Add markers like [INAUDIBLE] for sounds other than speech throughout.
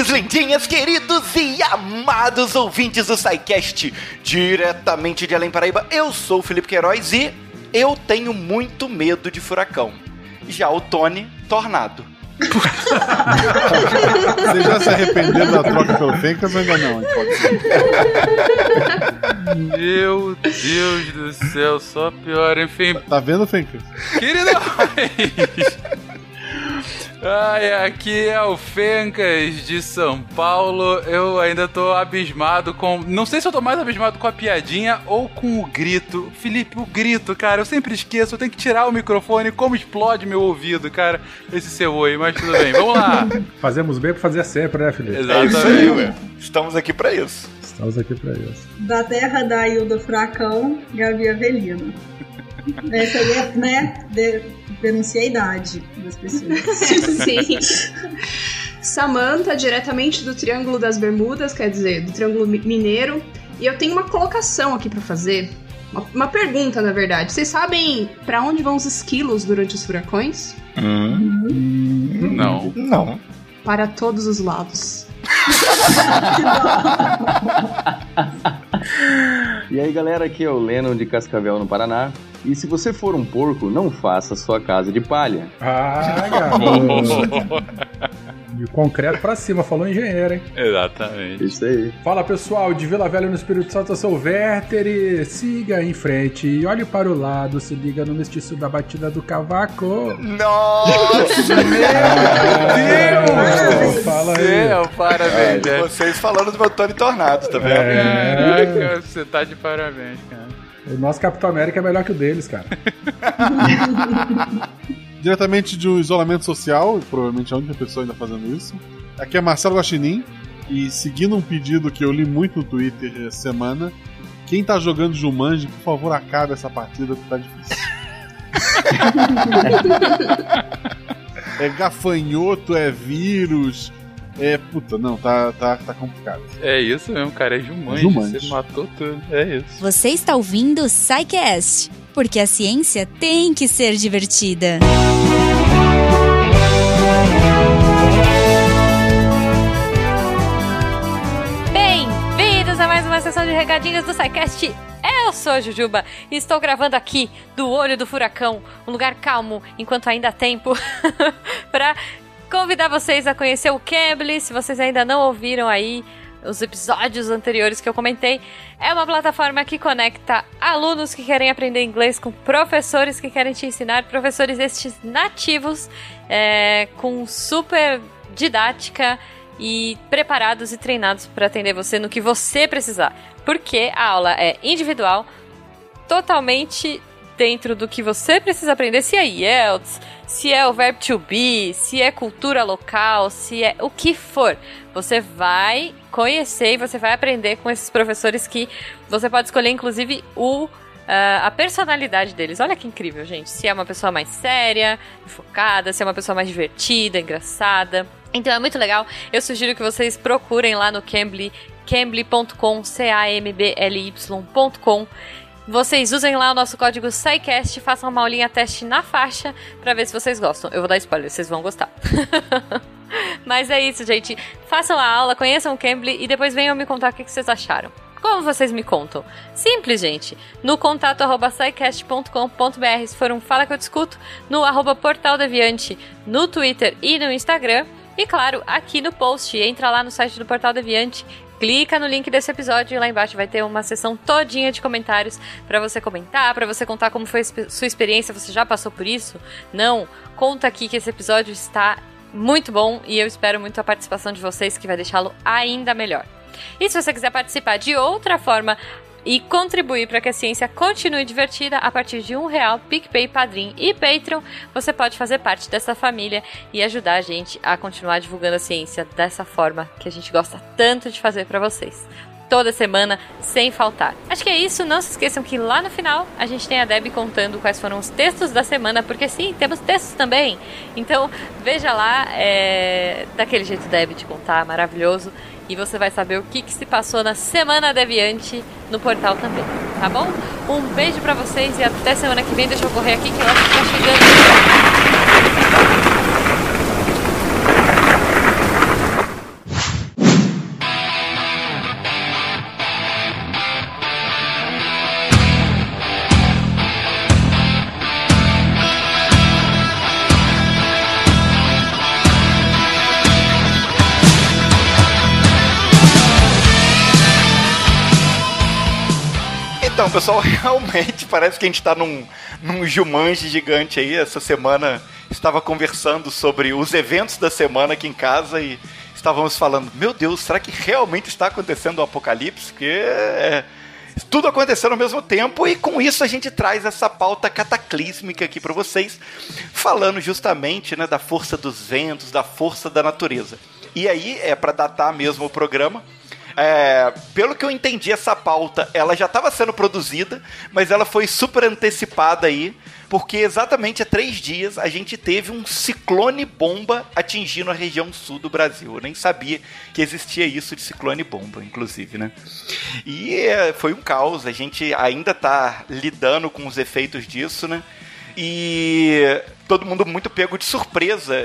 lindinhos, lindinhas, queridos e amados ouvintes do SciCast, diretamente de Além Paraíba, eu sou o Felipe Queiroz e eu tenho muito medo de furacão. Já o Tony, tornado. [LAUGHS] Você já se arrependeu da troca pelo Fencas ou ainda não? Meu Deus do céu, só pior, enfim. Tá vendo, Fencas? Querido [LAUGHS] Ai, aqui é o Fencas de São Paulo. Eu ainda tô abismado com. Não sei se eu tô mais abismado com a piadinha ou com o grito. Felipe, o grito, cara, eu sempre esqueço. Eu tenho que tirar o microfone. Como explode meu ouvido, cara, esse seu oi. Mas tudo bem, vamos lá. [LAUGHS] Fazemos bem pra fazer sempre, né, Felipe? Exatamente. É isso aí, ué. Estamos aqui pra isso. Estamos aqui pra isso. Da terra da Ilda Furacão, Gabi Avelino. Essa aí é, né? De, denuncia a idade das pessoas. [LAUGHS] Sim. Samantha, diretamente do Triângulo das Bermudas, quer dizer, do Triângulo Mineiro. E eu tenho uma colocação aqui para fazer. Uma, uma, pergunta, na verdade. Vocês sabem para onde vão os esquilos durante os furacões? Hum. Não. Não. Para todos os lados. [LAUGHS] e aí galera, aqui é o Lennon de Cascavel no Paraná. E se você for um porco, não faça sua casa de palha. Ah, garoto. De concreto pra cima, falou engenheiro, hein? Exatamente. Isso aí. Fala pessoal, de Vila Velha no Espírito Santo, eu sou o Werther e siga em frente e olhe para o lado, se liga no mestiço da batida do cavaco. Nossa, meu Deus! Fala aí. Meu, parabéns. É, vocês falando do meu Tony Tornado, tá vendo? É, você tá de parabéns, cara. O nosso Capitão América é melhor que o deles, cara. [LAUGHS] Diretamente de um isolamento social, provavelmente a única pessoa ainda fazendo isso. Aqui é Marcelo Guaxinim, e seguindo um pedido que eu li muito no Twitter essa semana, quem tá jogando Jumanji, por favor, acabe essa partida que tá difícil. [LAUGHS] é gafanhoto, é vírus, é, puta, não, tá, tá, tá complicado. É isso mesmo, cara, é Jumanji, Jumanji. você matou tudo, é isso. Você está ouvindo o SciCast, porque a ciência tem que ser divertida. Bem-vindos a mais uma sessão de recadinhos do SciCast. Eu sou a Jujuba e estou gravando aqui do olho do furacão, um lugar calmo enquanto ainda há tempo, [LAUGHS] para convidar vocês a conhecer o Cambly, se vocês ainda não ouviram aí os episódios anteriores que eu comentei. É uma plataforma que conecta alunos que querem aprender inglês com professores que querem te ensinar, professores estes nativos, é, com super didática e preparados e treinados para atender você no que você precisar. Porque a aula é individual, totalmente dentro do que você precisa aprender, se é IELTS, se é o verbo to be, se é cultura local, se é o que for. Você vai conhecer e você vai aprender com esses professores que você pode escolher, inclusive, o Uh, a personalidade deles. Olha que incrível, gente. Se é uma pessoa mais séria, focada, se é uma pessoa mais divertida, engraçada. Então é muito legal. Eu sugiro que vocês procurem lá no Cambly, cambly.com, C-A-M-B-L-Y.com. Vocês usem lá o nosso código SciCast, façam uma aulinha teste na faixa para ver se vocês gostam. Eu vou dar spoiler, vocês vão gostar. [LAUGHS] Mas é isso, gente. Façam a aula, conheçam o Cambly e depois venham me contar o que vocês acharam. Como vocês me contam? Simples, gente. No contato arroba se for um Fala Que Eu Discuto, no arroba Portal Deviante, no Twitter e no Instagram. E claro, aqui no post, entra lá no site do Portal Deviante, clica no link desse episódio e lá embaixo vai ter uma seção todinha de comentários para você comentar, para você contar como foi sua experiência, você já passou por isso? Não? Conta aqui que esse episódio está muito bom e eu espero muito a participação de vocês que vai deixá-lo ainda melhor. E se você quiser participar de outra forma e contribuir para que a ciência continue divertida a partir de um real, PicPay, Padrim e Patreon, você pode fazer parte dessa família e ajudar a gente a continuar divulgando a ciência dessa forma que a gente gosta tanto de fazer para vocês. Toda semana, sem faltar. Acho que é isso. Não se esqueçam que lá no final a gente tem a Deb contando quais foram os textos da semana, porque sim, temos textos também. Então veja lá, é... daquele jeito Deb de contar, maravilhoso e você vai saber o que, que se passou na Semana Deviante no portal também, tá bom? Um beijo para vocês e até semana que vem. Deixa eu correr aqui que eu acho que tá chegando. Então, pessoal, [LAUGHS] realmente parece que a gente tá num, num Jumanji gigante aí. Essa semana estava conversando sobre os eventos da semana aqui em casa e estávamos falando, meu Deus, será que realmente está acontecendo o um apocalipse? Que é, tudo acontecendo ao mesmo tempo e com isso a gente traz essa pauta cataclísmica aqui para vocês, falando justamente né, da força dos ventos, da força da natureza. E aí é para datar mesmo o programa. É, pelo que eu entendi, essa pauta ela já estava sendo produzida, mas ela foi super antecipada aí porque exatamente há três dias a gente teve um ciclone bomba atingindo a região sul do Brasil. Eu nem sabia que existia isso de ciclone bomba, inclusive, né? E é, foi um caos, a gente ainda está lidando com os efeitos disso, né? E todo mundo muito pego de surpresa.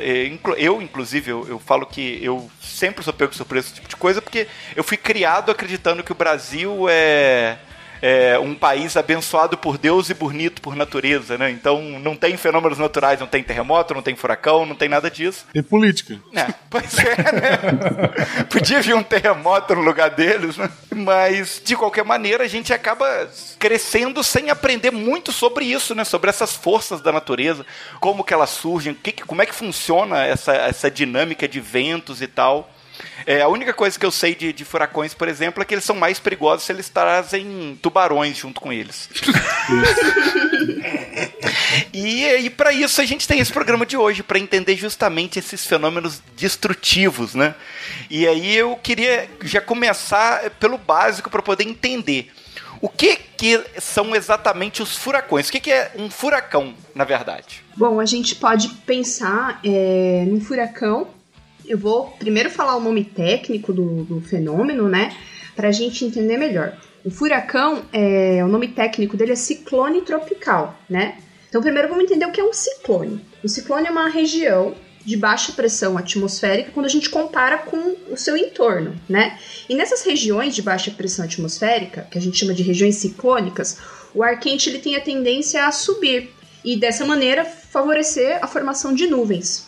Eu, inclusive, eu, eu, falo que eu sempre sou pego de surpresa esse tipo de coisa, porque eu fui criado acreditando que o Brasil é é, um país abençoado por Deus e bonito por natureza, né? Então não tem fenômenos naturais, não tem terremoto, não tem furacão, não tem nada disso. Tem política. É, [LAUGHS] pois é, né? Podia vir um terremoto no lugar deles, né? Mas, de qualquer maneira, a gente acaba crescendo sem aprender muito sobre isso, né? Sobre essas forças da natureza, como que elas surgem, que, como é que funciona essa, essa dinâmica de ventos e tal. É, a única coisa que eu sei de, de, furacões, por exemplo, é que eles são mais perigosos se eles trazem tubarões junto com eles. [LAUGHS] e e para isso a gente tem esse programa de hoje, para entender justamente esses fenômenos destrutivos, né? E aí eu queria já começar pelo básico para poder entender. O que, que são exatamente os furacões? O que, que é um furacão, na verdade? Bom, a gente pode pensar é, num furacão eu vou primeiro falar o nome técnico do, do fenômeno, né? Para a gente entender melhor. O furacão, é, o nome técnico dele é ciclone tropical, né? Então, primeiro vamos entender o que é um ciclone. O ciclone é uma região de baixa pressão atmosférica quando a gente compara com o seu entorno, né? E nessas regiões de baixa pressão atmosférica, que a gente chama de regiões ciclônicas, o ar quente ele tem a tendência a subir e dessa maneira favorecer a formação de nuvens.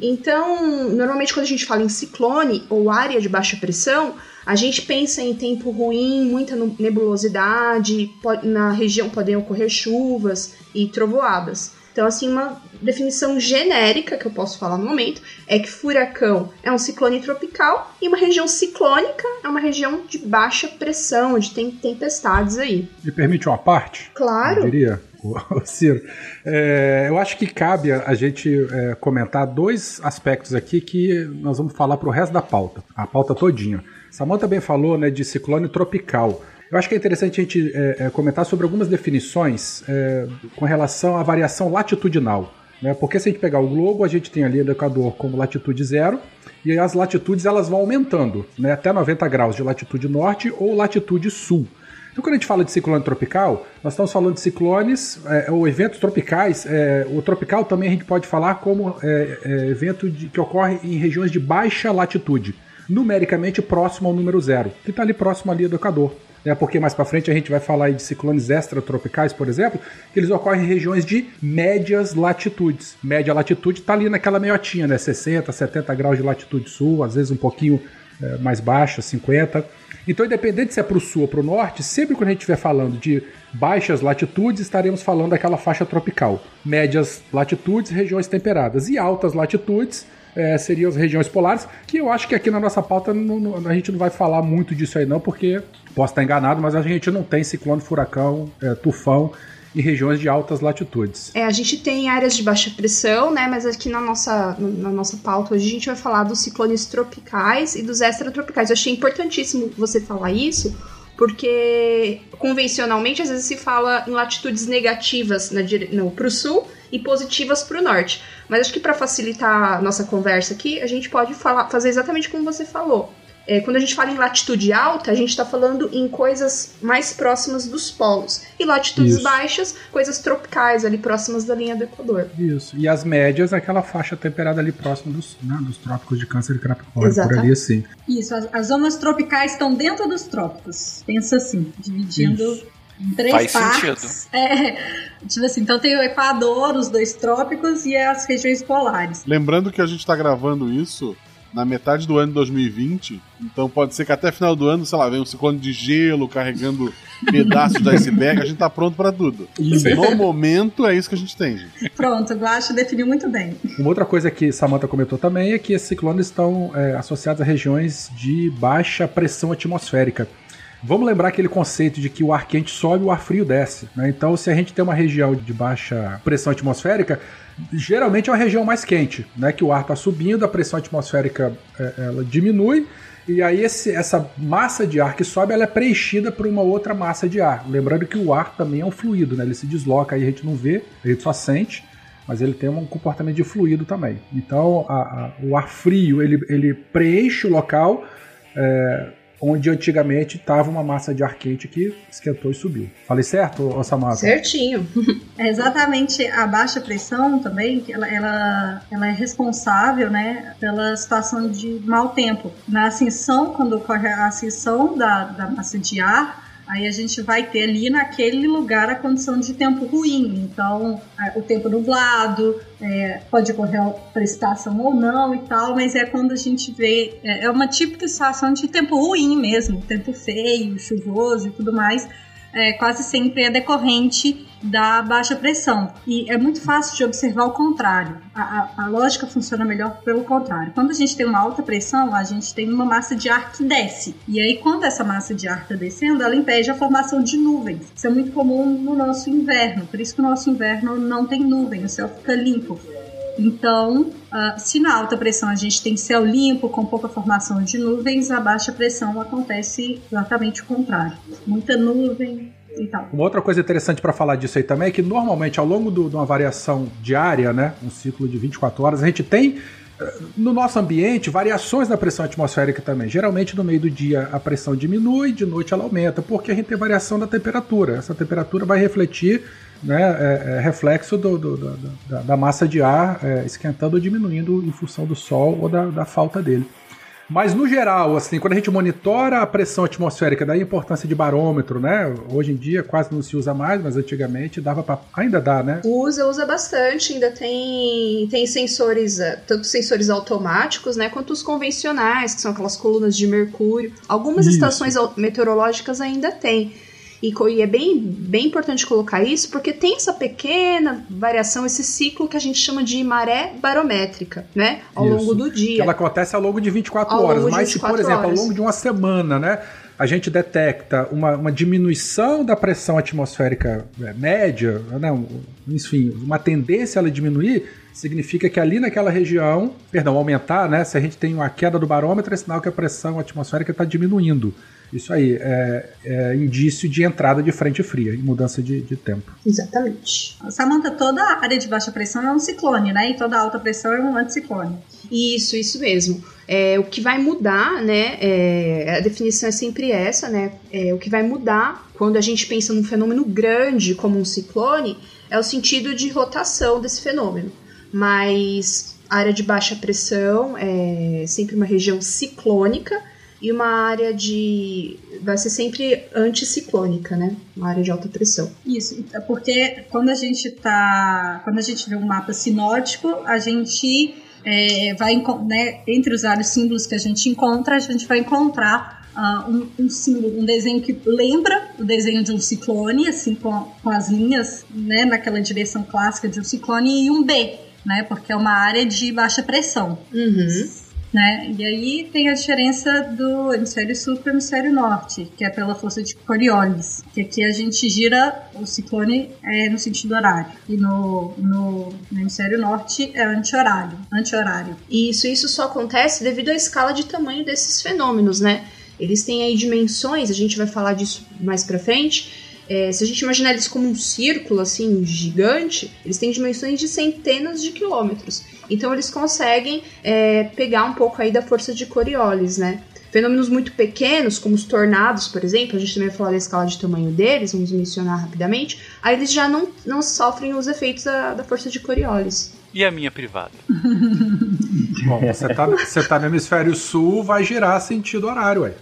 Então, normalmente quando a gente fala em ciclone ou área de baixa pressão, a gente pensa em tempo ruim, muita nebulosidade, na região podem ocorrer chuvas e trovoadas. Então, assim, uma definição genérica que eu posso falar no momento é que furacão é um ciclone tropical e uma região ciclônica é uma região de baixa pressão, onde tem tempestades aí. Me permite uma parte? Claro. Eu diria. [LAUGHS] Ciro, é, eu acho que cabe a gente é, comentar dois aspectos aqui que nós vamos falar para o resto da pauta, a pauta todinha. Samuel também falou né, de ciclone tropical. Eu acho que é interessante a gente é, é comentar sobre algumas definições é, com relação à variação latitudinal. Né? Porque se a gente pegar o globo, a gente tem ali o Equador como latitude zero, e as latitudes elas vão aumentando, né? até 90 graus de latitude norte ou latitude sul. Então, quando a gente fala de ciclone tropical, nós estamos falando de ciclones é, ou eventos tropicais. É, o tropical também a gente pode falar como é, é, evento de, que ocorre em regiões de baixa latitude, numericamente próximo ao número zero, que está ali próximo ali do Equador. É porque mais para frente a gente vai falar de ciclones extratropicais, por exemplo, que eles ocorrem em regiões de médias latitudes. Média latitude está ali naquela meiotinha, né? 60, 70 graus de latitude sul, às vezes um pouquinho é, mais baixa, 50. Então, independente se é para o sul ou para o norte, sempre quando a gente estiver falando de baixas latitudes, estaremos falando daquela faixa tropical. Médias latitudes, regiões temperadas. E altas latitudes, é, seriam as regiões polares, que eu acho que aqui na nossa pauta não, não, a gente não vai falar muito disso aí não, porque posso estar enganado, mas a gente não tem ciclone, furacão, é, tufão em regiões de altas latitudes. É, a gente tem áreas de baixa pressão, né? Mas aqui na nossa, na nossa pauta hoje a gente vai falar dos ciclones tropicais e dos extratropicais. Eu achei importantíssimo você falar isso, porque convencionalmente às vezes se fala em latitudes negativas para o sul e positivas para o norte. Mas acho que para facilitar a nossa conversa aqui, a gente pode falar, fazer exatamente como você falou. É, quando a gente fala em latitude alta, a gente está falando em coisas mais próximas dos polos. E latitudes Isso. baixas, coisas tropicais, ali próximas da linha do Equador. Isso. E as médias, aquela faixa temperada ali próxima dos, né, dos trópicos de câncer e Capricórnio, por ali assim. Isso, as, as, zonas tropicais estão dentro dos trópicos. Pensa assim, dividindo. Isso. Em três Faz partes. sentido. [LAUGHS] É, tipo assim, então tem o Equador, os dois trópicos e as regiões polares. Lembrando que a gente está gravando isso na metade do ano de 2020. Então pode ser que até final do ano, sei lá, venha um ciclone de gelo carregando [LAUGHS] pedaços da iceberg. A gente tá pronto para tudo. Sim. No momento é isso que a gente tem, gente. Pronto, o Guache definiu muito bem. Uma outra coisa que Samantha comentou também é que esses ciclones estão é, associados a regiões de baixa pressão atmosférica. Vamos lembrar aquele conceito de que o ar quente sobe e o ar frio desce. Né? Então, se a gente tem uma região de baixa pressão atmosférica, geralmente é uma região mais quente, né? Que o ar está subindo, a pressão atmosférica é, ela diminui e aí esse, essa massa de ar que sobe ela é preenchida por uma outra massa de ar. Lembrando que o ar também é um fluido, né? Ele se desloca, aí a gente não vê, a gente só sente, mas ele tem um comportamento de fluido também. Então a, a, o ar frio ele, ele preenche o local. É, onde antigamente estava uma massa de ar quente que esquentou e subiu. Falei certo, Samara? Certinho. [LAUGHS] É exatamente a baixa pressão também, ela, ela, ela é responsável né, pela situação de mau tempo. Na ascensão, quando ocorre a ascensão da, da massa de ar, Aí a gente vai ter ali naquele lugar a condição de tempo ruim. Então, o tempo nublado, é, pode ocorrer precipitação ou não e tal, mas é quando a gente vê. É, é uma típica situação de tempo ruim mesmo, tempo feio, chuvoso e tudo mais é, quase sempre é decorrente da baixa pressão. E é muito fácil de observar o contrário. A, a, a, lógica funciona melhor pelo contrário. Quando a gente tem uma alta pressão, a gente tem uma massa de ar que desce. E aí, quando essa massa de ar está descendo, ela impede a formação de nuvens. Isso é muito comum no nosso inverno. Por isso que o nosso inverno não tem nuvem, o céu fica limpo. Então, uh, se na alta pressão a gente tem céu limpo, com pouca formação de nuvens, a baixa pressão acontece exatamente o contrário. Muita nuvem, e tal. Uma outra coisa interessante para falar disso aí também é que normalmente ao longo de uma variação diária, né, um ciclo de 24 horas, a gente tem eh, no nosso ambiente variações da pressão atmosférica também. Geralmente no meio do dia a pressão diminui, de noite ela aumenta, porque a gente tem variação da temperatura. Essa temperatura vai refletir né, é, é reflexo do, do, do, da, da, massa de ar é, esquentando ou diminuindo em função do sol ou da, da, falta dele. Mas no geral, assim, quando a gente monitora a pressão atmosférica, daí a importância de barômetro, né? Hoje em dia quase não se usa mais, mas antigamente dava para ainda dá, né? Usa, usa bastante, ainda tem tem sensores, eh, tanto sensores automáticos, né, quanto os convencionais, que são aquelas colunas de mercúrio. Algumas Isso. estações meteorológicas ainda têm. E, e, é bem, bem importante colocar isso porque tem essa pequena variação, esse ciclo que a gente chama de maré barométrica, né? Ao isso. longo do dia. Que ela acontece ao longo de 24 ao horas. Mas 24 se, por exemplo, horas. ao longo de uma semana, né? A gente detecta uma, uma diminuição da pressão atmosférica é, média, né? enfim, uma tendência a ela diminuir, significa que ali naquela região, perdão, aumentar, né? Se a gente tem uma queda do barômetro, é sinal que a pressão atmosférica está diminuindo. Isso aí é, é, indício de entrada de frente fria e mudança de, de tempo. Exatamente. Samanta, toda a área de baixa pressão é um ciclone, né? E toda alta pressão é um anticiclone. Isso, isso mesmo. É, o que vai mudar, né? É, a definição é sempre essa, né? É, o que vai mudar quando a gente pensa num fenômeno grande como um ciclone é o sentido de rotação desse fenômeno. Mas a área de baixa pressão é sempre uma região ciclônica e uma área de. vai ser sempre anticiclônica, né? Uma área de alta pressão. Isso, é porque quando a gente tá. Quando a gente vê um mapa sinótico, a gente é, vai né, entre os vários símbolos que a gente encontra, a gente vai encontrar uh, um, um, símbolo, um desenho que lembra o desenho de um ciclone, assim, com, com as linhas né, naquela direção clássica de um ciclone, e um B, né? Porque é uma área de baixa pressão. Uhum né? E aí tem a diferença do hemisfério sul para o hemisfério norte, que é pela força de Coriolis, que aqui a gente gira o ciclone é no sentido horário e no, no, no hemisfério norte é anti-horário, anti-horário. Isso, isso só acontece devido à escala de tamanho desses fenômenos, né? Eles têm aí dimensões, a gente vai falar disso mais para frente. É, se a gente imaginar eles como um círculo assim gigante, eles têm dimensões de centenas de quilômetros. Então eles conseguem é, pegar um pouco aí da força de Coriolis, né? Fenômenos muito pequenos, como os tornados, por exemplo, a gente também vai falar da escala de tamanho deles, vamos mencionar rapidamente, aí eles já não, não sofrem os efeitos da, da força de Coriolis. E a minha privada? [LAUGHS] Bom, você tá, você tá no hemisfério sul, vai girar sentido horário, ué.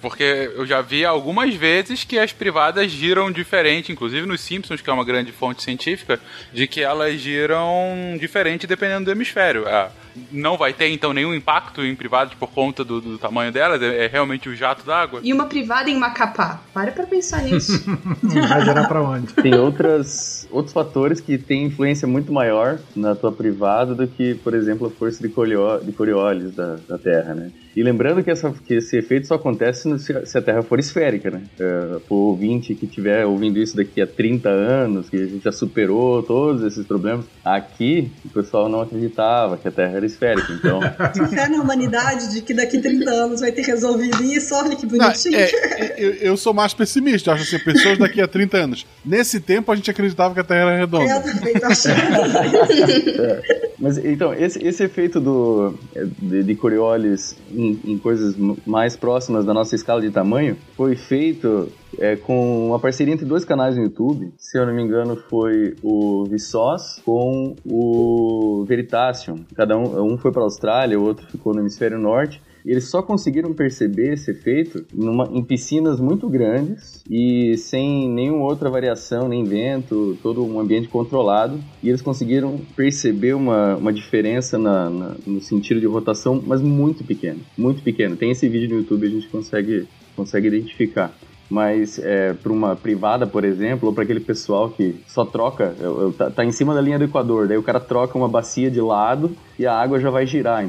Porque eu já vi algumas vezes que as privadas giram diferente, inclusive nos Simpsons, que é uma grande fonte científica, de que elas giram diferente dependendo do hemisfério. Ah, não vai ter, então, nenhum impacto em privadas por conta do, do tamanho delas, é, é realmente o jato d'água. E uma privada em Macapá. Para pra pensar nisso. [LAUGHS] Vai gerar pra onde? Tem outras, outros fatores que têm influência muito maior na tua privada do que, por exemplo, a força de, de Coriolis da, da Terra, né? E lembrando que, essa, que esse efeito só acontece no- se, a- se a Terra for esférica, né? É, pro ouvinte que estiver ouvindo isso daqui a 30 anos, que a gente já superou todos esses problemas, aqui o pessoal não acreditava que a Terra era esférica, então... [LAUGHS] De fé na humanidade de que daqui 30 anos vai ter resolvido isso, olha que Não, bonitinho. é, é, eu, eu sou mais pessimista. Acho assim, pessoas daqui a 30 anos. Nesse tempo a gente acreditava que a Terra era Eu redonda. também tô achando. [LAUGHS] Mas então, esse, esse efeito do, de, de Coriolis em, em coisas mais próximas da nossa escala de tamanho foi feito é, com uma parceria entre dois canais no YouTube. Se eu não me engano, foi o Vsauce com o Veritasium. Cada um, um foi para a Austrália, o outro ficou no hemisfério norte. E eles só conseguiram perceber esse efeito numa, em piscinas muito grandes e sem nenhuma outra variação, nem vento, todo um ambiente controlado. E eles conseguiram perceber uma, uma diferença na, na- no sentido de rotação, mas muito pequena. Muito pequena. Tem esse vídeo no YouTube, a gente consegue, consegue identificar. Mas é, para uma privada, por exemplo, ou para aquele pessoal que só troca, eu- eu- tá, tá em cima da linha do Equador, daí o cara troca uma bacia de lado e a água já vai girar,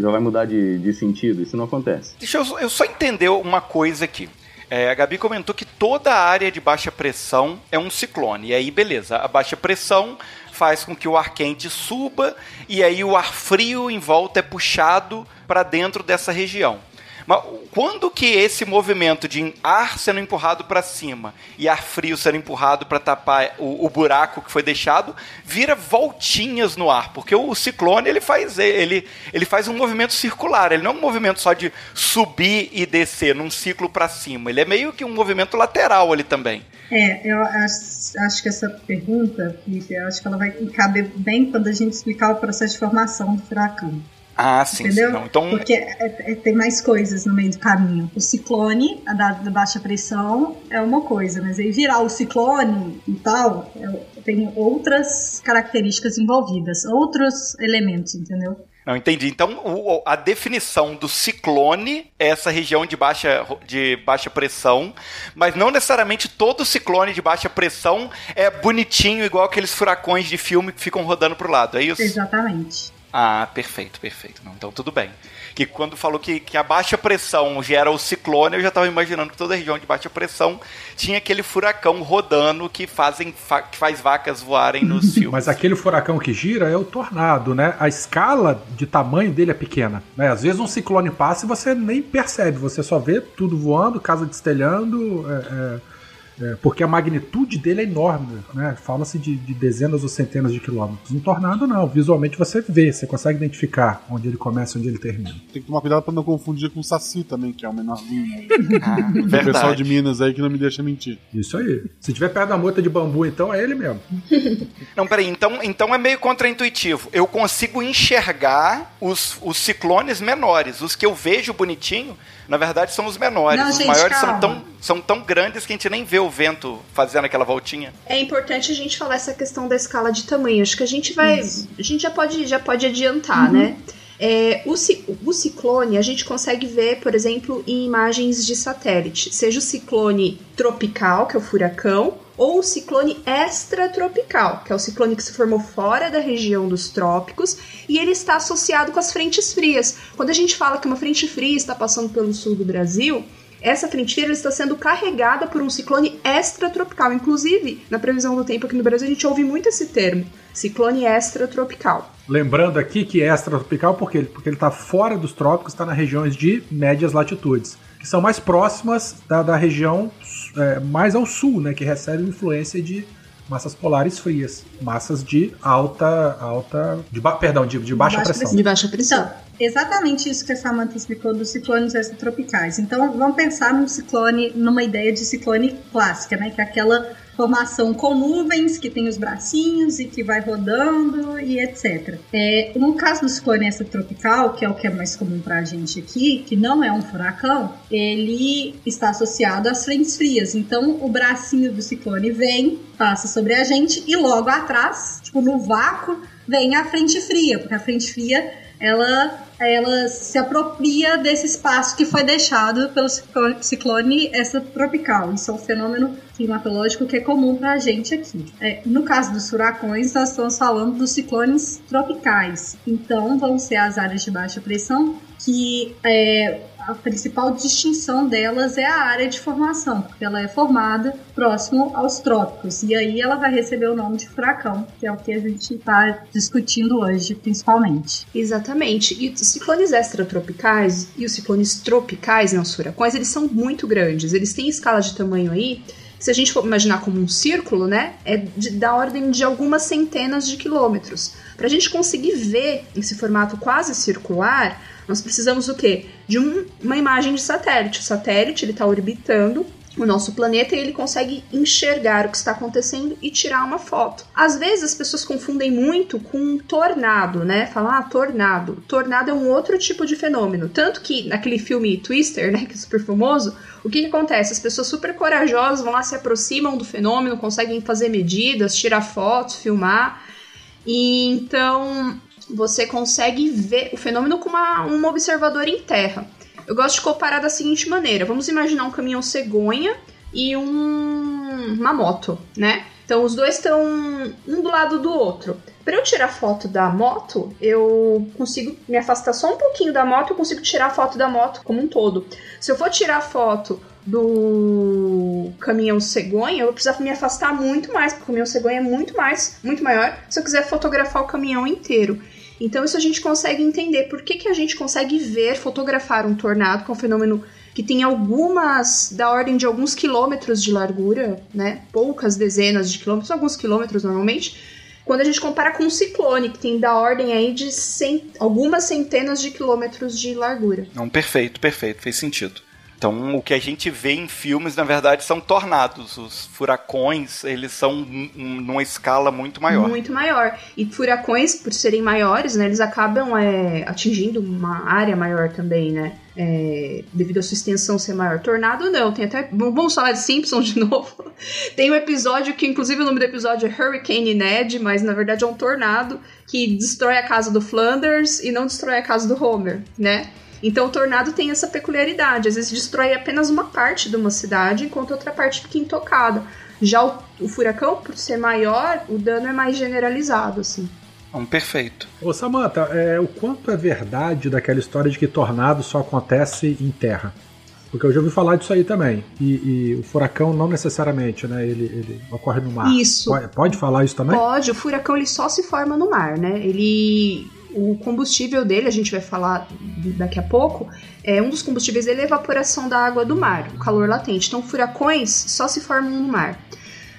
já vai mudar de, de sentido. Isso não acontece. Deixa eu, eu só entender uma coisa aqui. É, a Gabi comentou que toda a área de baixa pressão é um ciclone. E aí, beleza, a baixa pressão faz com que o ar quente suba e aí o ar frio em volta é puxado para dentro dessa região. Mas quando que esse movimento de ar sendo empurrado para cima e ar frio sendo empurrado para tapar o, o buraco que foi deixado, vira voltinhas no ar? Porque o, ciclone ele faz ele, ele faz um movimento circular, ele não é um movimento só de subir e descer num ciclo para cima, ele é meio que um movimento lateral ali também. É, eu acho, acho que essa pergunta, Felipe, eu acho que ela vai caber bem quando a gente explicar o processo de formação do furacão. Ah, sim, entendeu? sim. Não, então, Porque é- é- tem mais coisas no meio do caminho. O ciclone, a da, da baixa pressão, é uma coisa, mas aí virar o ciclone e tal, é- tem outras características envolvidas, outros elementos, entendeu? Não, entendi. Então, o- o- a definição do ciclone é essa região de baixa, de baixa pressão, mas não necessariamente todo ciclone de baixa pressão é bonitinho, igual aqueles furacões de filme que ficam rodando pro lado, é isso? Exatamente. Ah, perfeito, perfeito. Não, então tudo bem. Que quando falou que, que a baixa pressão gera o ciclone, eu já estava imaginando que toda região de baixa pressão tinha aquele furacão rodando que, fazem, fa- que faz vacas voarem nos [LAUGHS] filmes. Mas aquele furacão que gira é o tornado, né? A escala de tamanho dele é pequena. Né? Às vezes um ciclone passa e você nem percebe, você só vê tudo voando, casa destelhando, é, é, é, porque a magnitude dele é enorme, né? Fala-se de, de dezenas ou centenas de quilômetros. Um tornado não, visualmente você vê, você consegue identificar onde ele começa e onde ele termina. Tem que tomar cuidado pra não confundir com o Saci também, que é o menorzinho. [LAUGHS] Ah, O pessoal de Minas aí que não me deixa mentir. Isso aí. Se tiver perto da mota de bambu, então é ele mesmo. [LAUGHS] Não, peraí, então, então é meio contraintuitivo. Eu consigo enxergar os, os ciclones menores. Os que eu vejo bonitinho, na verdade, são os menores. Não, os gente, maiores são tão, são tão grandes que a gente nem vê o vento fazendo aquela voltinha. É importante a gente falar essa questão da escala de tamanho. Acho que a gente vai. A gente já pode, já pode adiantar, né? É, o, o ciclone a gente consegue ver, por exemplo, em imagens de satélite. Seja o ciclone tropical, que é o furacão, ou o ciclone extratropical, que é o ciclone que se formou fora da região dos trópicos e ele está associado com as frentes frias. Quando a gente fala que uma frente fria está passando pelo sul do Brasil, essa frente fria está sendo carregada por um ciclone extratropical. Inclusive, na previsão do tempo aqui no Brasil, a gente ouve muito esse termo: ciclone extratropical. Lembrando aqui que é extratropical por quê? porque ele está fora dos trópicos, está nas regiões de médias latitudes, que são mais próximas da, da região é, mais ao sul, né, que recebe influência de massas polares frias, massas de alta, alta, de ba, perdão, de, de baixa, Baixa pressão. De baixa pressão. Então, exatamente isso que a Samantha explicou dos ciclones extratropicais. Então, vamos pensar num ciclone, numa ideia de ciclone clássica, né? Que é aquela formação com nuvens, que tem os bracinhos e que vai rodando e etc. É, no caso do ciclone tropical, que é o que é mais comum para a gente aqui, que não é um furacão, ele está associado às frentes frias. Então, o bracinho do ciclone vem, passa sobre a gente e logo atrás, tipo no vácuo, vem a frente fria, porque a frente fria ela, ela se apropria desse espaço que foi deixado pelo ciclone, ciclone tropical. Isso é um fenômeno climatológico que é comum para a gente aqui. É, no caso dos furacões, nós estamos falando dos ciclones tropicais. Então, vão ser as áreas de baixa pressão que é, a principal distinção delas é a área de formação, porque ela é formada próximo aos trópicos. E aí ela vai receber o nome de furacão, que é o que a gente está discutindo hoje, principalmente. Exatamente. E os ciclones extratropicais e os ciclones tropicais, não os furacões, eles são muito grandes. Eles têm escala de tamanho aí se a gente for imaginar como um círculo, né, é de, da ordem de algumas centenas de quilômetros. Para a gente conseguir ver esse formato quase circular, nós precisamos o quê? De um, uma imagem de satélite. O satélite ele está orbitando o nosso planeta e ele consegue enxergar o que está acontecendo e tirar uma foto. Às vezes as pessoas confundem muito com um tornado, né? Falar ah, tornado. Tornado é um outro tipo de fenômeno. Tanto que naquele filme Twister, né, que é super famoso, o que, que acontece? As pessoas super corajosas vão lá, se aproximam do fenômeno, conseguem fazer medidas, tirar fotos, filmar. E então você consegue ver o fenômeno com uma, um observador em terra. Eu gosto de comparar da seguinte maneira: vamos imaginar um caminhão cegonha e um, uma moto, né? Então os dois estão um do lado do outro. Para eu tirar foto da moto, eu consigo me afastar só um pouquinho da moto, eu consigo tirar a foto da moto como um todo. Se eu for tirar foto do caminhão cegonha, eu vou precisar me afastar muito mais, porque o caminhão cegonha é muito mais, muito maior, se eu quiser fotografar o caminhão inteiro. Então isso a gente consegue entender por que, que a gente consegue ver, fotografar um tornado, que é um fenômeno que tem algumas da ordem de alguns quilômetros de largura, né? Poucas dezenas de quilômetros, alguns quilômetros normalmente. Quando a gente compara com um ciclone, que tem da ordem aí de cent... algumas centenas de quilômetros de largura. Não, perfeito, perfeito, fez sentido. Então, o que a gente vê em filmes, na verdade, são tornados. Os furacões, eles são numa escala muito maior. Muito maior. E furacões, por serem maiores, né, eles acabam é, atingindo uma área maior também, né? É, devido à sua extensão ser maior. Tornado não, tem até. Vamos falar de Simpsons de [LAUGHS] novo. tem um episódio que, inclusive, o nome do episódio é Hurricane Ned, mas na verdade é um tornado que destrói a casa do Flanders e não destrói a casa do Homer, né? Então o tornado tem essa peculiaridade, às vezes destrói apenas uma parte de uma cidade, enquanto outra parte fica intocada. Já o, o furacão, por ser maior, o dano é mais generalizado, assim. Um perfeito. Ô Samantha, é, o quanto é verdade daquela história de que tornado só acontece em terra? Porque eu já ouvi falar disso aí também. E, e, o furacão não necessariamente, né? Ele, ele ocorre no mar. Isso. Pode, pode, falar isso também? Pode. O furacão ele só se forma no mar, né? Ele o combustível dele, a gente vai falar daqui a pouco, é um dos combustíveis dele é a evaporação da água do mar, o calor latente. Então, furacões só se formam no mar.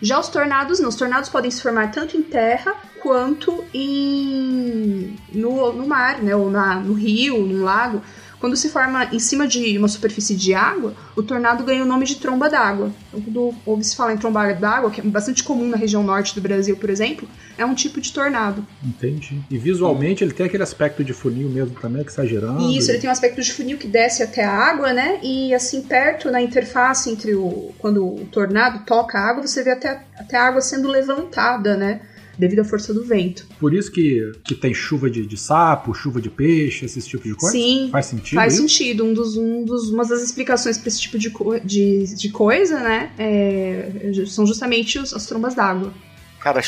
Já os tornados, não. Os tornados podem se formar tanto em terra quanto em no, no mar, né? Ou na, no rio, no lago. Quando se forma em cima de uma superfície de água, o tornado ganha o nome de tromba d'água. Então, quando ouve se falar em tromba d'água, que é bastante comum na região norte do Brasil, por exemplo, é um tipo de tornado. Entendi. E visualmente ele tem aquele aspecto de funil mesmo também, que está girando. Isso, ele tem um aspecto de funil que desce até a água, né? E assim, perto na interface entre o. Quando o tornado toca a água, você vê até, até a água sendo levantada, né? Devido à força do vento. Por isso que, que tem chuva de, de sapo, chuva de peixe, esses tipos de coisa? Sim. Faz sentido? Faz isso? sentido. Um dos, um dos, uma das explicações para esse tipo de, de, de coisa, né, é, são justamente os, as trombas d'água. Cara,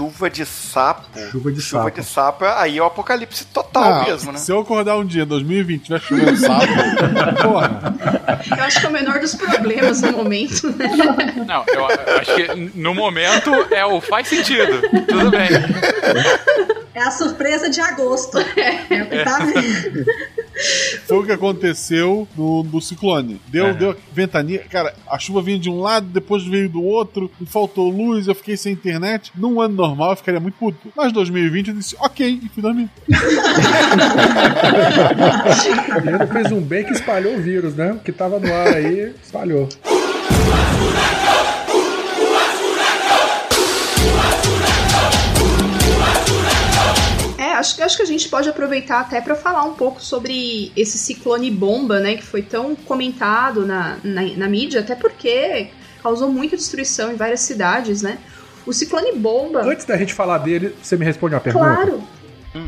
chuva de sapo. Chuva de chuva sapo. de sapo, aí é o apocalipse total ah, mesmo, né? Se eu acordar um dia, 2020, tiver chovendo sapo, [LAUGHS] porra. Eu acho que é o menor dos problemas no momento, né? Não, eu acho que no momento é o faz sentido. Tudo bem. [LAUGHS] É a surpresa de agosto. É o que tá vendo. [LAUGHS] Foi o que aconteceu no, no ciclone. Deu, é. deu ventania. Cara, a chuva vinha de um lado, depois veio do outro, e faltou luz, eu fiquei sem internet. Num ano normal eu ficaria muito puto. Mas 2020 eu disse, ok, e fui dormir. [LAUGHS] Ele fez um bem que espalhou o vírus, né? O que tava no ar aí, espalhou. Acho, acho que a gente pode aproveitar até para falar um pouco sobre esse ciclone bomba, né? Que foi tão comentado na, na, na mídia, até porque causou muita destruição em várias cidades, né? O ciclone bomba. Antes da gente falar dele, você me responde uma pergunta? Claro.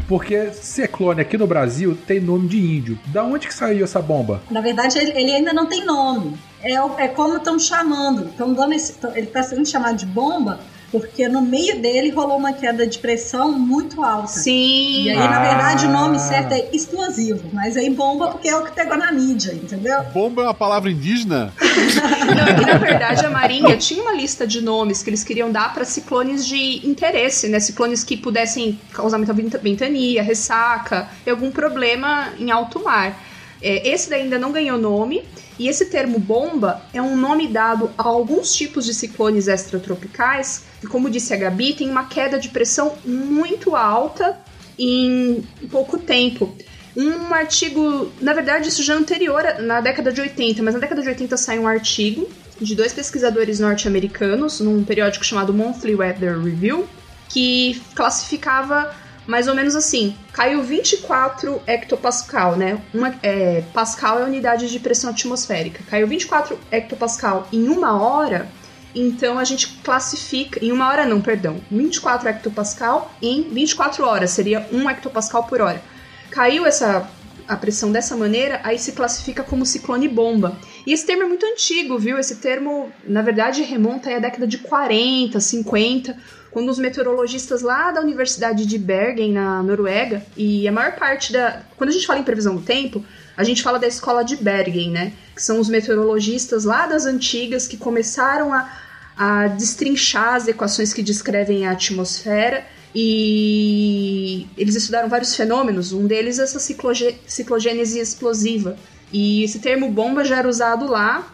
Porque ciclone aqui no Brasil tem nome de índio. Da onde que saiu essa bomba? Na verdade, ele, ainda não tem nome. É, é como estão chamando. Estão dando esse, tão- ele está sendo chamado de bomba porque no meio dele rolou uma queda de pressão muito alta. Sim. E aí, na verdade, o nome Ah. certo é explosivo. Mas aí bomba porque é o que pegou na mídia, entendeu? Bomba é uma palavra indígena? [LAUGHS] Não, é que na verdade a Marinha tinha uma lista de nomes que eles queriam dar para ciclones de interesse, né? Ciclones que pudessem causar muita venta- ventania, ressaca e algum problema em alto mar. É, esse daí ainda não ganhou nome. E esse termo bomba é um nome dado a alguns tipos de ciclones extratropicais, que, como disse a Gabi, tem uma queda de pressão muito alta em pouco tempo. Um artigo, na verdade, isso já é anterior, na década de 80, mas na década de 80 saiu um artigo de dois pesquisadores norte-americanos num periódico chamado Monthly Weather Review, que classificava mais ou menos assim: caiu 24 hectopascal, né? Uma, é, pascal é unidade de pressão atmosférica. Caiu 24 hectopascal em uma hora, então a gente classifica. Em uma hora, não, perdão. 24 hectopascal em 24 horas, seria 1 hectopascal por hora. Caiu essa a pressão dessa maneira, aí se classifica como ciclone bomba. E esse termo é muito antigo, viu? Esse termo, na verdade, remonta à década de 40, 50, quando os meteorologistas lá da Universidade de Bergen, na Noruega, e a maior parte da. Quando a gente fala em previsão do tempo, a gente fala da escola de Bergen, né? Que são os meteorologistas lá das antigas que começaram a, a destrinchar as equações que descrevem a atmosfera e eles estudaram vários fenômenos, um deles é essa ciclogênese explosiva. E esse termo bomba já era usado lá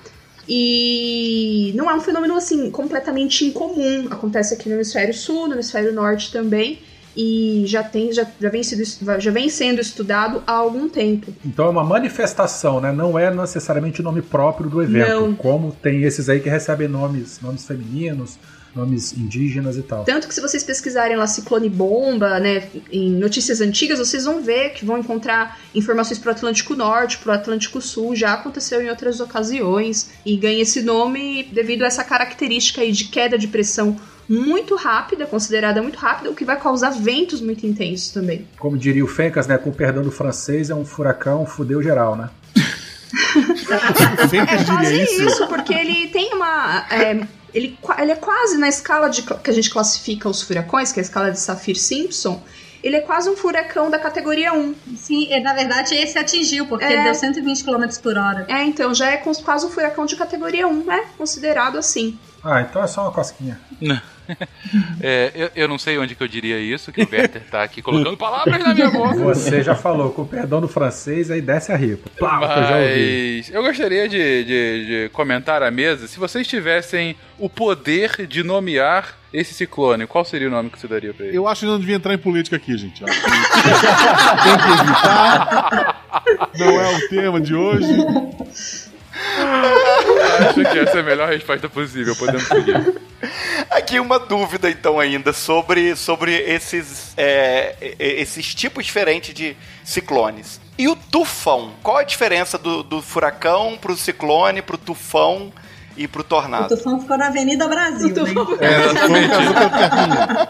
e não é um fenômeno assim completamente incomum. Acontece aqui no hemisfério sul, no hemisfério norte também. E já tem, já, já, vem, sido, já vem sendo estudado há algum tempo. Então é uma manifestação, né? Não é necessariamente o nome próprio do evento. Não. Como tem esses aí que recebem nomes, nomes femininos, nomes indígenas e tal. Tanto que se vocês pesquisarem lá ciclone bomba, né, em notícias antigas, vocês vão ver que vão encontrar informações pro Atlântico Norte, pro Atlântico Sul, já aconteceu em outras ocasiões e ganha esse nome devido a essa característica aí de queda de pressão muito rápida, considerada muito rápida, o que vai causar ventos muito intensos também. Como diria o Fencas, né? Com o perdão do francês, é um furacão, fudeu geral, né? [LAUGHS] O É quase isso, isso? porque ele tem uma. é, ele, ele é quase na escala de, que a gente classifica os furacões, que é a escala de Saffir-Simpson. Ele é quase um furacão da categoria 1. Sim, é, na verdade esse atingiu, porque É. deu 120 km por hora. É, então já é quase um furacão de categoria 1, né? Considerado assim. Ah, então é só uma cosquinha. [LAUGHS] É, eu, eu não sei onde que eu diria isso, que o Werther tá aqui colocando [LAUGHS] palavras na minha boca. Você já falou, com o perdão do francês, aí desce a ripa. Plá, que eu já ouvi. Mas eu gostaria de, de- de comentar à mesa, se vocês tivessem o poder de nomear esse ciclone, qual seria o nome que você daria pra ele? Eu acho que não devia entrar em política aqui, gente. [LAUGHS] Tem que evitar. Não é o tema de hoje. Acho que essa é a melhor resposta possível, podemos seguir. Aqui uma dúvida, então, ainda sobre, sobre esses, é, esses tipos diferentes de ciclones. E o tufão? Qual a diferença do, do furacão pro ciclone, pro tufão e pro O tornado? tufão ficou na Avenida Brasil, né?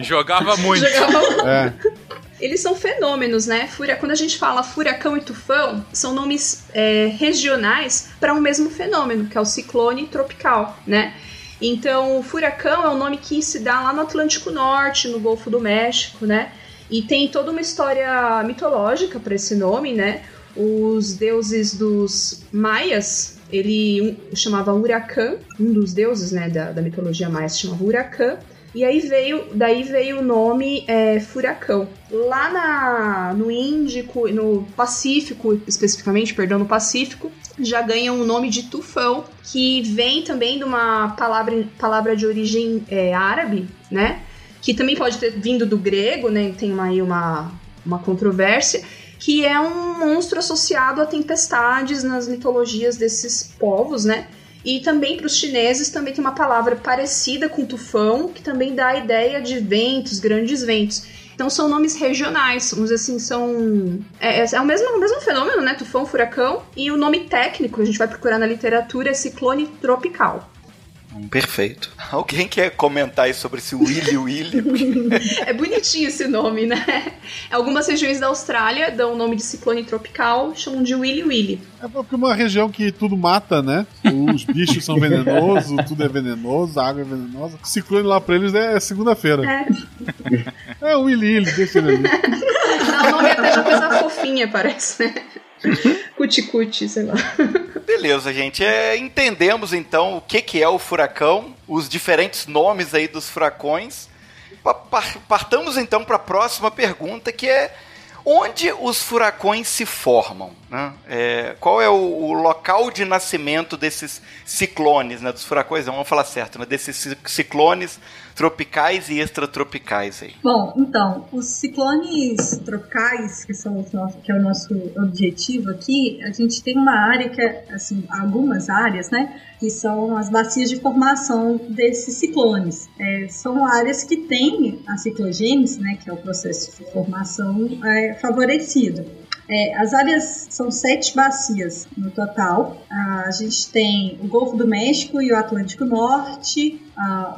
Jogava muito. É. Eles são fenômenos, né? Fura- Quando a gente fala furacão e tufão, são nomes é, regionais para um mesmo fenômeno, que é o ciclone tropical, né? Então, o furacão é um nome que se dá lá no Atlântico Norte, no Golfo do México, né? E tem toda uma história mitológica para esse nome, né? Os deuses dos maias, ele chamava Huracan, um dos deuses, né, da, da mitologia maia se chamava Huracan. E aí veio, daí veio o nome é, furacão. Lá na, no Índico, no Pacífico, especificamente, perdão, no Pacífico, já ganha o nome de tufão, que vem também de uma palavra, palavra de origem é, árabe, né? Que também pode ter vindo do grego, né? Tem aí uma, uma controvérsia, que é um monstro associado a tempestades nas mitologias desses povos, né? E também para os chineses também tem uma palavra parecida com tufão, que também dá a ideia de ventos, grandes ventos. Então são nomes regionais, vamos assim, são. É, é, o, mesmo, o mesmo fenômeno, né? Tufão, furacão. E o nome técnico, a gente vai procurar na literatura, é ciclone tropical. Perfeito. [LAUGHS] Alguém quer comentar aí sobre esse Willy Willy? [LAUGHS] é bonitinho esse nome, né? Algumas regiões da Austrália dão o nome de ciclone tropical, chamam de Willy Willy. É porque uma região que tudo mata, né? Os bichos são venenosos, [LAUGHS] tudo é venenoso, a água é venenosa. Ciclone lá pra eles é segunda-feira. É. é o Willy Willy, deixa ele ali. Não, o nome é até de uma coisa fofinha, parece, né? [LAUGHS] Cuti-cuti, sei lá. Beleza, gente. É, entendemos então o que, que é o furacão, os diferentes nomes aí dos furacões. Partamos então para a próxima pergunta, que é onde os furacões se formam? Né? É, qual é o, o, local de nascimento desses ciclones, né? dos furacões? Vamos falar certo, né? desses ciclones tropicais e extratropicais aí? Bom, então, os ciclones tropicais, que, são os nossos, que é o nosso objetivo aqui, a gente tem uma área que é, assim, algumas áreas, né, que são as bacias de formação desses ciclones. É, são áreas que têm a ciclogênese, né, que é o processo de formação é, favorecido. É, as áreas são sete bacias no total. a gente tem o Golfo do México e o Atlântico Norte,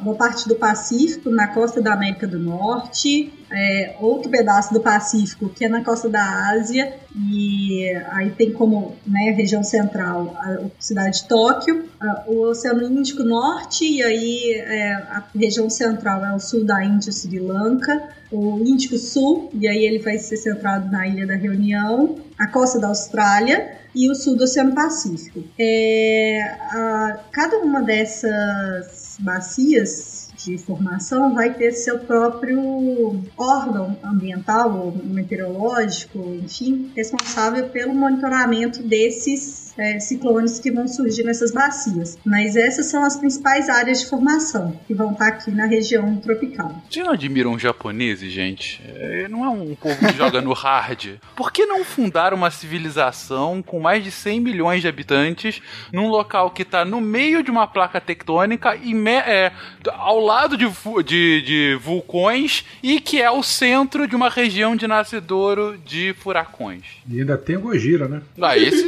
uma parte do Pacífico na costa da América do Norte, é, outro pedaço do Pacífico que é na costa da Ásia e aí tem como né, região central a cidade de Tóquio, o Oceano Índico Norte e aí é, a região central é o sul da Índia, Sri Lanka, o Índico Sul e aí ele vai ser centrado na Ilha da Reunião, a costa da Austrália e o sul do Oceano Pacífico. É, a, cada uma dessas bacias de formação vai ter seu próprio órgão ambiental ou meteorológico, enfim, responsável pelo monitoramento desses é, ciclones que vão surgir nessas bacias. Mas essas são as principais áreas de formação que vão estar aqui na região tropical. Vocês não admiram os japoneses, gente? É, não é um povo que joga no hard. [LAUGHS] Por que não fundar uma civilização com mais de 100 milhões de habitantes num local que está no meio de uma placa tectônica e é, ao lado de, de, de vulcões e que é o centro de uma região de nascedouro de furacões? E ainda tem o Gojira, né? Aí, esse,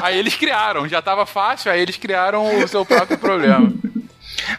aí eles criaram, já tava fácil, aí eles criaram o seu próprio problema.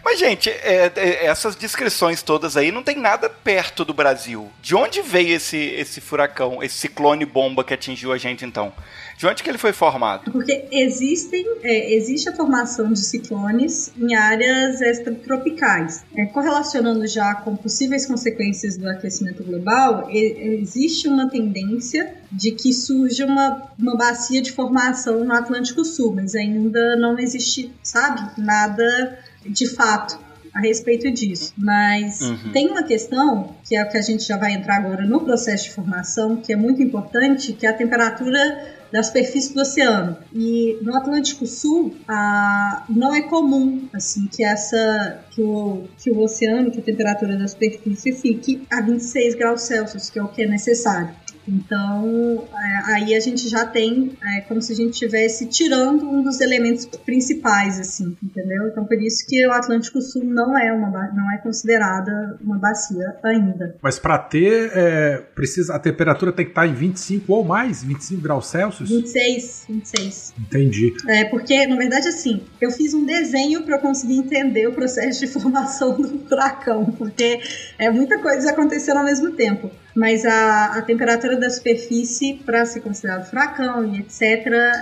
Mas, gente, é, é, essas descrições todas aí não tem nada perto do Brasil. De onde veio esse, esse furacão, esse ciclone bomba que atingiu a gente então? De onde que ele foi formado? Porque existem, é, existe a formação de ciclones em áreas extratropicais. É, correlacionando já com possíveis consequências do aquecimento global, e, existe uma tendência de que surja uma, uma bacia de formação no Atlântico Sul, mas ainda não existe, sabe, nada de fato a respeito disso. Mas uhum. tem uma questão, que é o que a gente já vai entrar agora no processo de formação, que é muito importante, que é a temperatura da superfície do oceano. E no Atlântico Sul, a, não é comum assim que essa que o, que o oceano, que a temperatura da superfície fique a 26 graus Celsius, que é o que é necessário. Então, é, aí a gente já tem é, como se a gente estivesse tirando um dos elementos principais, assim, entendeu? Então, por isso que o Atlântico Sul não é uma não é considerada uma bacia ainda. Mas para ter, é, precisa a temperatura tem que estar em 25 ou mais, 25 graus Celsius? 26, 26. Entendi. É, porque, na verdade, assim, eu fiz um desenho para conseguir entender o processo de formação [LAUGHS] do furacão, porque é muita coisa acontecendo ao mesmo tempo mas a, a temperatura da superfície, para ser considerado furacão e etc.,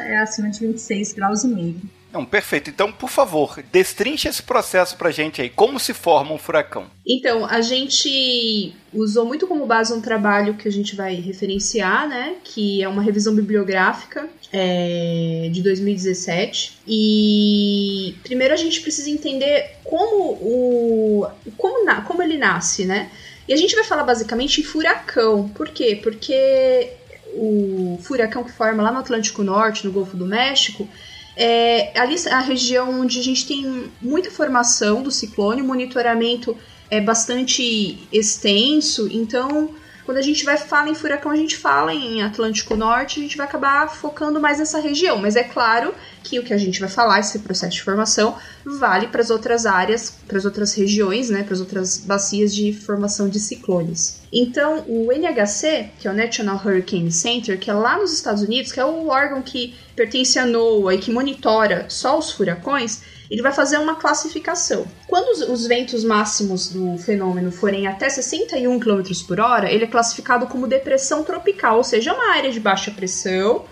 é acima de 26 graus e meio. Não, perfeito. Então, por favor, destrinche esse processo pra gente aí. Como se forma um furacão? Então, a gente usou muito como base um trabalho que a gente vai referenciar, né? Que é uma revisão bibliográfica é, de 2017. E primeiro a gente precisa entender como o. como, como ele nasce, né? E a gente vai falar basicamente em furacão. Por quê? Porque o furacão que forma lá no Atlântico Norte, no Golfo do México, é ali a região onde a gente tem muita formação do ciclone, o monitoramento é bastante extenso, então quando a gente vai falar em furacão, a gente fala em Atlântico Norte, a gente vai acabar focando mais nessa região. Mas é claro que o que a gente vai falar, esse processo de formação, vale para as outras áreas, para as outras regiões, né, para as outras bacias de formação de ciclones. Então, o NHC, que é o National Hurricane Center, que é lá nos Estados Unidos, que é o órgão que pertence à NOAA e que monitora só os furacões, ele vai fazer uma classificação. Quando os, os, ventos máximos do fenômeno forem até 61 km por hora, ele é classificado como depressão tropical, ou seja, é uma área de baixa pressão.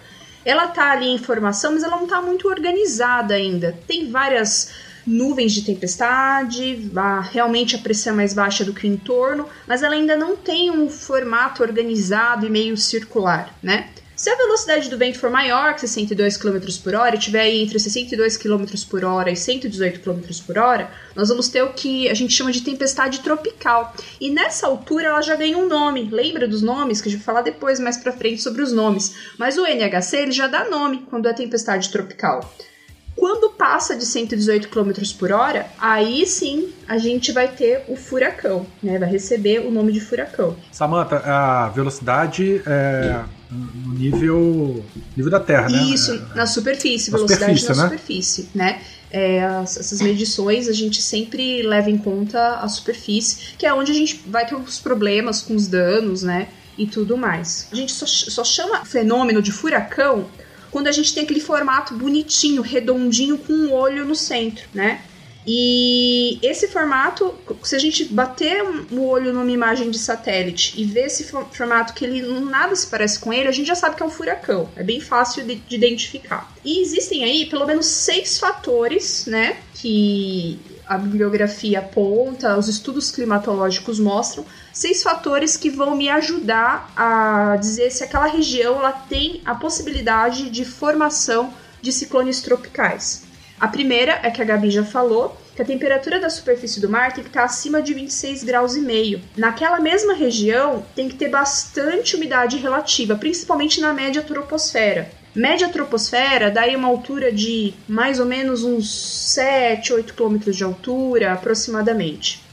Ela está ali em formação, mas ela não está muito organizada ainda. Tem várias nuvens de tempestade, a, realmente a pressão é mais baixa do que o entorno, mas ela ainda não tem um formato organizado e meio circular, né? Se a velocidade do vento for maior que 62 km por hora e tiver entre 62 km por hora e 118 km por hora, nós vamos ter o que a gente chama de tempestade tropical. E nessa altura ela já ganha um nome. Lembra dos nomes que a gente vai falar depois mais para frente sobre os nomes. Mas o NHC ele já dá nome quando é tempestade tropical. Quando passa de 118 km por hora, aí sim a gente vai ter o furacão, né? Vai receber o nome de furacão. Samantha, a velocidade é no nível, nível da Terra, né? Isso, na superfície, na velocidade superfície, na né? superfície, né? É, essas medições a gente sempre leva em conta a superfície, que é onde a gente vai ter os problemas com os danos, né? E tudo mais. A gente só, só chama fenômeno de furacão quando a gente tem aquele formato bonitinho, redondinho, com um olho no centro, né? E esse formato, se a gente bater o olho numa imagem de satélite e ver esse formato que ele nada se parece com ele, a gente já sabe que é um furacão. É bem fácil de, de identificar. E existem aí pelo menos seis fatores, né, que a bibliografia aponta, os estudos climatológicos mostram, seis fatores que vão me ajudar a dizer se aquela região ela tem a possibilidade de formação de ciclones tropicais. A primeira é que a Gabi já falou, que a temperatura da superfície do mar tem que estar acima de 26 graus e meio. Naquela mesma região tem que ter bastante umidade relativa, principalmente na média troposfera. Média troposfera daí uma altura de mais ou menos uns 7, 8 quilômetros de altura, aproximadamente.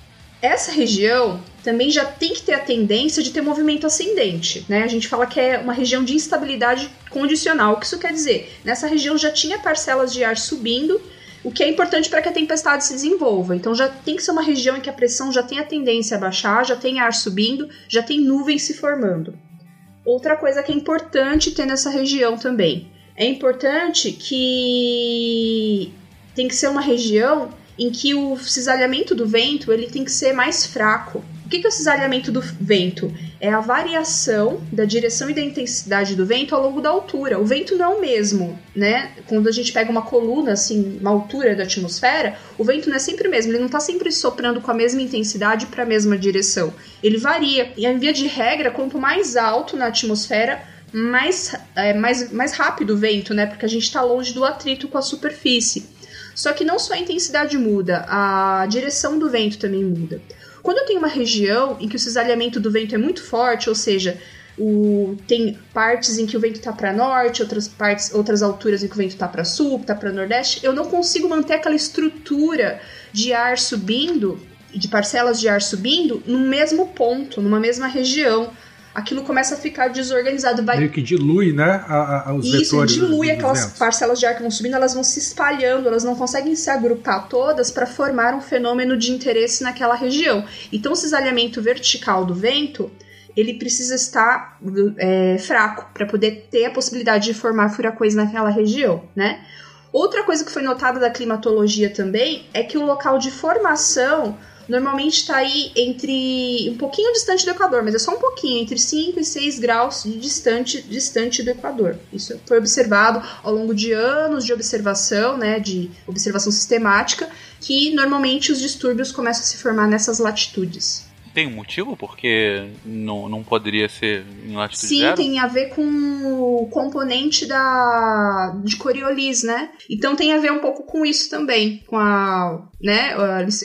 Essa região também já tem que ter a tendência de ter movimento ascendente, né? A gente fala que é uma região de instabilidade condicional. O que isso quer dizer? Nessa região já tinha parcelas de ar subindo, o que é importante para que a tempestade se desenvolva. Então já tem que ser uma região em que a pressão já tem a tendência a baixar, já tem ar subindo, já tem nuvens se formando. Outra coisa que é importante ter nessa região também. É importante que tem que ser uma região em que o cisalhamento do vento ele tem que ser mais fraco. O que é o cisalhamento do vento? É a variação da direção e da intensidade do vento ao longo da altura. O vento não é o mesmo, né? Quando a gente pega uma coluna, assim, uma altura da atmosfera, o vento não é sempre o mesmo. Ele não está sempre soprando com a mesma intensidade para a mesma direção. Ele varia. E, em via de regra, quanto mais alto na atmosfera, mais, é, mais, mais rápido o vento, né? Porque a gente está longe do atrito com a superfície. Só que não só a intensidade muda, a direção do vento também muda. Quando eu tenho uma região em que o cisalhamento do vento é muito forte, ou seja, o, tem partes em que o vento está para norte, outras partes, outras alturas em que o vento está para sul, está para nordeste, eu não consigo manter aquela estrutura de ar subindo, de parcelas de ar subindo, no mesmo ponto, numa mesma região aquilo começa a ficar desorganizado. Vai... Meio que dilui, né? A, a, os Isso, vetores dilui aquelas ventos. parcelas de ar que vão subindo, elas vão se espalhando, elas não conseguem se agrupar todas para formar um fenômeno de interesse naquela região. Então, o cisalhamento vertical do vento ele precisa estar é, fraco para poder ter a possibilidade de formar furacões naquela região, né? Outra coisa que foi notada da climatologia também é que o local de formação normalmente está aí entre um pouquinho distante do Equador, mas é só um pouquinho, entre 5 e 6 graus de distante, distante do Equador. Isso foi observado ao longo de anos de observação, né, de observação sistemática, que normalmente os distúrbios começam a se formar nessas latitudes. Tem um motivo porque não, não poderia ser em latitude Sim, zero? tem a ver com o componente da de Coriolis, né? Então tem a ver um pouco com isso também, com a, né,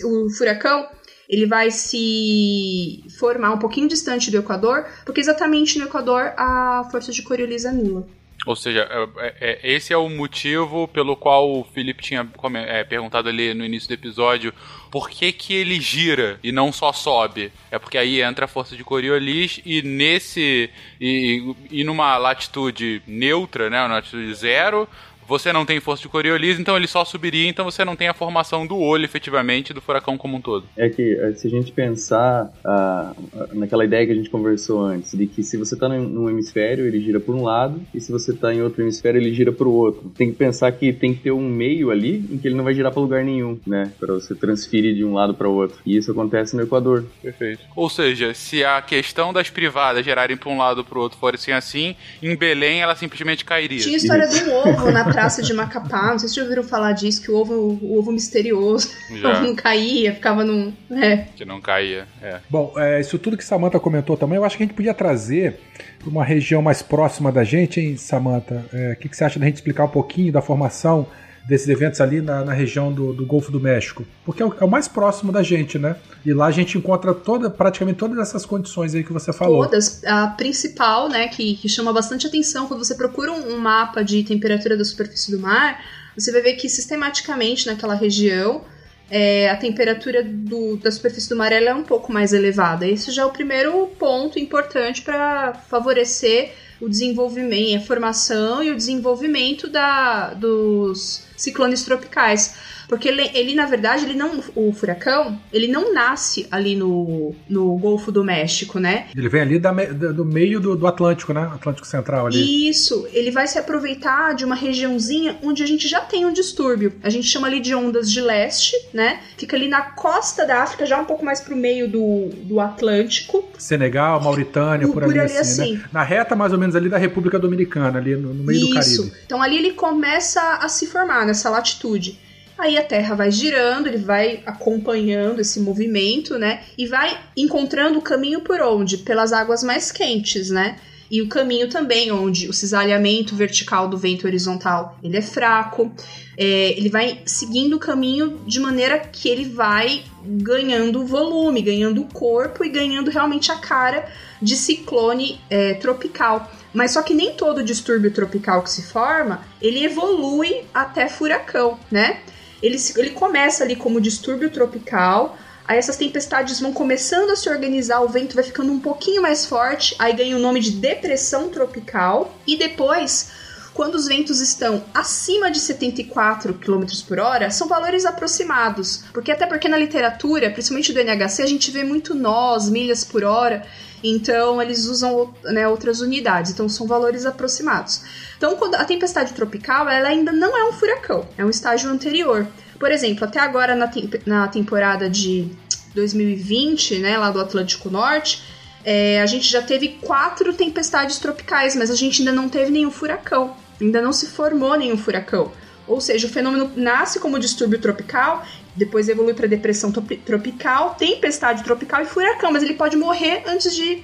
o furacão ele vai se formar um pouquinho distante do Equador, porque exatamente no Equador a força de Coriolis é nula. Ou seja, é, é, esse é o motivo pelo qual o Felipe tinha é, perguntado ali no início do episódio por que, que ele gira e não só sobe. É porque aí entra a força de Coriolis e nesse. E, e numa latitude neutra, né? Uma latitude zero, você não tem força de Coriolis, então ele só subiria, então você não tem a formação do olho, efetivamente, do furacão como um todo. É que eh, se a gente pensar ah, naquela ideia que a gente conversou antes, de que se você está num hemisfério, ele gira por um lado, e se você está em outro hemisfério, ele gira para o outro. Tem que pensar que tem que ter um meio ali em que ele não vai girar para lugar nenhum, né? Para você transferir de um lado para o outro. E isso acontece no Equador. Perfeito. Ou seja, se a questão das privadas gerarem para um lado ou para o outro fosse assim, em Belém ela simplesmente cairia. Tinha a história do ovo na praça de Macapá, não sei se já ouviram falar disso, que o ovo, o ovo misterioso, [LAUGHS] o ovo não caía, ficava num. É. Que não caía, é. Bom, é, isso tudo que Samantha comentou também, eu acho que a gente podia trazer para uma região mais próxima da gente, hein, Samantha? É, o que, que você acha da gente explicar um pouquinho da formação? Desses eventos ali na, na região do, do, Golfo do México, porque é o, é o, mais próximo da gente, né? E lá a gente encontra toda, praticamente todas essas condições aí que você falou. Todas. A principal, né, que, que chama bastante atenção quando você procura um, um mapa de temperatura da superfície do mar, você vai ver que sistematicamente naquela região é, a temperatura do, da superfície do mar é um pouco mais elevada. Esse já é o primeiro ponto importante para favorecer o desenvolvimento, a formação e o desenvolvimento da, dos ciclones tropicais. Porque ele, ele, na verdade, ele não. O furacão, ele não nasce ali no, no Golfo do México, né? Ele vem ali da, do meio do, do Atlântico, né? Atlântico Central ali. Isso, ele vai se aproveitar de uma regiãozinha onde a gente já tem um distúrbio. A gente chama ali de ondas de leste, né? Fica ali na costa da África, já um pouco mais pro meio do, do Atlântico. Senegal, Mauritânia, por, por ali, ali assim, assim. Né? Na reta mais ou menos ali da República Dominicana, ali no, no meio Isso. do Caribe. Então ali ele começa a se formar nessa latitude. Aí a Terra vai girando, ele vai acompanhando esse movimento, né? E vai encontrando o caminho por onde? Pelas águas mais quentes, né? E o caminho também, onde o cisalhamento vertical do vento horizontal ele é fraco, é, ele vai seguindo o caminho de maneira que ele vai ganhando volume, ganhando corpo e ganhando realmente a cara de ciclone é, tropical. Mas só que nem todo distúrbio tropical que se forma, ele evolui até furacão, né? Ele, ele começa ali como distúrbio tropical, aí essas tempestades vão começando a se organizar, o vento vai ficando um pouquinho mais forte, aí ganha o nome de depressão tropical, e depois quando os ventos estão acima de 74 km por hora, são valores aproximados. Porque até porque na literatura, principalmente do NHC, a gente vê muito nós, milhas por hora. Então eles usam né, outras unidades, então são valores aproximados. Então quando a tempestade tropical ela ainda não é um furacão, é um estágio anterior. Por exemplo, até agora na, na temporada de 2020, né, lá do Atlântico Norte, é, a gente já teve quatro tempestades tropicais, mas a gente ainda não teve nenhum furacão, ainda não se formou nenhum furacão. Ou seja, o fenômeno nasce como distúrbio tropical depois evolui para depressão tropical, tempestade tropical e furacão, mas ele pode morrer antes de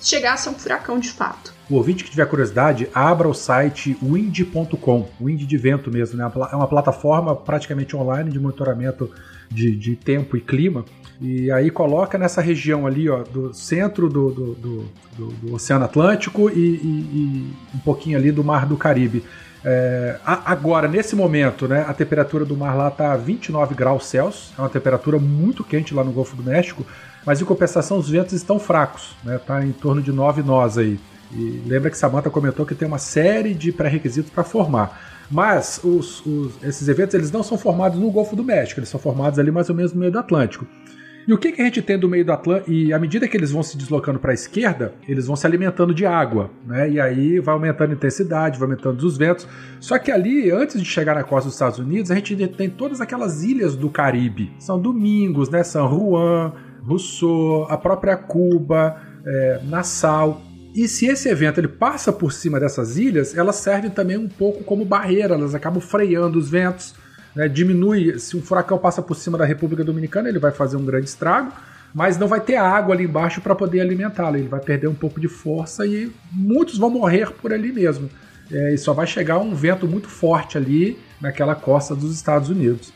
chegar a ser um furacão de fato. O ouvinte que tiver curiosidade, abra o site wind.com, wind de vento mesmo, né? É uma plataforma praticamente online de monitoramento de, de tempo e clima. E aí coloca nessa região ali, ó, do centro do, do, do, do Oceano Atlântico e, e, e um pouquinho ali do Mar do Caribe. É, agora, nesse momento, né, a temperatura do mar lá está 29 graus Celsius, é uma temperatura muito quente lá no Golfo do México, mas em compensação os ventos estão fracos, né, tá em torno de 9 nós aí. E lembra que Samantha comentou que tem uma série de pré-requisitos para formar. Mas os, os, esses eventos eles não são formados no Golfo do México, eles são formados ali mais ou menos no meio do Atlântico. E o que, que a gente tem do meio do Atlântico? E à medida que eles vão se deslocando para a esquerda, eles vão se alimentando de água, né? E aí vai aumentando a intensidade, vai aumentando os ventos. Só que ali, antes de chegar na costa dos Estados Unidos, a gente tem todas aquelas ilhas do Caribe. São Domingos, né? São Juan, Rousseau, a própria Cuba, é, Nassau. E se esse evento ele passa por cima dessas ilhas, elas servem também um pouco como barreira, elas acabam freando os ventos né, diminui. Se um furacão passa por cima da República Dominicana, ele vai fazer um grande estrago, mas não vai ter água ali embaixo para poder alimentá-lo. Ele vai perder um pouco de força e muitos vão morrer por ali mesmo. É, e só vai chegar um vento muito forte ali naquela costa dos Estados Unidos.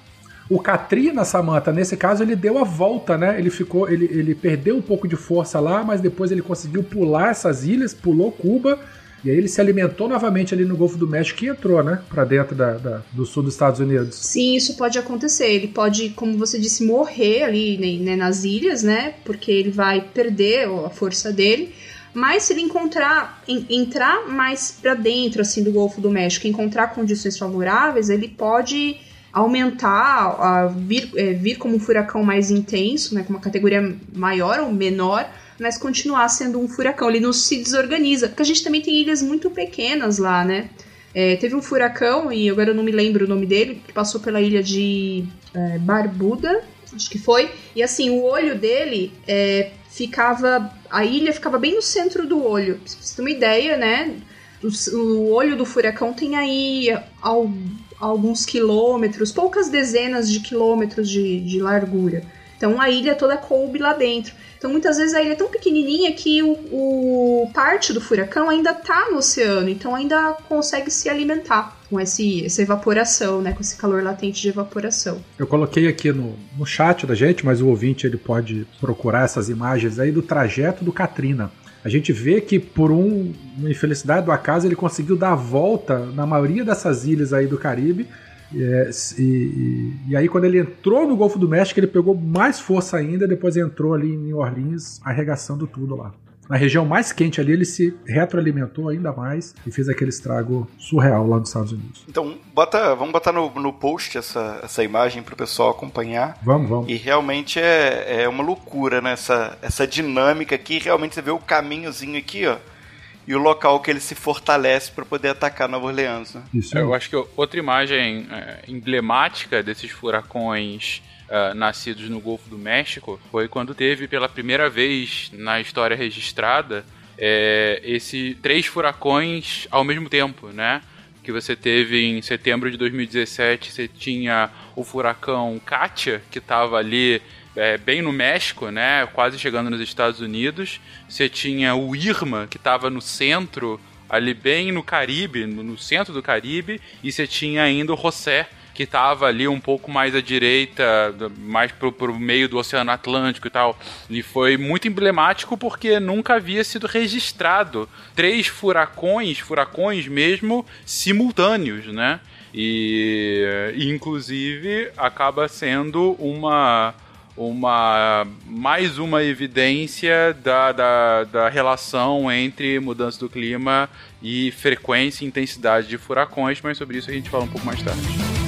O Katrina, Samantha, nesse caso, ele deu a volta, né? Ele ficou, ele, ele perdeu um pouco de força lá, mas depois ele conseguiu pular essas ilhas, pulou Cuba E aí ele se alimentou novamente ali no Golfo do México e entrou, né? Pra dentro da, da, do sul dos Estados Unidos. Sim, isso pode acontecer. Ele pode, como você disse, morrer ali né, nas ilhas, né? Porque ele vai perder a força dele. Mas se ele encontrar, entrar mais para dentro assim do Golfo do México, encontrar condições favoráveis, ele pode aumentar, a vir, é, vir como um furacão mais intenso, né, com uma categoria maior ou menor, mas continuar sendo um furacão. Ele não se desorganiza, porque a gente também tem ilhas muito pequenas lá, né? É, teve um furacão, e agora eu não me lembro o nome dele, que passou pela ilha de é, Barbuda, acho que foi, e assim, o olho dele é, ficava. A ilha ficava bem no centro do olho. Pra você ter uma ideia, né? O, o olho do furacão tem aí ao, alguns quilômetros, poucas dezenas de quilômetros de, de largura. Então a ilha toda coube lá dentro. Então muitas vezes a ilha é tão pequenininha que o, o parte do furacão ainda está no oceano, então ainda consegue se alimentar com esse, essa evaporação, né, com esse calor latente de evaporação. Eu coloquei aqui no, no chat da gente, mas o ouvinte ele pode procurar essas imagens aí do trajeto do Katrina. A gente vê que por um, uma infelicidade do acaso ele conseguiu dar a volta na maioria dessas ilhas aí do Caribe é, e, e, e, aí, quando ele entrou no Golfo do México, ele pegou mais força ainda. Depois entrou ali em New Orleans, arregaçando tudo lá. Na região mais quente ali, ele se retroalimentou ainda mais e fez aquele estrago surreal lá nos Estados Unidos. Então, bota, vamos botar no, no post essa, essa imagem para o pessoal acompanhar. Vamos, vamos. E realmente é, é uma loucura, né? Essa, essa dinâmica aqui. Realmente você vê o caminhozinho aqui, ó e o local que ele se fortalece para poder atacar Nova Orleans. Né? Isso. Eu acho que outra imagem é, emblemática desses furacões uh, nascidos no Golfo do México foi quando teve pela primeira vez na história registrada é, esse três furacões ao mesmo tempo, né? Que você teve em setembro de 2017, você tinha o furacão Katia, que estava ali é, bem no México, né? Quase chegando nos Estados Unidos. Você tinha o Irma, que estava no centro, ali bem no Caribe, no, centro do Caribe. E você tinha ainda o José, que estava ali um pouco mais à direita, mais pro, pro meio do Oceano Atlântico e tal. E foi muito emblemático porque nunca havia sido registrado três furacões, furacões mesmo, simultâneos, né? E, inclusive acaba sendo uma uma mais uma evidência da, da, da relação entre mudança do clima e frequência e intensidade de furacões, mas sobre isso a gente fala um pouco mais tarde.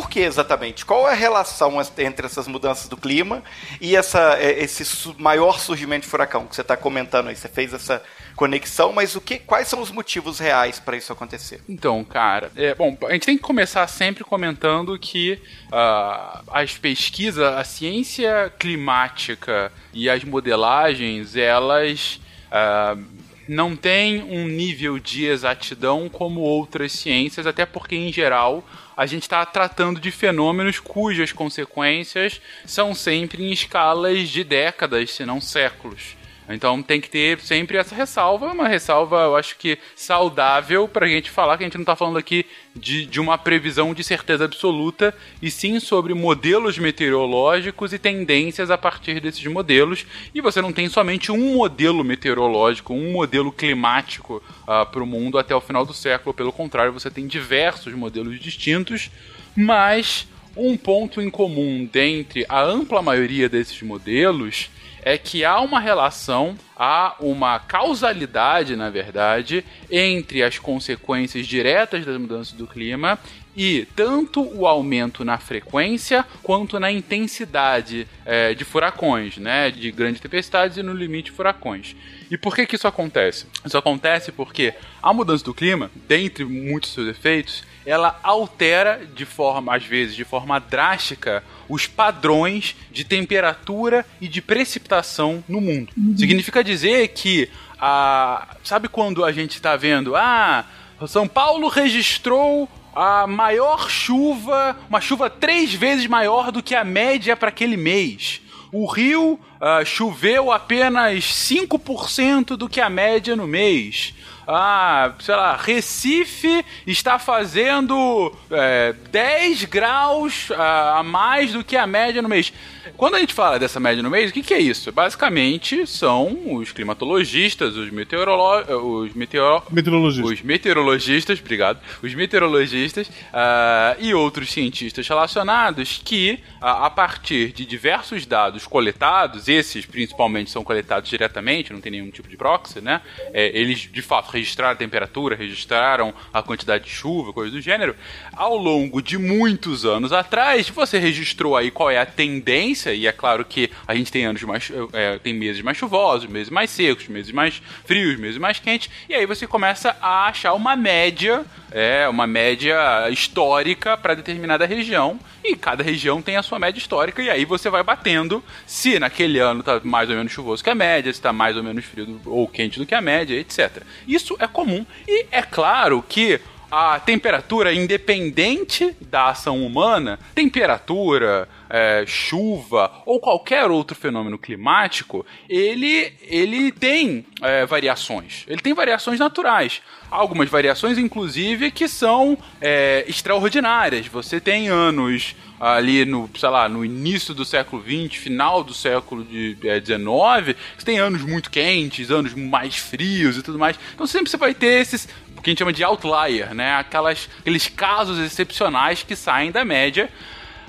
Por que exatamente? Qual é a relação entre essas mudanças do clima e essa, é, esse maior surgimento de furacão que você está comentando aí? Você fez essa conexão, mas o que, quais são os motivos reais para isso acontecer? Então, cara, é, bom, a gente tem que começar sempre comentando que uh, as pesquisas, a ciência climática e as modelagens, elas uh, não têm um nível de exatidão como outras ciências, até porque, em geral, a gente está tratando de fenômenos cujas consequências são sempre em escalas de décadas, se não séculos. Então tem que ter sempre essa ressalva, uma ressalva, eu acho que saudável para a gente falar que a gente não está falando aqui de, de uma previsão de certeza absoluta, e sim sobre modelos meteorológicos e tendências a partir desses modelos. E você não tem somente um modelo meteorológico, um modelo climático uh, ah, para o mundo até o final do século, pelo contrário, você tem diversos modelos distintos, mas um ponto em comum dentre a ampla maioria desses modelos é que há uma relação, há uma causalidade, na verdade, entre as consequências diretas das mudanças do clima e tanto o aumento na frequência quanto na intensidade é, de furacões, né, de grandes tempestades e no limite furacões. E por que, que isso acontece? Isso acontece porque a mudança do clima, dentre muitos seus efeitos, ela altera de forma, às vezes, de forma drástica, os padrões de temperatura e de precipitação no mundo. Uhum. Significa dizer que a, sabe quando a gente está vendo, ah, São Paulo registrou a maior chuva, uma chuva três vezes maior do que a média para aquele mês o Rio uh, choveu apenas 5% do que a média no mês. Ah, sei lá, Recife está fazendo é, 10 graus a, a mais do que a média no mês. Quando a gente fala dessa média no mês, o que, que é isso? Basicamente são os climatologistas, os, meteorolo os, meteoro meteorologistas. os meteorologistas, obrigado, os meteorologistas uh, e outros cientistas relacionados que, uh, a partir de diversos dados coletados, esses principalmente são coletados diretamente, não tem nenhum tipo de proxy, né? É, eles de fato registraram a temperatura, registraram a quantidade de chuva, coisa do gênero. Ao longo de muitos anos atrás, você registrou aí qual é a tendência e é claro que a gente tem anos mais. É, tem meses mais chuvosos, meses mais secos, meses mais frios, meses mais quentes, e aí você começa a achar uma média, é, uma média histórica para determinada região, e cada região tem a sua média histórica, e aí você vai batendo se naquele ano tá mais ou menos chuvoso que a média, se tá mais ou menos frio ou quente do que a média, etc. Isso é comum, e é claro que a temperatura independente da ação humana, temperatura, é, chuva ou qualquer outro fenômeno climático, ele, ele tem é, variações. Ele tem variações naturais. Algumas variações, inclusive, que são é, extraordinárias. Você tem anos ali no, sei lá, no início do século XX, final do século XIX, é, você tem anos muito quentes, anos mais frios e tudo mais. Então sempre você vai ter esses o que a gente chama de outlier, né? Aquelas, aqueles casos excepcionais que saem da média.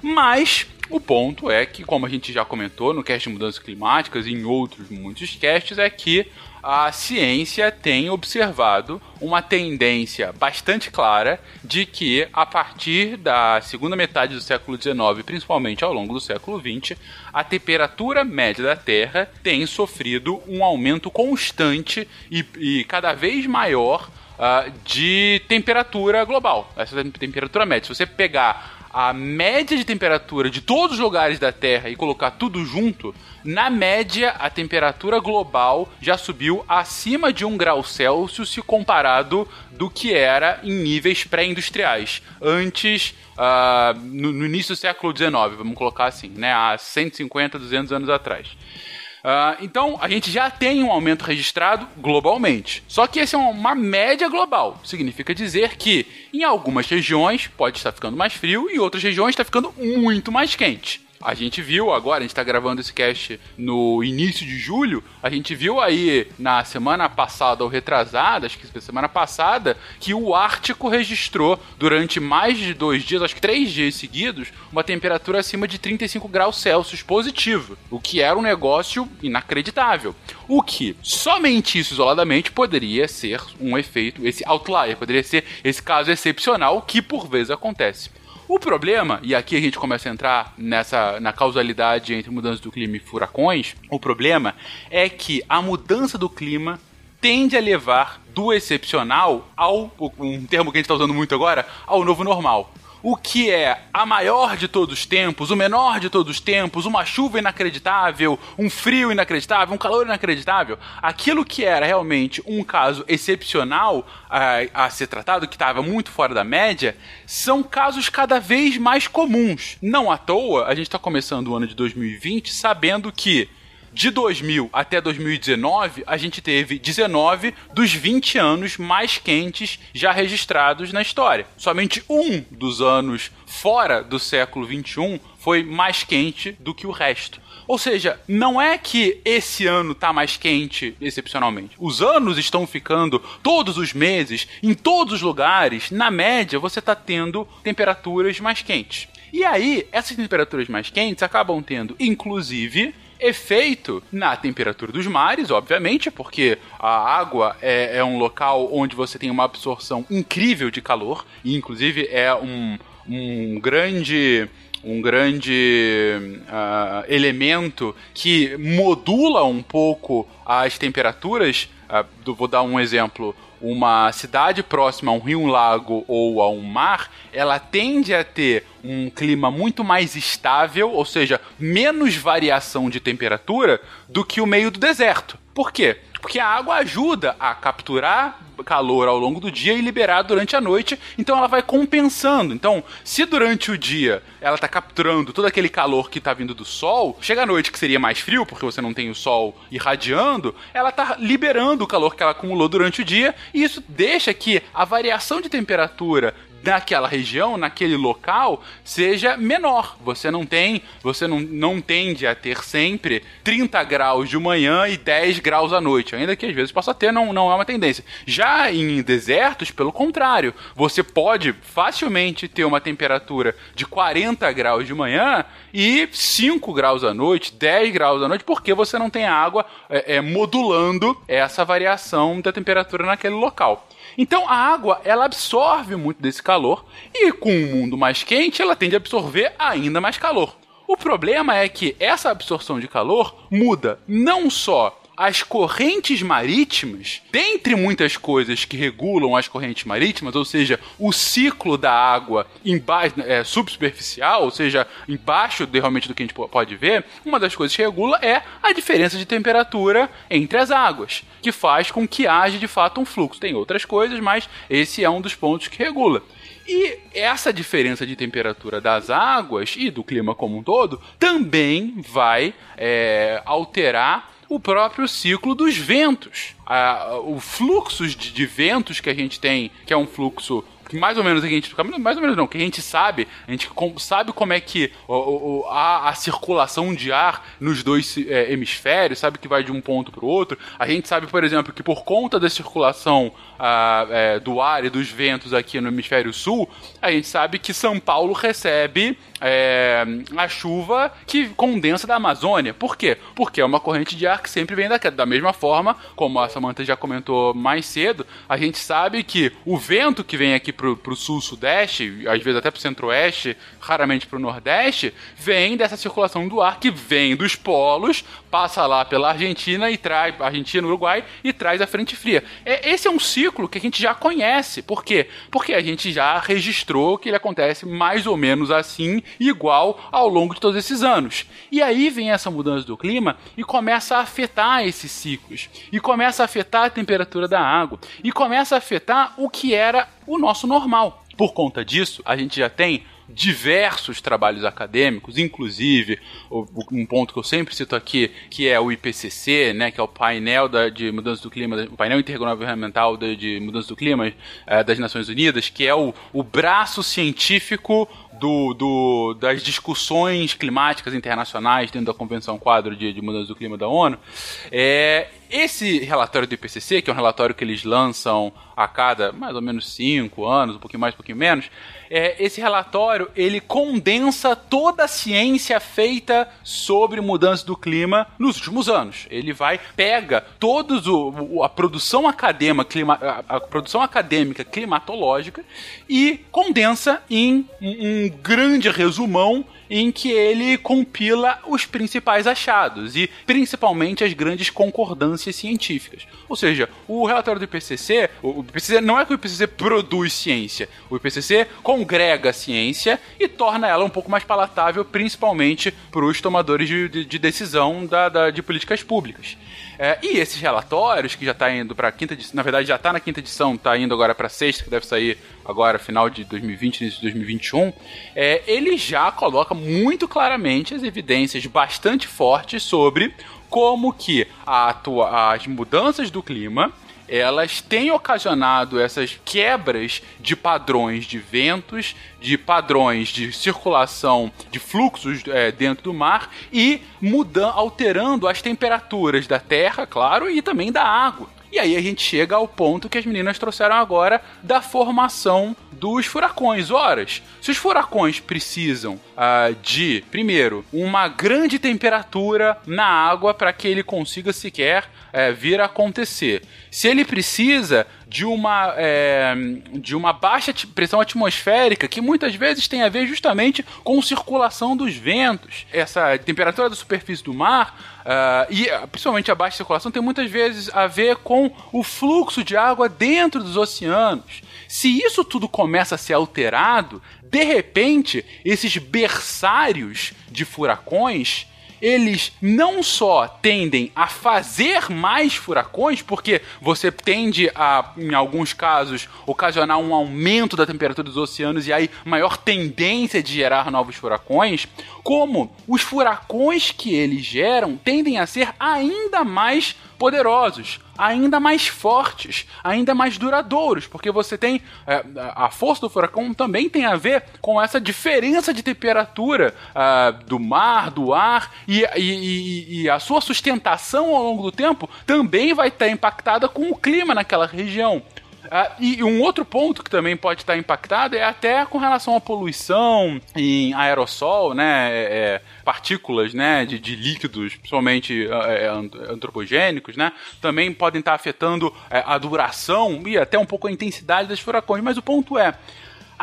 Mas o ponto é que, como a gente já comentou no cast de mudanças climáticas e em outros muitos casts, é que a ciência tem observado uma tendência bastante clara de que, a partir da segunda metade do século XIX, principalmente ao longo do século XX, a temperatura média da Terra tem sofrido um aumento constante e, e cada vez maior uh, de temperatura global, essa temperatura média. Se você pegar a média de temperatura de todos os lugares da Terra e colocar tudo junto, na média a temperatura global já subiu acima de um grau Celsius se comparado do que era em níveis pré-industriais, antes, uh, no, no, início do século XIX, vamos colocar assim, né, há 150, 200 anos atrás. Uh, então, a gente já tem um aumento registrado globalmente. Só que esse é uma média global. Significa dizer que em algumas regiões pode estar ficando mais frio e outras regiões está ficando muito mais quente. A gente viu agora, a gente tá gravando esse cast no início de julho, a gente viu aí na semana passada ou retrasada, acho que semana passada, que o Ártico registrou durante mais de dois dias, acho que três dias seguidos, uma temperatura acima de 35 graus Celsius positivo, o que era um negócio inacreditável. O que somente isso isoladamente poderia ser um efeito, esse outlier, poderia ser esse caso excepcional que por vezes acontece. O problema, e aqui a gente começa a entrar nessa na causalidade entre mudança do clima e furacões, o problema é que a mudança do clima tende a levar do excepcional ao um termo que a gente está usando muito agora, ao novo normal o que é a maior de todos os tempos, o menor de todos os tempos, uma chuva inacreditável, um frio inacreditável, um calor inacreditável, aquilo que era realmente um caso excepcional a, a ser tratado, que estava muito fora da média, são casos cada vez mais comuns. Não à toa, a gente está começando o ano de 2020 sabendo que de 2000 até 2019, a gente teve 19 dos 20 anos mais quentes já registrados na história. Somente um dos anos fora do século 21 foi mais quente do que o resto. Ou seja, não é que esse ano tá mais quente excepcionalmente. Os anos estão ficando todos os meses, em todos os lugares, na média você tá tendo temperaturas mais quentes. E aí, essas temperaturas mais quentes acabam tendo, inclusive, efeito na temperatura dos mares, obviamente, porque a água é, é um local onde você tem uma absorção incrível de calor, e inclusive é um, um grande um grande uh, elemento que modula um pouco as temperaturas. Uh, vou dar um exemplo uma cidade próxima a um rio, um lago ou a um mar, ela tende a ter um clima muito mais estável, ou seja, menos variação de temperatura do que o meio do deserto. Por quê? Porque a água ajuda a capturar calor ao longo do dia e liberar durante a noite, então ela vai compensando. Então, se durante o dia ela está capturando todo aquele calor que está vindo do sol, chega à noite que seria mais frio, porque você não tem o sol irradiando, ela está liberando o calor que ela acumulou durante o dia, e isso deixa que a variação de temperatura naquela região, naquele local, seja menor. Você não tem, você não, não tende a ter sempre 30 graus de manhã e 10 graus à noite, ainda que às vezes possa ter, não, não é uma tendência. Já em desertos, pelo contrário, você pode facilmente ter uma temperatura de 40 graus de manhã e 5 graus à noite, 10 graus à noite, porque você não tem água é, é, modulando essa variação da temperatura naquele local. Então a água ela absorve muito desse calor e com o mundo mais quente ela tende a absorver ainda mais calor. O problema é que essa absorção de calor muda não só as correntes marítimas, dentre muitas coisas que regulam as correntes marítimas, ou seja, o ciclo da água embaixo, é, subsuperficial, ou seja, embaixo de, realmente do que a gente pode ver, uma das coisas que regula é a diferença de temperatura entre as águas, que faz com que haja de fato um fluxo. Tem outras coisas, mas esse é um dos pontos que regula. E essa diferença de temperatura das águas e do clima como um todo também vai é, alterar o próprio ciclo dos ventos. Ah, o fluxo de, de ventos que a gente tem, que é um fluxo mais ou menos a gente. Mais ou menos não, que a gente sabe, a gente sabe como é que o, o, a, a, circulação de ar nos dois é, hemisférios, sabe que vai de um ponto para o outro. A gente sabe, por exemplo, que por conta da circulação a, é, do ar e dos ventos aqui no hemisfério sul, a gente sabe que São Paulo recebe é, a chuva que condensa da Amazônia. Por quê? Porque é uma corrente de ar que sempre vem daqui. Da mesma forma, como a Samantha já comentou mais cedo, a gente sabe que o vento que vem aqui pro, pro sul-sudeste, às vezes até pro centro-oeste, raramente pro nordeste, vem dessa circulação do ar que vem dos polos, passa lá pela Argentina e traz Argentina, Uruguai e traz a frente fria. É, esse é um ciclo que a gente já conhece. Por quê? Porque a gente já registrou que ele acontece mais ou menos assim igual ao longo de todos esses anos. E aí vem essa mudança do clima e começa a afetar esses ciclos. E começa a afetar a temperatura da água. E começa a afetar o que era o nosso normal. Por conta disso, a gente já tem diversos trabalhos acadêmicos, inclusive um ponto que eu sempre cito aqui, que é o IPCC, né, que é o painel da, de mudança do clima, o painel intergovernamental de, de mudança do clima é, das Nações Unidas, que é o, o braço científico do, do, das discussões climáticas internacionais dentro da Convenção Quadro de, de Mudança do Clima da ONU, é, esse relatório do IPCC, que é um relatório que eles lançam a cada mais ou menos cinco anos, um pouquinho mais, um pouquinho menos, é, esse relatório ele condensa toda a ciência feita sobre mudança do clima nos últimos anos. Ele vai pega todos o, a produção acadêmica, clima, a, a produção acadêmica climatológica e condensa em um, um grande resumão em que ele compila os principais achados e principalmente as grandes concordâncias científicas. Ou seja, o relatório do IPCC, o IPCC não é que o IPCC produz ciência, o IPCC congrega a ciência e torna ela um pouco mais palatável, principalmente para os tomadores de, de, de decisão da, da, de políticas públicas. É, e esses relatórios, que já está indo para a quinta edição, na verdade já está na quinta edição, está indo agora para a sexta, que deve sair agora final de 2020, início de 2021, é, ele já coloca muito claramente as evidências bastante fortes sobre como que atua, as mudanças do clima elas têm ocasionado essas quebras de padrões de ventos, de padrões de circulação de fluxos é, dentro do mar e mudando, alterando as temperaturas da terra, claro, e também da água. E aí a gente chega ao ponto que as meninas trouxeram agora da formação dos furacões. Horas, se os furacões precisam uh, de, primeiro, uma grande temperatura na água para que ele consiga sequer uh, vir a acontecer, se ele precisa de uma, é, de uma baixa pressão atmosférica que muitas vezes tem a ver justamente com circulação dos ventos. Essa temperatura da superfície do mar uh, e principalmente a baixa circulação tem muitas vezes a ver com o fluxo de água dentro dos oceanos. Se isso tudo começa a ser alterado, de repente esses berçários de furacões eles não só tendem a fazer mais furacões, porque você tende a, em alguns casos, ocasionar um aumento da temperatura dos oceanos e aí maior tendência de gerar novos furacões, como os furacões que eles geram tendem a ser ainda mais poderosos, ainda mais fortes, ainda mais duradouros, porque você tem é, a força do furacão também tem a ver com essa diferença de temperatura uh, do mar, do ar e, e, e, a sua sustentação ao longo do tempo também vai estar impactada com o clima naquela região. Uh, e um outro ponto que também pode estar impactado é até com relação à poluição em aerossol, né? É, é partículas, né? De, de líquidos, principalmente é, é antropogênicos, né? Também podem estar afetando é, a duração e até um pouco a intensidade das furacões. Mas o ponto é,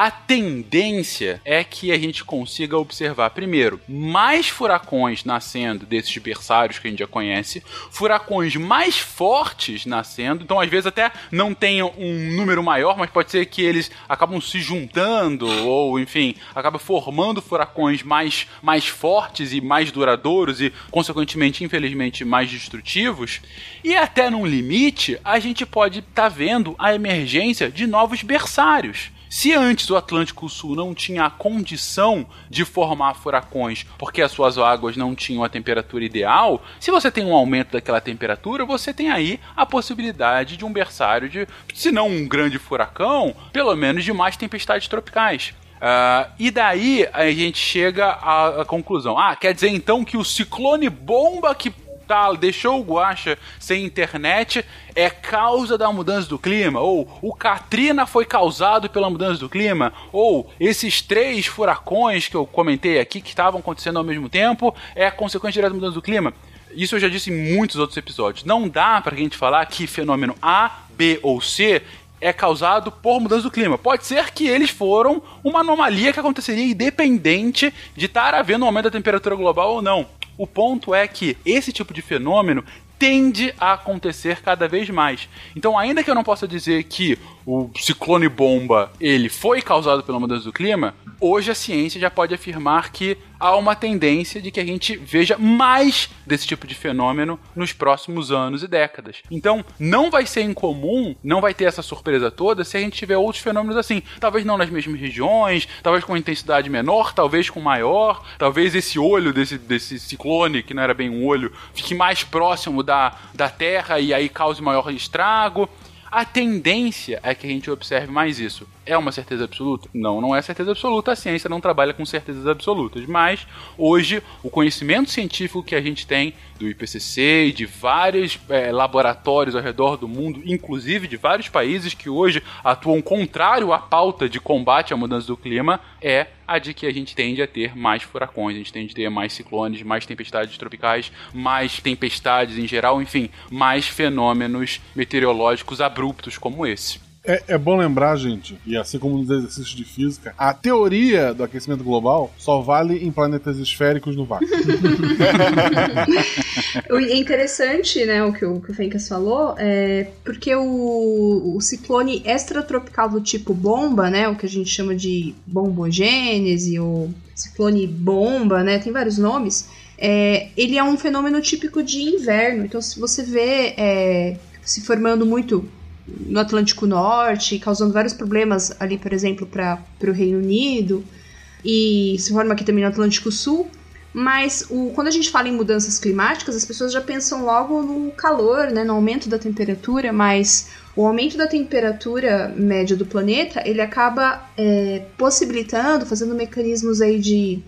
a tendência é que a gente consiga observar, primeiro, mais furacões nascendo desses berçários que a gente já conhece, furacões mais fortes nascendo, então às vezes até não tenham um número maior, mas pode ser que eles acabam se juntando, ou enfim, acaba formando furacões mais, mais fortes e mais duradouros e, consequentemente, infelizmente, mais destrutivos. E até num limite, a gente pode estar tá vendo a emergência de novos berçários. Se antes o Atlântico Sul não tinha a condição de formar furacões porque as suas águas não tinham a temperatura ideal, se você tem um aumento daquela temperatura, você tem aí a possibilidade de um berçário de, se não um grande furacão, pelo menos de mais tempestades tropicais. Uh, e daí a gente chega à, à, conclusão. Ah, quer dizer então que o ciclone bomba que tá, deixou o Guacha sem internet é causa da mudança do clima, ou o Katrina foi causado pela mudança do clima, ou esses três furacões que eu comentei aqui que estavam acontecendo ao mesmo tempo é consequência direta da mudança do clima. Isso eu já disse em muitos outros episódios. Não dá pra gente falar que fenômeno A, B ou C é causado por mudança do clima. Pode ser que eles foram uma anomalia que aconteceria independente de estar havendo um aumento da temperatura global ou não. O ponto é que esse tipo de fenômeno tende a acontecer cada vez mais. Então, ainda que eu não possa dizer que o ciclone bomba ele foi causado pela mudança do clima, hoje a ciência já pode afirmar que há uma tendência de que a gente veja mais desse tipo de fenômeno nos próximos anos e décadas. Então, não vai ser incomum, não vai ter essa surpresa toda se a gente tiver outros fenômenos assim. Talvez não nas mesmas regiões, talvez com intensidade menor, talvez com maior, talvez esse olho desse, desse ciclone, que não era bem um olho, fique mais próximo da, da Terra e aí cause maior estrago. A tendência é que a gente observe mais isso. É uma certeza absoluta? Não, não é certeza absoluta. A ciência não trabalha com certezas absolutas. Mas hoje o conhecimento científico que a gente tem do IPCC e de vários é, laboratórios ao redor do mundo, inclusive de vários países que hoje atuam contrário à pauta de combate à mudança do clima, é a de que a gente tende a ter mais furacões, a gente tende a ter mais ciclones, mais tempestades tropicais, mais tempestades em geral, enfim, mais fenômenos meteorológicos abruptos como esse. É, é, bom lembrar, gente, e assim como nos exercícios de física, a teoria do aquecimento global só vale em planetas esféricos no vácuo. é [LAUGHS] interessante, né, o que o, que o Fencas falou, é porque o, o ciclone extratropical do tipo bomba, né, o que a gente chama de bombogênese ou ciclone bomba, né, tem vários nomes, é, ele é um fenômeno típico de inverno. Então, se você vê é, se formando muito no Atlântico Norte, causando vários problemas ali, por exemplo, para o Reino Unido, e se forma aqui também no Atlântico Sul. Mas o, quando a gente fala em mudanças climáticas, as pessoas já pensam logo no calor, né, no aumento da temperatura, mas o aumento da temperatura média do planeta ele acaba é, possibilitando, fazendo mecanismos aí de,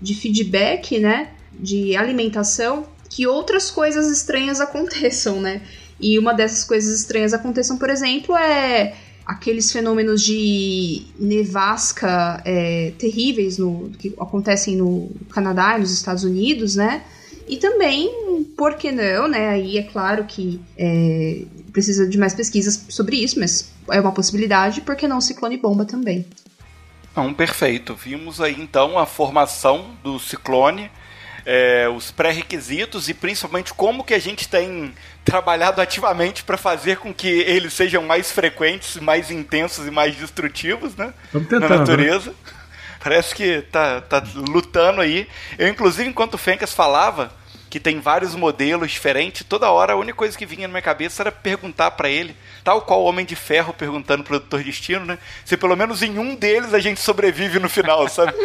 de feedback, né, de alimentação, que outras coisas estranhas [LAUGHS] aconteçam, né? E uma dessas coisas estranhas aconteçam, por exemplo, é aqueles fenômenos de nevasca é, terríveis no, que acontecem no Canadá e nos Estados Unidos, né? E também, por que não, né? Aí é claro que é, precisa de mais pesquisas sobre isso, mas é uma possibilidade, por que não ciclone bomba também? Não, perfeito. Vimos aí então a formação do ciclone é, os pré-requisitos e principalmente como que a gente tem trabalhado ativamente para fazer com que eles sejam mais frequentes, mais intensos e mais destrutivos, né? Tentando, na natureza. Parece que tá, tá lutando aí. Eu, inclusive, enquanto o Fencas falava que tem vários modelos diferentes, toda hora a única coisa que vinha na minha cabeça era perguntar para ele, tal qual o Homem de Ferro perguntando pro Doutor Destino, né? Se pelo menos em um deles a gente sobrevive no final, sabe? [LAUGHS]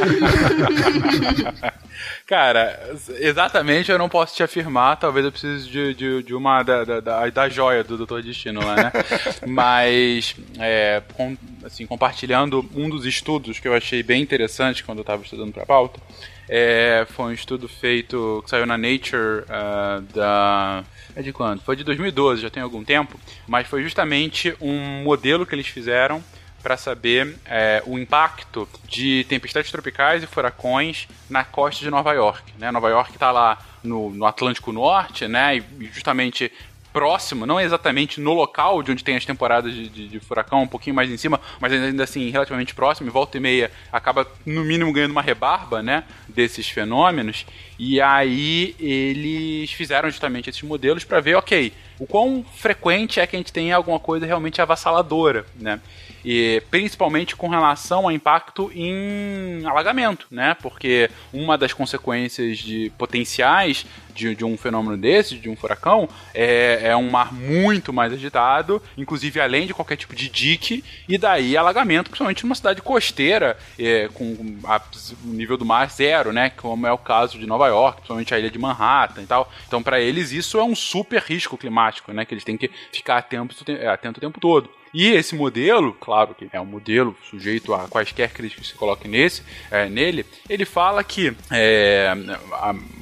Cara, exatamente eu não posso te afirmar, talvez eu precise de, de, de uma da, da, da, joia do Doutor Destino lá, né? [LAUGHS] Mas, é, com, assim, compartilhando um dos estudos que eu achei bem interessante quando eu estava estudando para a pauta, é, foi um estudo feito que saiu na Nature uh, da. É de quando? Foi de 2012, já tem algum tempo, mas foi justamente um modelo que eles fizeram para saber é, o impacto de tempestades tropicais e furacões na costa de Nova York. Né? Nova York está lá no, no, Atlântico Norte, né? E justamente próximo, não exatamente no local de onde tem as temporadas de, de, de, furacão, um pouquinho mais em cima, mas ainda assim relativamente próximo, e volta e meia acaba no mínimo ganhando uma rebarba, né, desses fenômenos. E aí eles fizeram justamente esses modelos para ver, ok, o quão frequente é que a gente tem alguma coisa realmente avassaladora, né? E principalmente com relação ao impacto em alagamento, né? Porque uma das consequências de potenciais de, de, um fenômeno desse, de um furacão, é, é, um mar muito mais agitado, inclusive além de qualquer tipo de dique, e daí alagamento, principalmente numa cidade costeira, é, com a, o nível do mar zero, né? Como é o caso de Nova York, principalmente a ilha de Manhattan e tal. Então, para eles, isso é um super risco climático, né? Que eles têm que ficar atento, atento o tempo todo. E esse modelo, claro que é um modelo sujeito a quaisquer críticas que se coloquem nesse, é, nele, ele fala que é,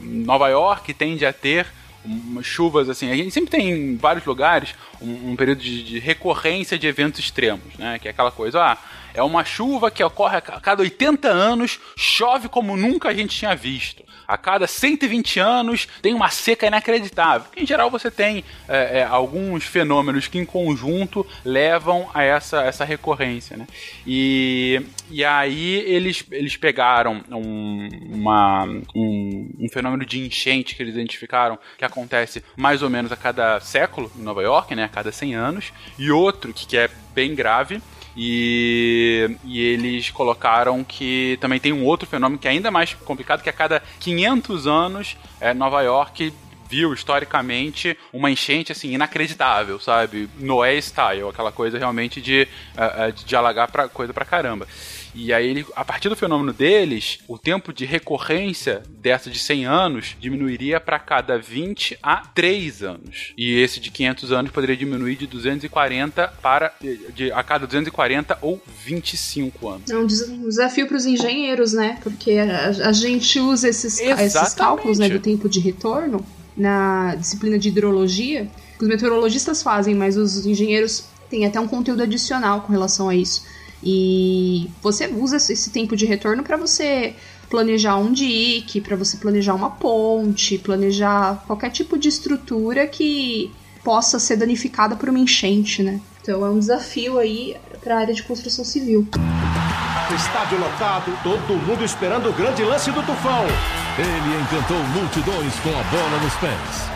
Nova York tende a ter chuvas assim. A gente sempre tem em vários lugares um, um período de, de, recorrência de eventos extremos, né? Que é aquela coisa, ah, é uma chuva que ocorre a cada 80 anos, chove como nunca a gente tinha visto. A cada 120 anos tem uma seca inacreditável. Em geral, você tem é, é, alguns fenômenos que, em conjunto, levam a essa, essa recorrência. Né? E, e aí eles, eles pegaram um, uma, um, um fenômeno de enchente que eles identificaram que acontece mais ou menos a cada século em Nova York, né, a cada 100 anos, e outro que, que é bem grave, e, e eles colocaram que também tem um outro fenômeno que é ainda mais complicado, que a cada 500 anos é, Nova York viu historicamente uma enchente assim inacreditável, sabe? Noé style, aquela coisa realmente de, uh, de, de alagar pra, coisa pra caramba. E aí, ele, a partir do fenômeno deles, o tempo de recorrência dessa de 100 anos diminuiria para cada 20 a 3 anos. E esse de 500 anos poderia diminuir de 240 para de, a cada 240 ou 25 anos. É um desafio para os engenheiros, né? Porque a, a gente usa esses, esses cálculos né, do tempo de retorno na disciplina de hidrologia, que os meteorologistas fazem, mas os engenheiros têm até um conteúdo adicional com relação a isso. E você usa esse tempo de retorno para você planejar um dique, para você planejar uma ponte, planejar qualquer tipo de estrutura que possa ser danificada por uma enchente, né? Então é um desafio aí para a área de construção civil. Estádio lotado, todo mundo esperando o grande lance do Tufão. Ele encantou multidões com a bola nos pés.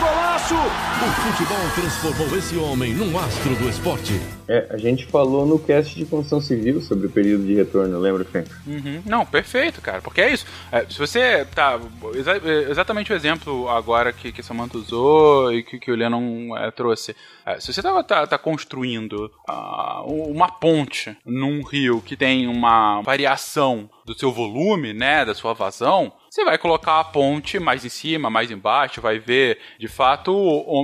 Golaço! O futebol transformou esse homem num astro do esporte. É, a gente falou no cast de construção civil sobre o período de retorno, lembra, Fê? Uhum. Não, perfeito, cara, porque é isso. É, se você tá. Exa exatamente o exemplo agora que, que Samantha usou e que, que o Lennon é, trouxe. É, se você tá, tá, tá construindo uh, uma ponte num rio que tem uma variação do seu volume, né, da sua vazão, você vai colocar a ponte mais em cima, mais embaixo, vai ver, de fato,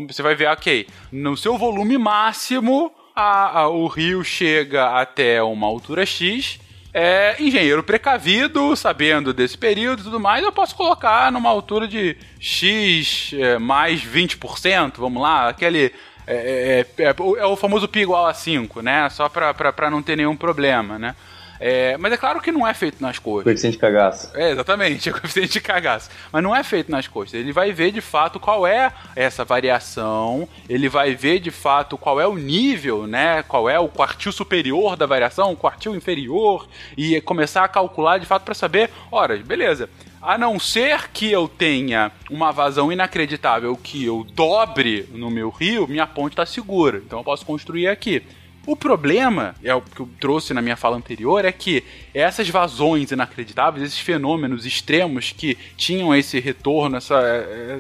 você vai ver, ok, no seu volume máximo, a, a, o rio chega até uma altura X, é, engenheiro precavido, sabendo desse período e tudo mais, eu posso colocar numa altura de X é, mais 20%, vamos lá, aquele. É, é, é, é o famoso pi igual a 5, né? Só para não ter nenhum problema, né? É, mas é claro que não é feito nas costas. Coeficiente de cagaço. É, exatamente, [LAUGHS] é coeficiente de cagaço. Mas não é feito nas costas. Ele vai ver de fato qual é essa variação, ele vai ver de fato qual é o nível, né? Qual é o quartil superior da variação, o quartil inferior, e começar a calcular de fato para saber, ora, beleza. A não ser que eu tenha uma vazão inacreditável que eu dobre no meu rio, minha ponte está segura. Então eu posso construir aqui. O problema, é o que eu trouxe na minha fala anterior, é que essas vazões inacreditáveis, esses fenômenos extremos que tinham esse retorno, essa,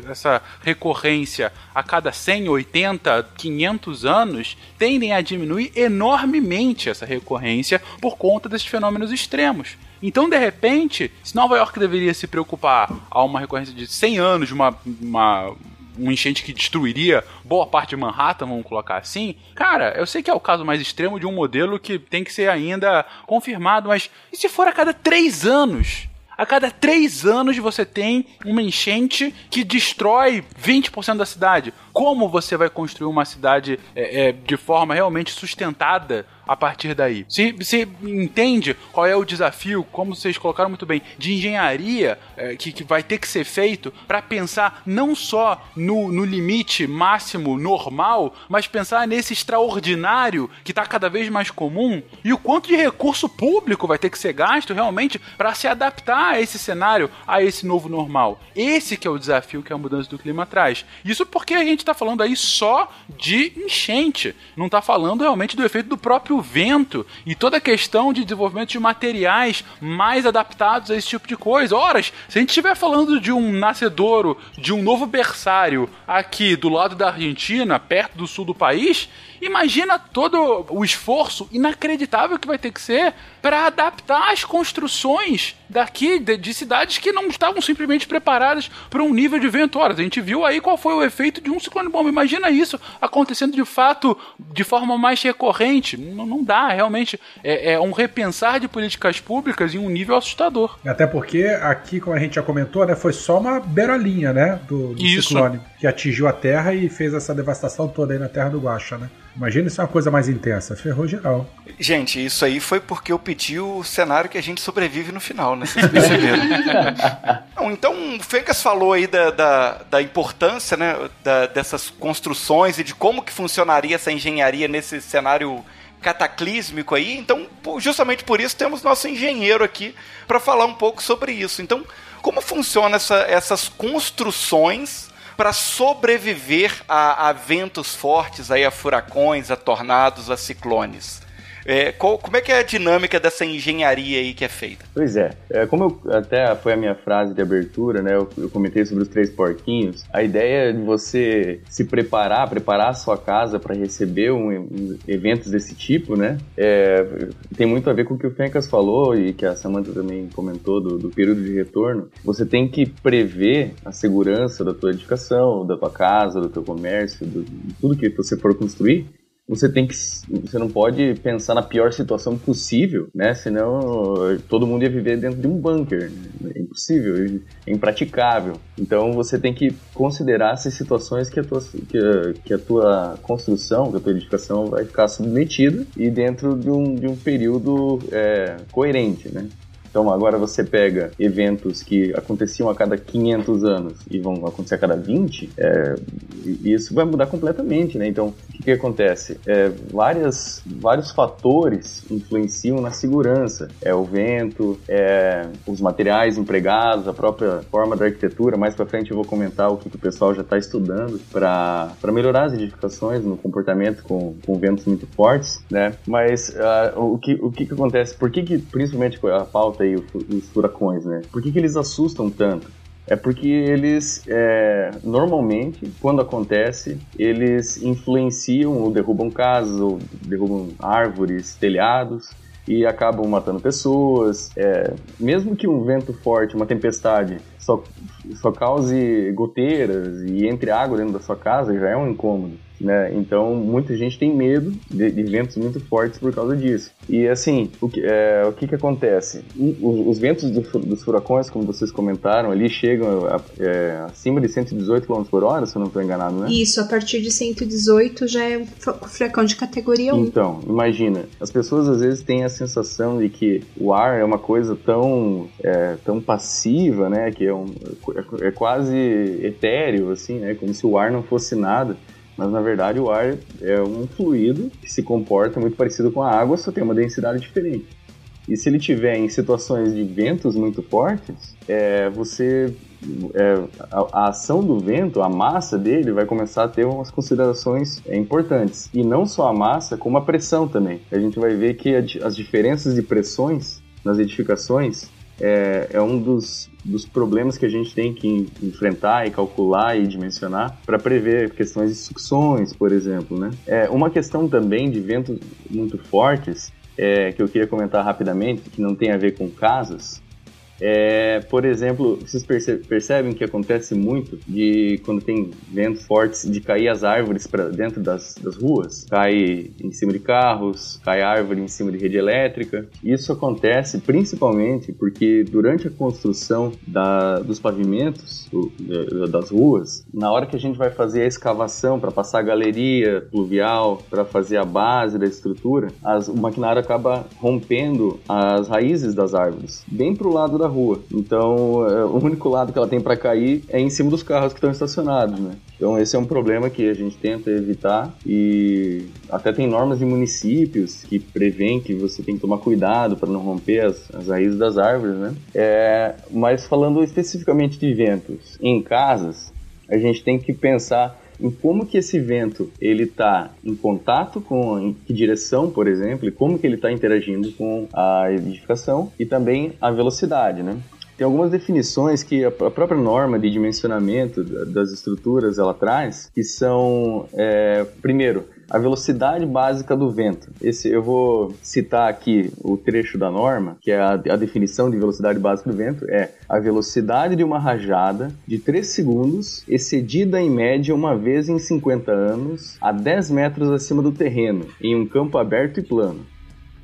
essa recorrência a cada 100, 80, 500 anos, tendem a diminuir enormemente essa recorrência por conta desses fenômenos extremos. Então, de repente, se Nova York deveria se preocupar a uma recorrência de 100 anos de uma, uma um enchente que destruiria boa parte de Manhattan, vamos colocar assim. Cara, eu sei que é o caso mais extremo de um modelo que tem que ser ainda confirmado, mas e se for a cada três anos? A cada três anos você tem uma enchente que destrói 20% da cidade. Como você vai construir uma cidade é, é, de forma realmente sustentada a partir daí. Você, você entende qual é o desafio, como vocês colocaram muito bem, de engenharia é, que, que vai ter que ser feito para pensar não só no, no limite máximo normal, mas pensar nesse extraordinário que está cada vez mais comum e o quanto de recurso público vai ter que ser gasto realmente para se adaptar a esse cenário, a esse novo normal. Esse que é o desafio que a mudança do clima traz. Isso porque a gente está falando aí só de enchente, não está falando realmente do efeito do próprio vento e toda a questão de desenvolvimento de materiais mais adaptados a esse tipo de coisa. Horas, se a gente estiver falando de um nascedouro, de um novo berçário aqui do lado da Argentina, perto do sul do país, Imagina todo o esforço inacreditável que vai ter que ser para adaptar as construções daqui de, de, cidades que não estavam simplesmente preparadas para um nível de vento. Ora, a gente viu aí qual foi o efeito de um ciclone bomba. Imagina isso acontecendo de fato de forma mais recorrente. Não, não dá, realmente. É, é, um repensar de políticas públicas em um nível assustador. Até porque aqui, como a gente já comentou, né, foi só uma beirolinha né, do, do ciclone que atingiu a Terra e fez essa devastação toda aí na Terra do Guaxa, né? Imagina isso é uma coisa mais intensa, ferrou geral. Gente, isso aí foi porque eu pedi o cenário que a gente sobrevive no final, né? Vocês perceberam? [LAUGHS] Não, então, o Fencas falou aí da, da, da importância né, da, dessas construções e de como que funcionaria essa engenharia nesse cenário cataclísmico aí. Então, justamente por isso temos nosso engenheiro aqui para falar um pouco sobre isso. Então, como funciona essa, essas construções para sobreviver a, a, ventos fortes, aí, a furacões, a tornados, a ciclones. É, qual, como é que é a dinâmica dessa engenharia aí que é feita? Pois é, é como eu, até foi a minha frase de abertura, né? Eu, eu, comentei sobre os três porquinhos. A ideia de você se preparar, preparar a sua casa para receber um, um, eventos desse tipo, né? É, tem muito a ver com o que o Fencas falou e que a Samantha também comentou do, do período de retorno. Você tem que prever a segurança da tua edificação, da tua casa, do teu comércio, do, de tudo que você for construir você tem que você não pode pensar na pior situação possível, né? Senão todo mundo ia viver dentro de um bunker. É impossível, é impraticável. Então você tem que considerar essas situações que a tua, que a, que a tua construção, que a tua edificação vai ficar submetida e dentro de um, de um período é, coerente, né? Então agora você pega eventos que aconteciam a cada 500 anos e vão acontecer a cada 20, é, isso vai mudar completamente, né? Então o que, que acontece? É, várias, vários fatores influenciam na segurança. É o vento, é os materiais empregados, a própria forma da arquitetura. Mais para frente eu vou comentar o que, que o pessoal já está estudando para melhorar as edificações no comportamento com, com ventos muito fortes, né? Mas uh, o, que, o que, que acontece? Por que, que principalmente a pauta aí, os furacões, né? Por que, que eles assustam tanto? É porque eles, é, normalmente, quando acontece, eles influenciam ou derrubam casas, ou derrubam árvores, telhados, e acabam matando pessoas. É, mesmo que um vento forte, uma tempestade, só, só cause goteiras e entre água dentro da sua casa, já é um incômodo. Né? Então, muita gente tem medo de, de, ventos muito fortes por causa disso. E assim, o que, é, o que, que acontece? Os, os ventos do, dos furacões, como vocês comentaram, ali chegam a, é, acima de 118 km por hora, se eu não estou enganado, né? Isso, a partir de 118 já é um furacão de categoria 1. Então, imagina, as pessoas às vezes têm a sensação de que o ar é uma coisa tão, é, tão passiva, né? Que é, um, é, é quase etéreo, assim, né? Como se o ar não fosse nada mas na verdade o ar é um fluido que se comporta muito parecido com a água, só tem uma densidade diferente. E se ele tiver em situações de ventos muito fortes, é, você é, a, a, ação do vento, a massa dele, vai começar a ter umas considerações é, importantes. E não só a massa, como a pressão também. A gente vai ver que a, as diferenças de pressões nas edificações é, é um dos, dos problemas que a gente tem que enfrentar e calcular e dimensionar para prever questões de sucções, por exemplo. Né? É, uma questão também de ventos muito fortes é, que eu queria comentar rapidamente, que não tem a ver com casas, é, por exemplo, vocês percebem que acontece muito de quando tem ventos fortes de cair as árvores para dentro das, das ruas, cai em cima de carros, cai árvore em cima de rede elétrica. Isso acontece principalmente porque durante a construção da, dos pavimentos do, das ruas, na hora que a gente vai fazer a escavação para passar a galeria pluvial, para fazer a base da estrutura, as, o maquinário acaba rompendo as raízes das árvores, bem para o lado da rua. Então, é, o único lado que ela tem para cair é em cima dos carros que estão estacionados, né? Então, esse é um problema que a gente tenta evitar e até tem normas de municípios que prevêem que você tem que tomar cuidado para não romper as, as raízes das árvores, né? É, mas falando especificamente de ventos em casas, a gente tem que pensar em como que esse vento ele está em contato com em que direção, por exemplo, e como que ele está interagindo com a edificação e também a velocidade, né? Tem algumas definições que a própria norma de dimensionamento das estruturas ela traz, que são, é, primeiro, a velocidade básica do vento. Esse eu vou citar aqui o trecho da norma, que é a, a definição de velocidade básica do vento é a velocidade de uma rajada de 3 segundos excedida em média uma vez em 50 anos a 10 metros acima do terreno, em um campo aberto e plano.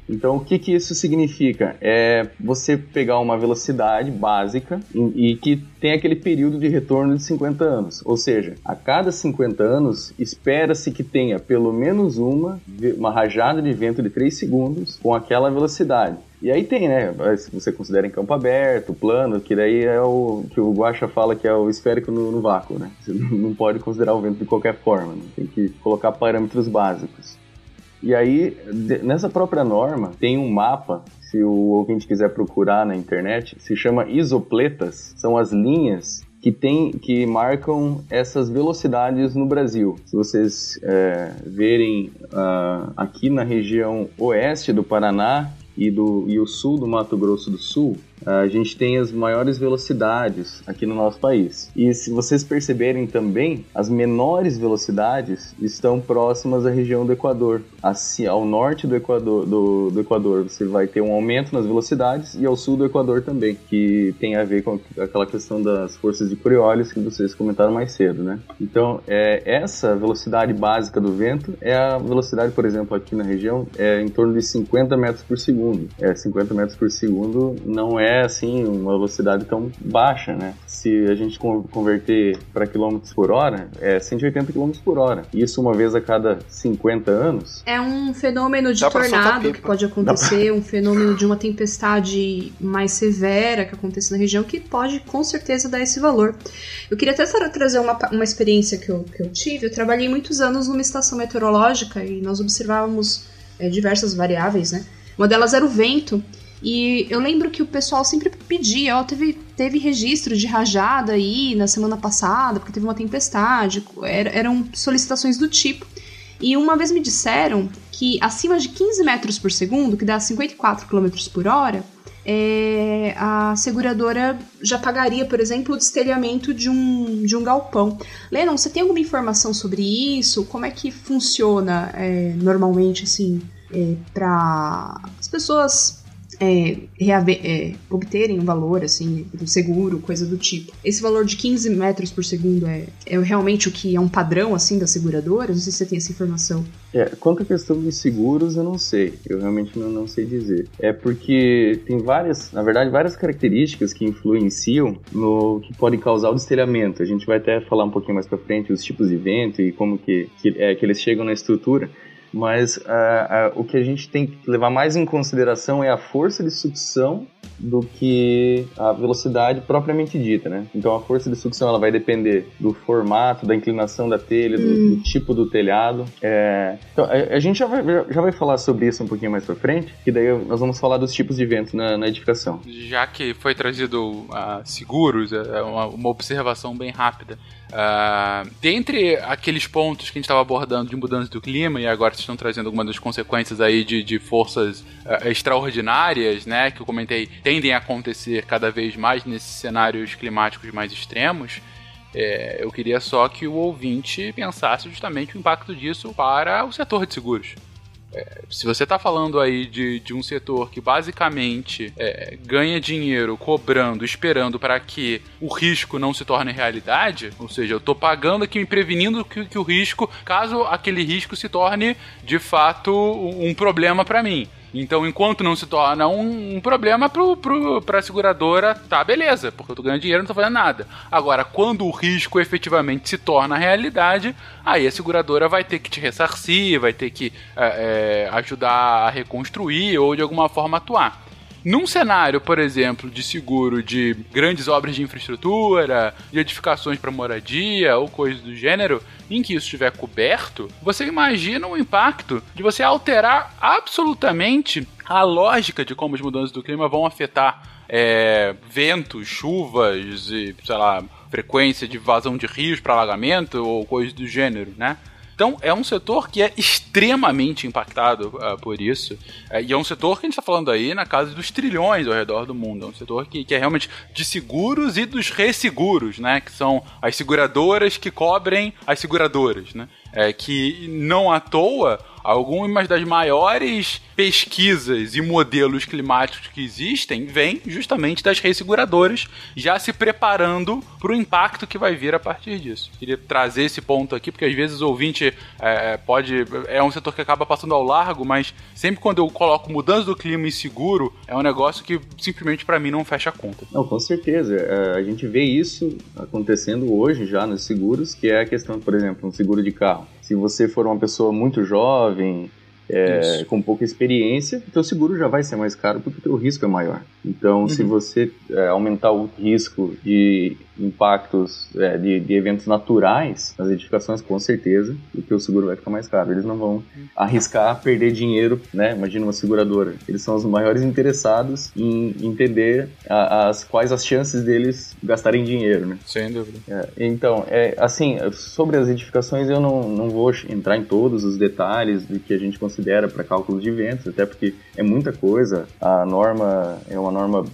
Então, o que, que isso significa? É você pegar uma velocidade básica e, que tem aquele período de retorno de 50 anos. Ou seja, a cada 50 anos, espera-se que tenha pelo menos uma, uma rajada de vento de 3 segundos com aquela velocidade. E aí tem, né? Se você considera em campo aberto, plano, que daí é o que o Guacha fala que é o esférico no, no vácuo, né? Você [LAUGHS] não pode considerar o vento de qualquer forma, né? tem que colocar parâmetros básicos. E aí, nessa própria norma, tem um mapa, se o ouvinte quiser procurar na internet, se chama isopletas, são as linhas que tem que marcam essas velocidades no Brasil. Se vocês é, verem uh, aqui na região oeste do Paraná e, do, e o sul do Mato Grosso do Sul, a gente tem as maiores velocidades aqui no nosso país. E se vocês perceberem também, as menores velocidades estão próximas à região do Equador. Assim, ao norte do Equador, do, do Equador você vai ter um aumento nas velocidades e ao sul do Equador também, que tem a ver com aquela questão das forças de Coriolis que vocês comentaram mais cedo, né? Então, é, essa velocidade básica do vento é a velocidade, por exemplo, aqui na região, é em torno de 50 metros por segundo. É, 50 metros por segundo não é é assim uma velocidade tão baixa, né? Se a gente converter para quilômetros por hora, é 180 km por hora. Isso uma vez a cada 50 anos. É um fenômeno de tornado que pode acontecer, um fenômeno de uma tempestade mais severa que acontece na região que pode com certeza dar esse valor. Eu queria até trazer uma, uma experiência que eu, que eu tive. Eu trabalhei muitos anos numa estação meteorológica e nós observávamos é, diversas variáveis, né? Uma delas era o vento. E eu lembro que o pessoal sempre pedia, ó, teve, teve registro de rajada aí na semana passada, porque teve uma tempestade, era, eram solicitações do tipo. E uma vez me disseram que acima de 15 metros por segundo, que dá 54 km por hora, é, a seguradora já pagaria, por exemplo, o destelhamento de um, de um galpão. Lennon, você tem alguma informação sobre isso? Como é que funciona é, normalmente, assim, é, para as pessoas é, é, obterem um valor, assim, do seguro, coisa do tipo. Esse valor de 15 metros por segundo é, é realmente o que é um padrão, assim, da seguradora? Não sei se você tem essa informação. É, quanto à questão dos seguros, eu não sei. Eu realmente não, não sei dizer. É porque tem várias, na verdade, várias características que influenciam no que podem causar o destelhamento. A gente vai até falar um pouquinho mais pra frente os tipos de vento e como que, que, é, que eles chegam na estrutura. Mas ah, ah, o que a gente tem que levar mais em consideração é a força de sucção do que a velocidade propriamente dita, né? Então a força de sucção ela vai depender do formato, da inclinação da telha, do, do tipo do telhado. É, então a, a gente já vai, já vai falar sobre isso um pouquinho mais pra frente, que daí nós vamos falar dos tipos de vento na, na edificação. Já que foi trazido a seguros, é uma, uma observação bem rápida. Uh, dentre aqueles pontos que a gente estava abordando de mudança do clima, e agora estão trazendo algumas das consequências aí de, de forças uh, extraordinárias, né, que eu comentei, tendem a acontecer cada vez mais nesses cenários climáticos mais extremos, é, eu queria só que o ouvinte pensasse justamente o impacto disso para o setor de seguros. É, se você está falando aí de, de um setor que basicamente é, ganha dinheiro cobrando, esperando para que o risco não se torne realidade, ou seja, eu estou pagando aqui, me prevenindo que, que o risco, caso aquele risco se torne de fato um problema para mim. Então, enquanto não se torna um, um problema pro, pro, seguradora, tá, beleza, porque eu tô ganhando dinheiro, não tô fazendo nada. Agora, quando o risco efetivamente se torna realidade, aí a seguradora vai ter que te ressarcir, vai ter que é, é, ajudar a reconstruir ou de alguma forma atuar. Num cenário, por exemplo, de seguro de grandes obras de infraestrutura, de edificações para moradia ou coisas do gênero, em que isso estiver coberto, você imagina o impacto de você alterar absolutamente a lógica de como as mudanças do clima vão afetar é, ventos, chuvas e, sei lá, frequência de vazão de rios para alagamento ou coisas do gênero, né? Então, é um setor que é extremamente impactado uh, por isso. Uh, e é um setor que a gente está falando aí na casa dos trilhões ao redor do mundo. É um setor que, que é realmente de seguros e dos resseguros, né? Que são as seguradoras que cobrem as seguradoras, né? É, que não à toa algumas das maiores pesquisas e modelos climáticos que existem vêm justamente das resseguradoras já se preparando para o impacto que vai vir a partir disso. Queria trazer esse ponto aqui, porque às vezes o ouvinte é, pode. É um setor que acaba passando ao largo, mas sempre quando eu coloco mudança do clima e seguro, é um negócio que simplesmente para mim não fecha a conta. Não, com certeza. É, a gente vê isso acontecendo hoje já nos seguros, que é a questão, por exemplo, um seguro de carro. Se você for uma pessoa muito jovem, é, com pouca experiência, o teu seguro já vai ser mais caro porque o teu risco é maior. Então, uhum. se você é, aumentar o risco de impactos é, de, de, eventos naturais nas edificações, com certeza, o teu seguro vai ficar mais caro. Eles não vão arriscar perder dinheiro, né? Imagina uma seguradora. Eles são os maiores interessados em entender a, as quais as chances deles gastarem dinheiro, né? Sem dúvida. É, então, é, assim, sobre as edificações eu não, não vou entrar em todos os detalhes do que a gente considera para cálculos de eventos, até porque é muita coisa. A norma é uma norma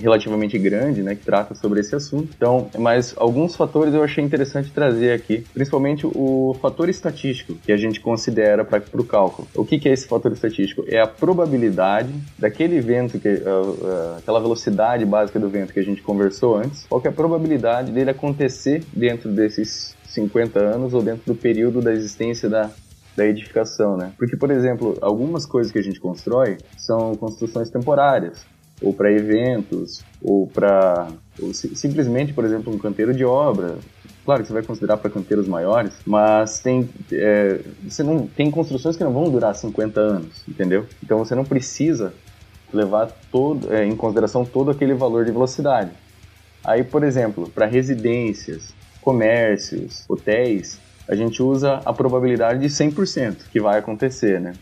relativamente grande, né, que trata sobre esse assunto. Então, mas alguns fatores eu achei interessante trazer aqui, principalmente o fator estatístico que a gente considera para o cálculo. O que, que, é esse fator estatístico? É a probabilidade daquele vento, que, uh, uh, aquela velocidade básica do vento que a gente conversou antes, qual é a probabilidade dele acontecer dentro desses 50 anos ou dentro do período da existência da, da edificação, né? Porque, por exemplo, algumas coisas que a gente constrói são construções temporárias ou para eventos, ou para simplesmente, por exemplo, um canteiro de obra. Claro que você vai considerar para canteiros maiores, mas tem, é, você não, tem construções que não vão durar 50 anos, entendeu? Então você não precisa levar todo, é, em consideração todo aquele valor de velocidade. Aí, por exemplo, para residências, comércios, hotéis, a gente usa a probabilidade de 100% que vai acontecer, né?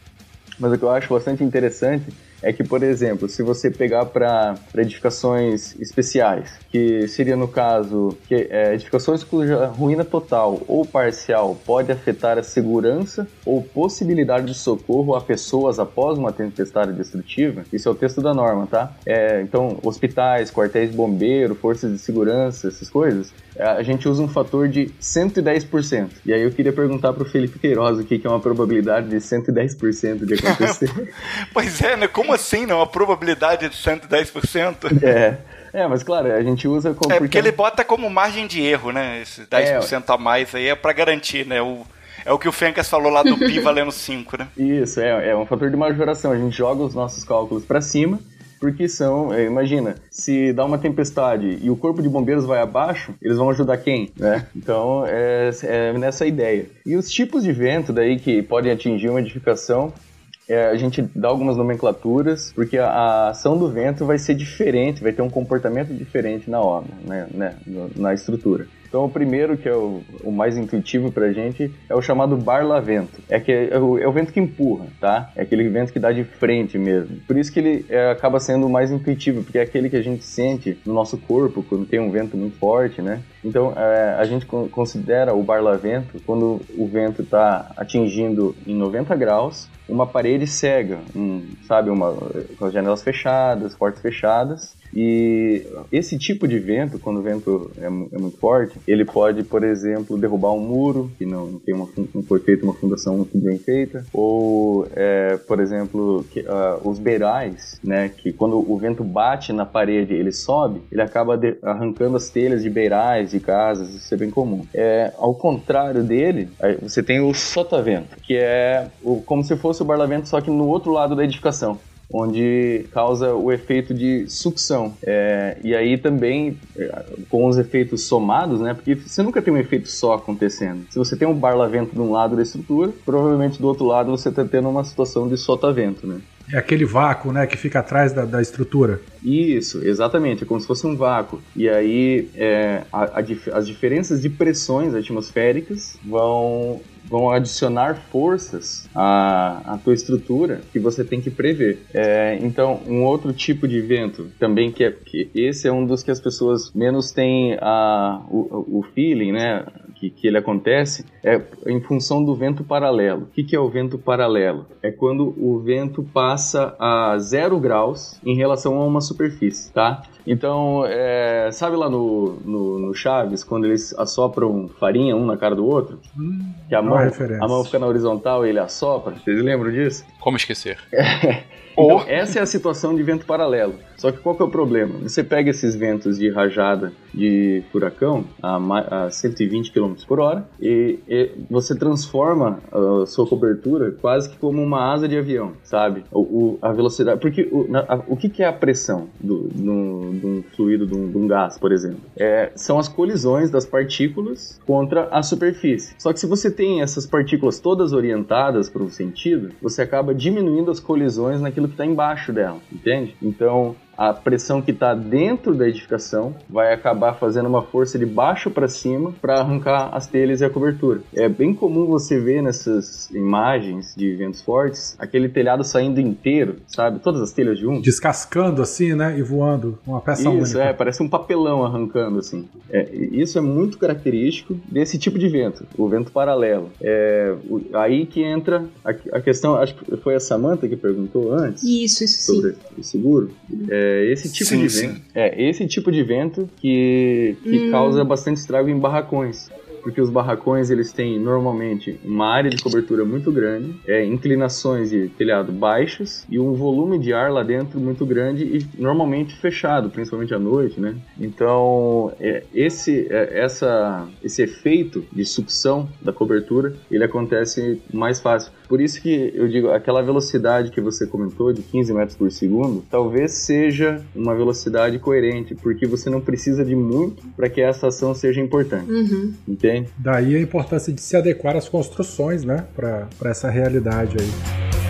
Mas o que eu acho bastante interessante é que, por exemplo, se você pegar para edificações especiais, que seria no caso que é, edificações cuja ruína total ou parcial pode afetar a segurança ou possibilidade de socorro a pessoas após uma tempestade destrutiva, isso é o texto da norma, tá? É, então, hospitais, quartéis bombeiro, forças de segurança, essas coisas, a gente usa um fator de 110%. E aí eu queria perguntar para o Felipe Queiroz o que é uma probabilidade de 110% de acontecer. [LAUGHS] pois é, né? Como assim, não? A probabilidade de 110%? [LAUGHS] É. É, mas claro, a gente usa como. É porque ele bota como margem de erro, né? Esse 10% é, a mais aí é para garantir, né? O, é o que o Fencas falou lá do pi [LAUGHS] valendo 5, né? Isso, é, é um fator de majoração. A gente joga os nossos cálculos para cima porque são, é, imagina, se dá uma tempestade e o corpo de bombeiros vai abaixo, eles vão ajudar quem, né? Então é, é nessa ideia. E os tipos de vento daí que podem atingir uma edificação é, a gente dá algumas nomenclaturas, porque a, a, ação do vento vai ser diferente, vai ter um comportamento diferente na obra, né, né na estrutura. Então, o primeiro, que é o, o mais intuitivo pra gente, é o chamado barlavento. É, que é, o, é o vento que empurra, tá? É aquele vento que dá de frente mesmo. Por isso que ele é, acaba sendo o mais intuitivo, porque é aquele que a gente sente no nosso corpo quando tem um vento muito forte, né? Então, é, a gente considera o barlavento quando o vento está atingindo em 90 graus uma parede cega, um, sabe, uma, com as janelas fechadas, portas fechadas, e esse tipo de vento, quando o vento é, é, muito forte, ele pode, por exemplo, derrubar um muro que não tem uma não foi feita uma fundação muito bem feita, ou, é, por exemplo, que, uh, os beirais, né, que quando o vento bate na parede, ele sobe, ele acaba de, arrancando as telhas de beirais de casas, isso é bem comum. É, ao contrário dele, você tem o sotavento, que é o, como se fosse o barlavento, só que no outro lado da edificação onde causa o efeito de sucção. É, e aí também, é, com os efeitos somados, né? Porque você nunca tem um efeito só acontecendo. Se você tem um barlavento de um lado da estrutura, provavelmente do outro lado você está tendo uma situação de sotavento, né? É aquele vácuo, né, que fica atrás da, da estrutura. Isso, exatamente, é como se fosse um vácuo. E aí é, a, a, as diferenças de pressões atmosféricas vão vão adicionar forças à, à tua estrutura que você tem que prever. É, então, um outro tipo de vento também que é que esse é um dos que as pessoas menos têm a, o, o feeling, né? Que, que, ele acontece é em função do vento paralelo. O que, que, é o vento paralelo? É quando o vento passa a zero graus em relação a uma superfície, tá? Então, é, sabe lá no, no, no, Chaves, quando eles assopram farinha um na cara do outro? Hum, que a mão, a mão fica na horizontal e ele assopra? Vocês lembram disso? Como esquecer? [LAUGHS] Então, essa é a situação de vento paralelo. Só que qual que é o problema? Você pega esses ventos de rajada de furacão a, a 120 km por hora e, e, você transforma a sua cobertura quase que como uma asa de avião, sabe? O, o a velocidade. Porque o, na, a, o que, que, é a pressão do, do, de um fluido, de um, de um gás, por exemplo? É, são as colisões das partículas contra a superfície. Só que se você tem essas partículas todas orientadas para um sentido, você acaba diminuindo as colisões naquilo que está embaixo dela, entende? Então, a pressão que está dentro da edificação vai acabar fazendo uma força de baixo para cima para arrancar as telhas e a cobertura. É bem comum você ver nessas imagens de ventos fortes aquele telhado saindo inteiro, sabe? Todas as telhas de um. Descascando assim, né? E voando. Uma peça isso, única. Isso, é. Parece um papelão arrancando assim. É, isso é muito característico desse tipo de vento, o vento paralelo. É, o, aí que entra a, a, questão, acho que foi a Samantha que perguntou antes. Isso, isso sobre sim. o seguro. É, é esse tipo sim, de vento. É esse tipo de vento que, que hum. causa bastante estrago em barracões porque os barracões eles têm normalmente uma área de cobertura muito grande, é, inclinações de telhado baixas e um volume de ar lá dentro muito grande e normalmente fechado, principalmente à noite, né? Então é, esse é, essa esse efeito de sucção da cobertura ele acontece mais fácil. Por isso que eu digo aquela velocidade que você comentou de 15 metros por segundo, talvez seja uma velocidade coerente, porque você não precisa de muito para que essa ação seja importante. Uhum. Entende? Daí a importância de se adequar às construções, né? Para essa realidade aí.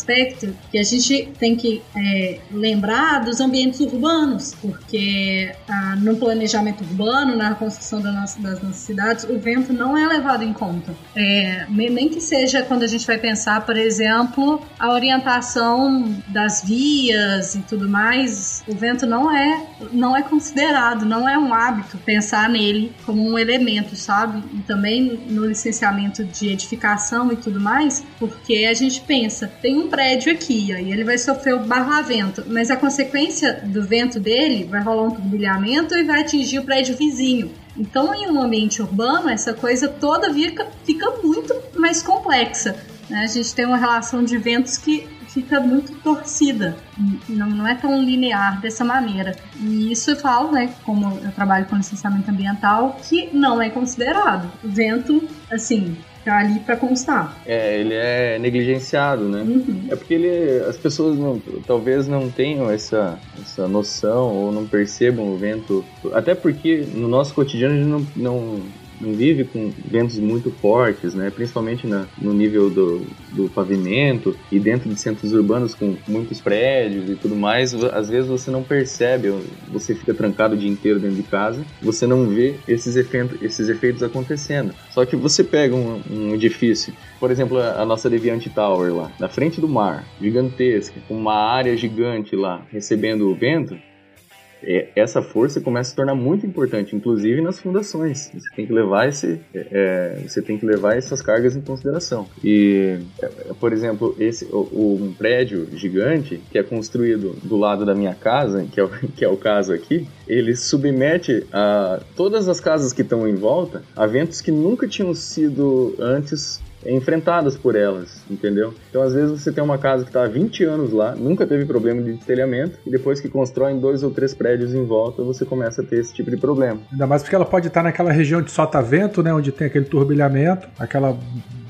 Aspecto que a gente tem que é, lembrar dos ambientes urbanos, porque ah, no planejamento urbano, na construção da nossa, das nossas cidades, o vento não é levado em conta. É, nem que seja quando a gente vai pensar, por exemplo, a orientação das vias e tudo mais, o vento não é, não é considerado, não é um hábito pensar nele como um elemento, sabe? E também no licenciamento de edificação e tudo mais, porque a gente pensa, tem um prédio aqui, aí ele vai sofrer o barravento, mas a consequência do vento dele vai rolar um turbilhamento e vai atingir o prédio vizinho. Então, em um ambiente urbano, essa coisa toda fica, fica muito mais complexa. né? A gente tem uma relação de ventos que fica muito torcida, não, não é tão linear dessa maneira. E isso eu falo, né, como eu trabalho com licenciamento ambiental, que não é considerado. O vento, assim, tá ali para constar. É, ele é negligenciado, né? Uhum. É porque ele, as pessoas não, talvez não tenham essa, essa noção ou não percebam o vento. Até porque no nosso cotidiano a gente não, não, não vive com ventos muito fortes, né? Principalmente na, no nível do, do pavimento e dentro de centros urbanos com muitos prédios e tudo mais. Às vezes você não percebe, você fica trancado o dia inteiro dentro de casa, você não vê esses efeitos, esses efeitos acontecendo. Só que você pega um, um edifício, por exemplo, a, nossa Deviant Tower lá, na frente do mar, gigantesca, com uma área gigante lá recebendo o vento, essa força começa a se tornar muito importante, inclusive nas fundações. Você tem que levar esse, é, você tem que levar essas cargas em consideração. E, é, por exemplo, esse, um prédio gigante que é construído do lado da minha casa, que é o, [LAUGHS] que é o caso aqui, ele submete a todas as casas que estão em volta a ventos que nunca tinham sido antes enfrentadas por elas, entendeu? Então, às vezes, você tem uma casa que está há 20 anos lá, nunca teve problema de destelhamento, e depois que constroem dois ou três prédios em volta, você começa a ter esse tipo de problema. Ainda mais porque ela pode estar naquela região de solta vento, né? Onde tem aquele turbilhamento, aquela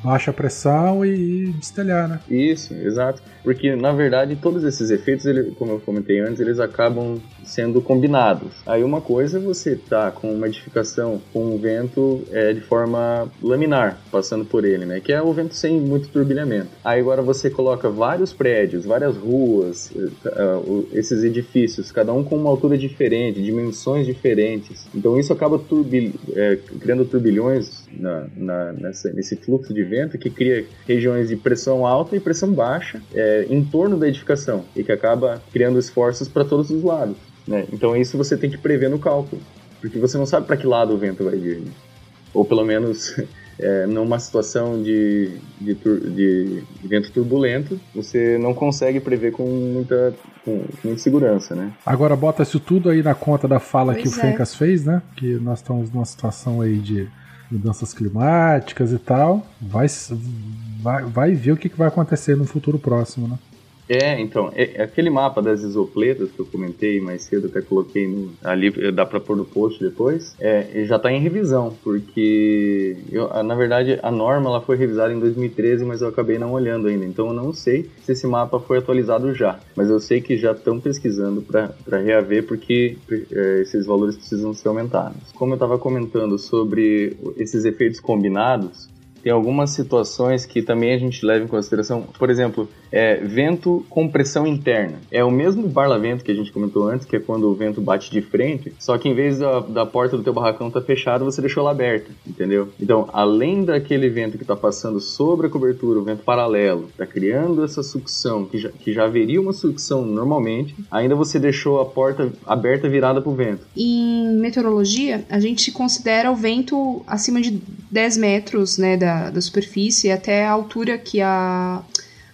baixa pressão e destelhar, né? Isso, exato. Porque, na verdade, todos esses efeitos, ele, como eu comentei antes, eles acabam sendo combinados. Aí uma coisa é você tá com uma edificação com um vento é, de forma laminar, passando por ele, né? Que é o vento sem muito turbilhamento. Aí agora você coloca vários prédios, várias ruas, uh, esses edifícios, cada um com uma altura diferente, dimensões diferentes. Então isso acaba turbil, é, criando turbilhões na, na, nessa, nesse fluxo de vento que cria regiões de pressão alta e pressão baixa é, em torno da edificação e que acaba criando esforços para todos os lados. Né? Então isso você tem que prever no cálculo, porque você não sabe para que lado o vento vai vir. Né? Ou pelo menos [LAUGHS] é, numa situação de, de, de, vento turbulento, você não consegue prever com muita, com, muita segurança, né? Agora bota isso tudo aí na conta da fala Pois que o é. Fencas fez, né? Que nós estamos numa situação aí de mudanças climáticas e tal. Vai, vai, vai ver o que que vai acontecer no futuro próximo, né? É, então, é, é aquele mapa das isopletas que eu comentei mais cedo, até coloquei no, ali, dá pra pôr no post depois, é, já tá em revisão, porque, eu, na verdade, a norma ela foi revisada em 2013, mas eu acabei não olhando ainda, então eu não sei se esse mapa foi atualizado já, mas eu sei que já estão pesquisando para reaver, porque é, esses valores precisam ser aumentados. Como eu estava comentando sobre esses efeitos combinados, tem algumas situações que também a gente leva em consideração. Por exemplo, é, vento com pressão interna. É o mesmo barlavento que a gente comentou antes, que é quando o vento bate de frente, só que em vez da, da porta do teu barracão estar tá fechada, você deixou ela aberta, entendeu? Então, além daquele vento que está passando sobre a cobertura, o vento paralelo, está criando essa sucção, que já, que já haveria uma sucção normalmente, ainda você deixou a porta aberta virada para o vento. Em meteorologia, a gente considera o vento acima de 10 metros né, da, da superfície até a altura que a,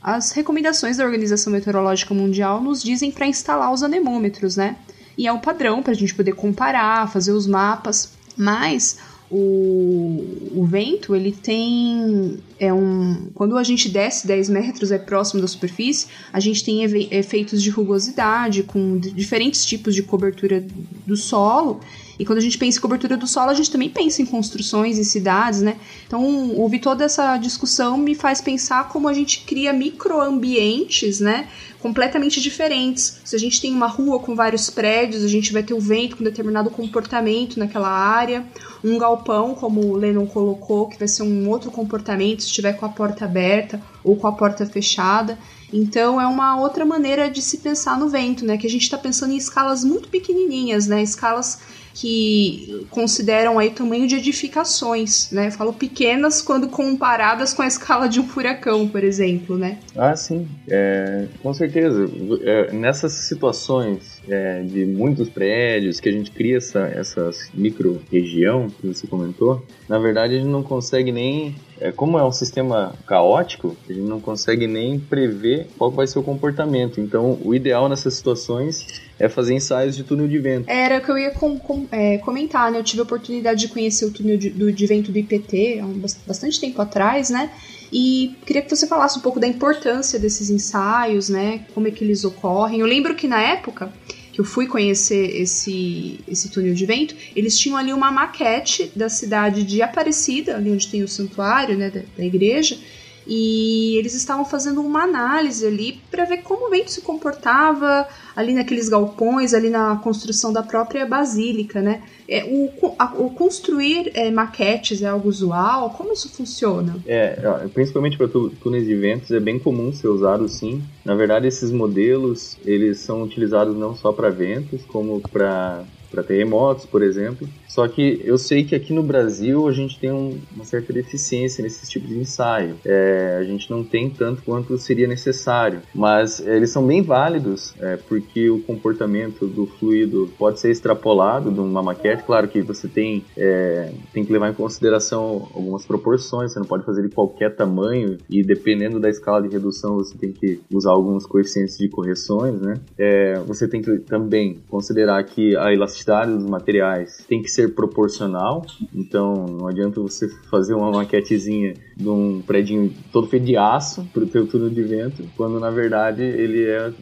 as recomendações da Organização Meteorológica Mundial nos dizem para instalar os anemômetros, né? E é o padrão para a gente poder comparar, fazer os mapas. Mas o, o vento, ele tem. É um, quando a gente desce 10 metros, é próximo da superfície, a gente tem efe- efeitos de rugosidade, com diferentes tipos de cobertura do solo. E quando a gente pensa em cobertura do solo, a gente também pensa em construções e cidades, né? Então, ouvir toda essa discussão me faz pensar como a gente cria microambientes, né? Completamente diferentes. Se a gente tem uma rua com vários prédios, a gente vai ter o vento com determinado comportamento naquela área. Um galpão, como o Lennon colocou, que vai ser um outro comportamento se estiver com a porta aberta ou com a porta fechada. Então é uma outra maneira de se pensar no vento, né? Que a gente está pensando em escalas muito pequenininhas, né? Escalas que consideram aí tamanho de edificações, né? Eu falo pequenas quando comparadas com a escala de um furacão, por exemplo, né? Ah, sim, é, com certeza. É, nessas situações é, de muitos prédios, que a gente cria essa, essas micro-região que você comentou, na verdade a gente não consegue nem é, como é um sistema caótico, a gente não consegue nem prever qual vai ser o comportamento. Então, o ideal nessas situações é fazer ensaios de túnel de vento. Era o que eu ia com, com, é, comentar, né? Eu tive a oportunidade de conhecer o túnel de, do, de vento do IPT há um, bastante tempo atrás, né? E queria que você falasse um pouco da importância desses ensaios, né? Como é que eles ocorrem. Eu lembro que na época que eu fui conhecer esse, esse túnel de vento, eles tinham ali uma maquete da cidade de Aparecida, ali onde tem o santuário né, da, da igreja, e eles estavam fazendo uma análise ali para ver como o vento se comportava ali naqueles galpões, ali na construção da própria basílica, né? É, o, a, o construir é, maquetes é algo usual? Como isso funciona? É, principalmente para túneis de ventos é bem comum ser usado sim. Na verdade, esses modelos eles são utilizados não só para ventos, como para para terremotos, por exemplo. Só que eu sei que aqui no Brasil a gente tem um, uma certa deficiência nesses tipos de ensaio. É, a gente não tem tanto quanto seria necessário, mas é, eles são bem válidos é, porque o comportamento do fluido pode ser extrapolado de uma maquete. Claro que você tem, é, tem que levar em consideração algumas proporções, você não pode fazer de qualquer tamanho e dependendo da escala de redução você tem que usar alguns coeficientes de correções, né? É, você tem que também considerar que a elasticidade dos materiais tem que ser proporcional, então não adianta você fazer uma maquetezinha de um prédio todo feito de aço para o teu túnel de vento, quando na verdade ele é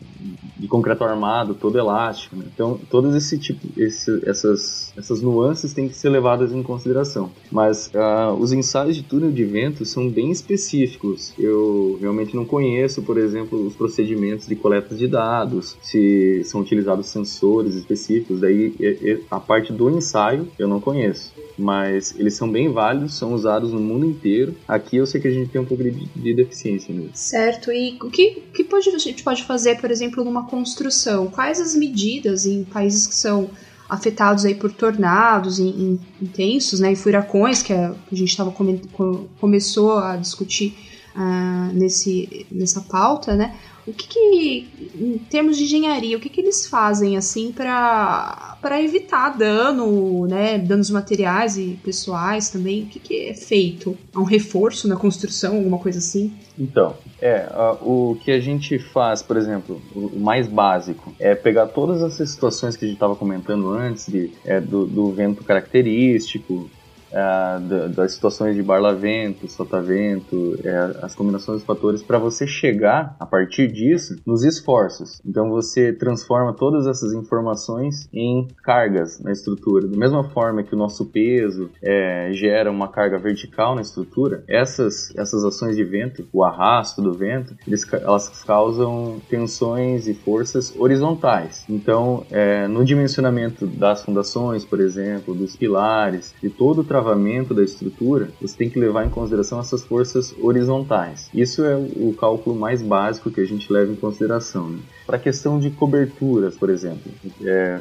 de concreto armado, todo elástico. Né? Então, todas esse tipo, esse, essas, essas nuances têm que ser levadas em consideração. Mas uh, os ensaios de túnel de vento são bem específicos. Eu realmente não conheço, por exemplo, os procedimentos de coleta de dados, se são utilizados sensores específicos. Daí, a parte do ensaio eu não conheço mas eles são bem válidos, são usados no mundo inteiro. Eu sei que a gente tem um pouco de, de deficiência mesmo. Certo, e o que, que pode, a gente pode fazer, por exemplo, numa construção? Quais as medidas em países que são afetados aí por tornados intensos, né, e furacões, que a, que a gente tava come, começou a discutir uh, nesse, nessa pauta, né? O que, que, em termos de engenharia, o que, que eles fazem assim para evitar dano, né, danos materiais e pessoais também? O que, que é feito? Há um reforço na construção, alguma coisa assim? Então, é, o que a gente faz, por exemplo, o mais básico, é pegar todas essas situações que a gente estava comentando antes, de, é, do, do vento característico, uh, das situações de barlavento, sotavento, é, as combinações dos fatores para você chegar a partir disso nos esforços. Então você transforma todas essas informações em cargas na estrutura. Da mesma forma que o nosso peso é, gera uma carga vertical na estrutura, essas, essas ações de vento, o arrasto do vento, eles, elas causam tensões e forças horizontais. Então, é, no dimensionamento das fundações, por exemplo, dos pilares, de todo o trabalho travamento da estrutura, você tem que levar em consideração essas forças horizontais. Isso é o cálculo mais básico que a gente leva em consideração. Né? Para a questão de coberturas, por exemplo, é,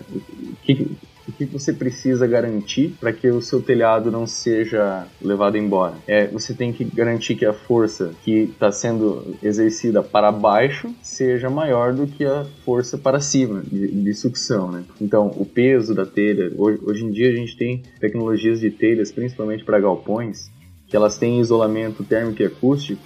que, o que você precisa garantir para que o seu telhado não seja levado embora? É, você tem que garantir que a força que está sendo exercida para baixo seja maior do que a força para cima de, de sucção, né? Então, o peso da telha, hoje, hoje em dia a gente tem tecnologias de telhas, principalmente para galpões, que elas têm isolamento térmico e acústico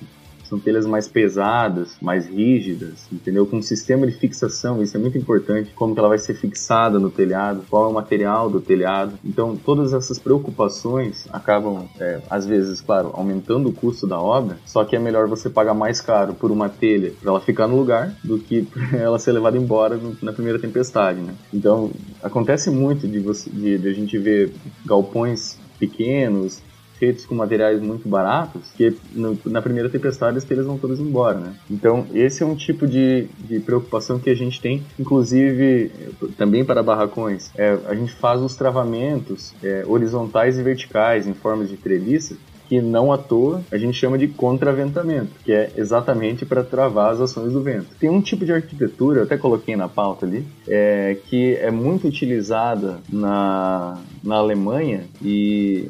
são telhas mais pesadas, mais rígidas, entendeu? Com um sistema de fixação, isso é muito importante, como que ela vai ser fixada no telhado, qual é o material do telhado. Então, todas essas preocupações acabam, é, às vezes, claro, aumentando o custo da obra, só que é melhor você pagar mais caro por uma telha para ela ficar no lugar do que [LAUGHS] ela ser levada embora na primeira tempestade, né? Então, acontece muito de, você, de, de a gente ver galpões pequenos, feitos com materiais muito baratos, que no, na primeira tempestade as telhas vão todas embora, né? Então, esse é um tipo de, de preocupação que a gente tem, inclusive também para barracões. É, a gente faz os travamentos é, horizontais e verticais em formas de treliça, que não à toa a gente chama de contraventamento, que é exatamente para travar as ações do vento. Tem um tipo de arquitetura, eu até coloquei na pauta ali, é, que é muito utilizada na, na Alemanha e